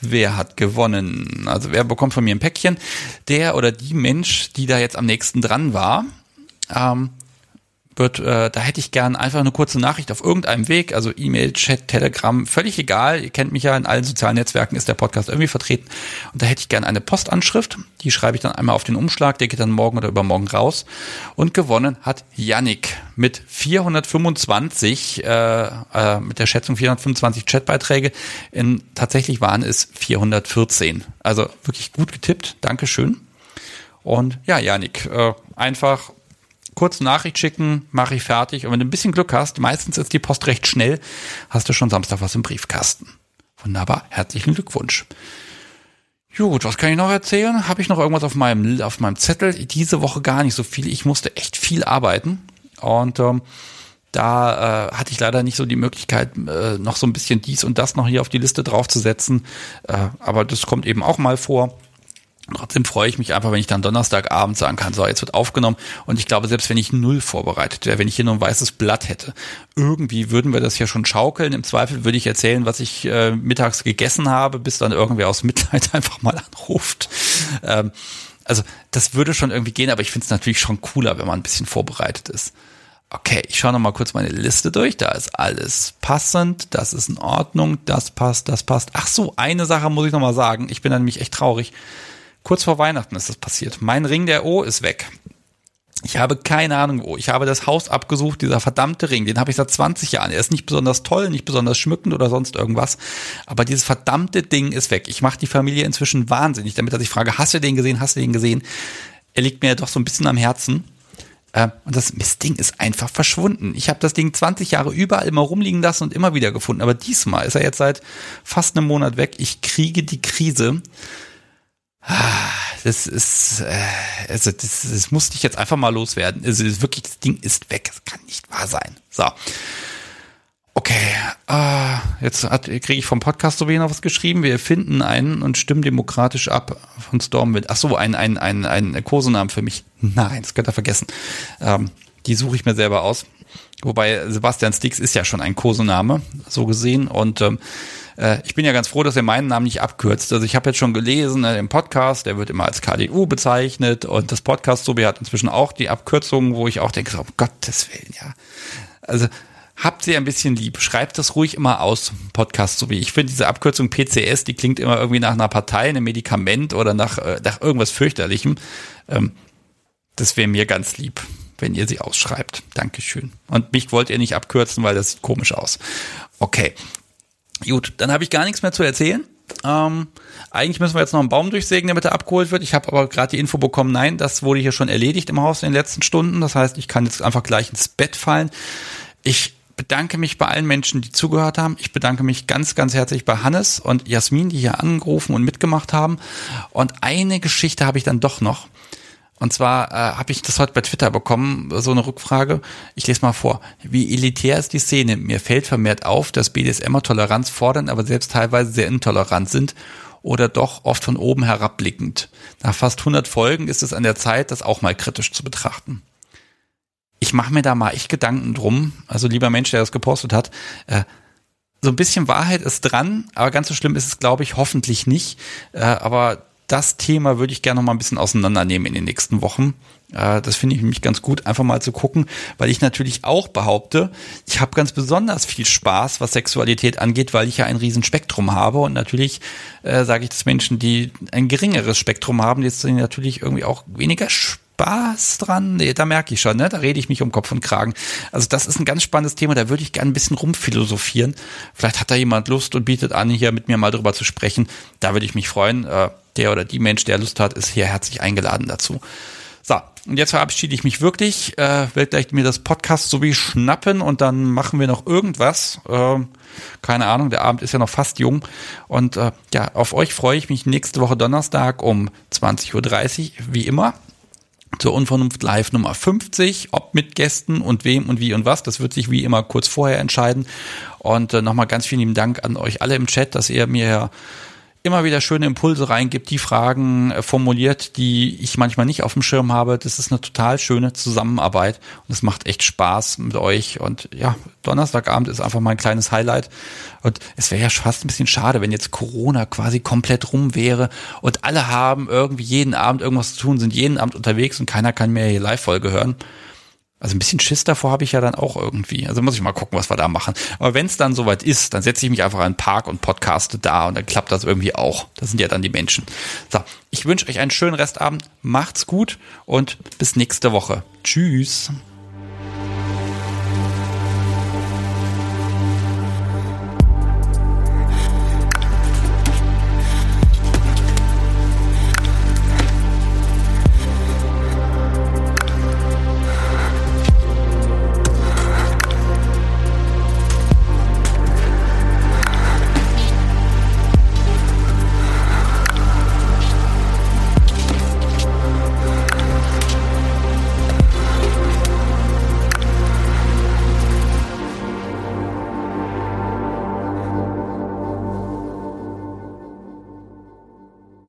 wer hat gewonnen. Also wer bekommt von mir ein Päckchen? Der oder die Mensch, die da jetzt am nächsten dran war. Ähm, wird, äh, da hätte ich gern einfach eine kurze Nachricht auf irgendeinem Weg, also E-Mail, Chat, Telegram, völlig egal. Ihr kennt mich ja in allen sozialen Netzwerken ist der Podcast irgendwie vertreten. Und da hätte ich gern eine Postanschrift. Die schreibe ich dann einmal auf den Umschlag, der geht dann morgen oder übermorgen raus. Und gewonnen hat Yannick mit 425, äh, äh, mit der Schätzung 425 Chatbeiträge. In, tatsächlich waren es 414. Also wirklich gut getippt. Dankeschön. Und ja, Janik, äh, einfach kurz Nachricht schicken, mache ich fertig. Und wenn du ein bisschen Glück hast, meistens ist die Post recht schnell, hast du schon Samstag was im Briefkasten. Wunderbar, herzlichen Glückwunsch. Gut, was kann ich noch erzählen? Habe ich noch irgendwas auf meinem, auf meinem Zettel? Diese Woche gar nicht so viel. Ich musste echt viel arbeiten. Und ähm, da äh, hatte ich leider nicht so die Möglichkeit, äh, noch so ein bisschen dies und das noch hier auf die Liste draufzusetzen. Äh, aber das kommt eben auch mal vor. Trotzdem freue ich mich einfach, wenn ich dann Donnerstagabend sagen kann, so, jetzt wird aufgenommen. Und ich glaube, selbst wenn ich null vorbereitet wäre, wenn ich hier nur ein weißes Blatt hätte, irgendwie würden wir das ja schon schaukeln. Im Zweifel würde ich erzählen, was ich äh, mittags gegessen habe, bis dann irgendwer aus Mitleid einfach mal anruft. Ähm, also das würde schon irgendwie gehen, aber ich finde es natürlich schon cooler, wenn man ein bisschen vorbereitet ist. Okay, ich schaue noch mal kurz meine Liste durch. Da ist alles passend, das ist in Ordnung, das passt, das passt. Ach so, eine Sache muss ich noch mal sagen. Ich bin dann nämlich echt traurig. Kurz vor Weihnachten ist das passiert. Mein Ring der O ist weg. Ich habe keine Ahnung wo. Ich habe das Haus abgesucht, dieser verdammte Ring, den habe ich seit 20 Jahren. Er ist nicht besonders toll, nicht besonders schmückend oder sonst irgendwas. Aber dieses verdammte Ding ist weg. Ich mache die Familie inzwischen wahnsinnig, damit dass ich frage, hast du den gesehen, hast du den gesehen? Er liegt mir doch so ein bisschen am Herzen. Äh, und das Mistding ist einfach verschwunden. Ich habe das Ding 20 Jahre überall immer rumliegen lassen und immer wieder gefunden. Aber diesmal ist er jetzt seit fast einem Monat weg. Ich kriege die Krise. Das ist, äh, also das, das musste ich jetzt einfach mal loswerden. Also wirklich, das Ding ist weg. Das kann nicht wahr sein. So. Okay, äh, jetzt kriege ich vom Podcast so wenig noch was geschrieben. Wir finden einen und stimmen demokratisch ab von Stormwind. Ach so, ein, ein, ein, ein Kosenamen für mich. Nein, das könnt ihr vergessen. Ähm, die suche ich mir selber aus. Wobei Sebastian Stix ist ja schon ein Kosename, so gesehen. Und ähm, äh, ich bin ja ganz froh, dass er meinen Namen nicht abkürzt. Also ich habe jetzt schon gelesen äh, im Podcast, der wird immer als KDU bezeichnet und das Podcast Sobi hat inzwischen auch die Abkürzung, wo ich auch denke, so, um Gottes Willen, ja. Also habt sie ein bisschen lieb. Schreibt das ruhig immer aus, Podcast so wie ich finde diese Abkürzung PCS, die klingt immer irgendwie nach einer Partei, einem Medikament oder nach, äh, nach irgendwas fürchterlichem. Ähm, das wäre mir ganz lieb, wenn ihr sie ausschreibt. Dankeschön. Und mich wollt ihr nicht abkürzen, weil das sieht komisch aus. Okay. Gut, dann habe ich gar nichts mehr zu erzählen. Ähm, eigentlich müssen wir jetzt noch einen Baum durchsägen, damit er abgeholt wird. Ich habe aber gerade die Info bekommen, nein, das wurde hier schon erledigt im Haus in den letzten Stunden. Das heißt, ich kann jetzt einfach gleich ins Bett fallen. Ich bedanke mich bei allen Menschen, die zugehört haben. Ich bedanke mich ganz, ganz herzlich bei Hannes und Jasmin, die hier angerufen und mitgemacht haben. Und eine Geschichte habe ich dann doch noch. Und zwar äh, habe ich das heute bei Twitter bekommen, so eine Rückfrage. Ich lese mal vor. Wie elitär ist die Szene? Mir fällt vermehrt auf, dass BDSMer Toleranz fordern, aber selbst teilweise sehr intolerant sind oder doch oft von oben herabblickend. Nach fast 100 Folgen ist es an der Zeit, das auch mal kritisch zu betrachten. Ich mache mir da mal echt Gedanken drum. Also lieber Mensch, der das gepostet hat, äh, so ein bisschen Wahrheit ist dran, aber ganz so schlimm ist es, glaube ich, hoffentlich nicht. Äh, aber das Thema würde ich gerne noch mal ein bisschen auseinandernehmen in den nächsten Wochen. Äh, das finde ich nämlich ganz gut, einfach mal zu gucken, weil ich natürlich auch behaupte, ich habe ganz besonders viel Spaß, was Sexualität angeht, weil ich ja ein Riesenspektrum habe und natürlich äh, sage ich das Menschen, die ein geringeres Spektrum haben, jetzt sind natürlich irgendwie auch weniger Spaß dran. Nee, da merke ich schon, ne? Da rede ich mich um Kopf und Kragen. Also das ist ein ganz spannendes Thema, da würde ich gerne ein bisschen rumphilosophieren. Vielleicht hat da jemand Lust und bietet an, hier mit mir mal drüber zu sprechen. Da würde ich mich freuen. Äh, der oder die Mensch, der Lust hat, ist hier herzlich eingeladen dazu. So, und jetzt verabschiede ich mich wirklich, äh, werde gleich mir das Podcast so wie schnappen und dann machen wir noch irgendwas. Äh, keine Ahnung, der Abend ist ja noch fast jung. Und äh, ja, auf euch freue ich mich nächste Woche Donnerstag um 20.30 Uhr, wie immer. Zur Unvernunft Live Nummer 50, ob mit Gästen und wem und wie und was. Das wird sich wie immer kurz vorher entscheiden. Und äh, nochmal ganz vielen lieben Dank an euch alle im Chat, dass ihr mir immer wieder schöne Impulse reingibt, die Fragen äh, formuliert, die ich manchmal nicht auf dem Schirm habe. Das ist eine total schöne Zusammenarbeit und es macht echt Spaß mit euch. Und ja, Donnerstagabend ist einfach mal ein kleines Highlight. Und es wäre ja fast ein bisschen schade, wenn jetzt Corona quasi komplett rum wäre und alle haben irgendwie jeden Abend irgendwas zu tun, sind jeden Abend unterwegs und keiner kann mehr hier Live-Folge hören. Also ein bisschen Schiss davor habe ich ja dann auch irgendwie. Also muss ich mal gucken, was wir da machen. Aber wenn es dann soweit ist, dann setze ich mich einfach in den Park und podcaste da und dann klappt das irgendwie auch. Das sind ja dann die Menschen. So, ich wünsche euch einen schönen Restabend. Macht's gut und bis nächste Woche. Tschüss.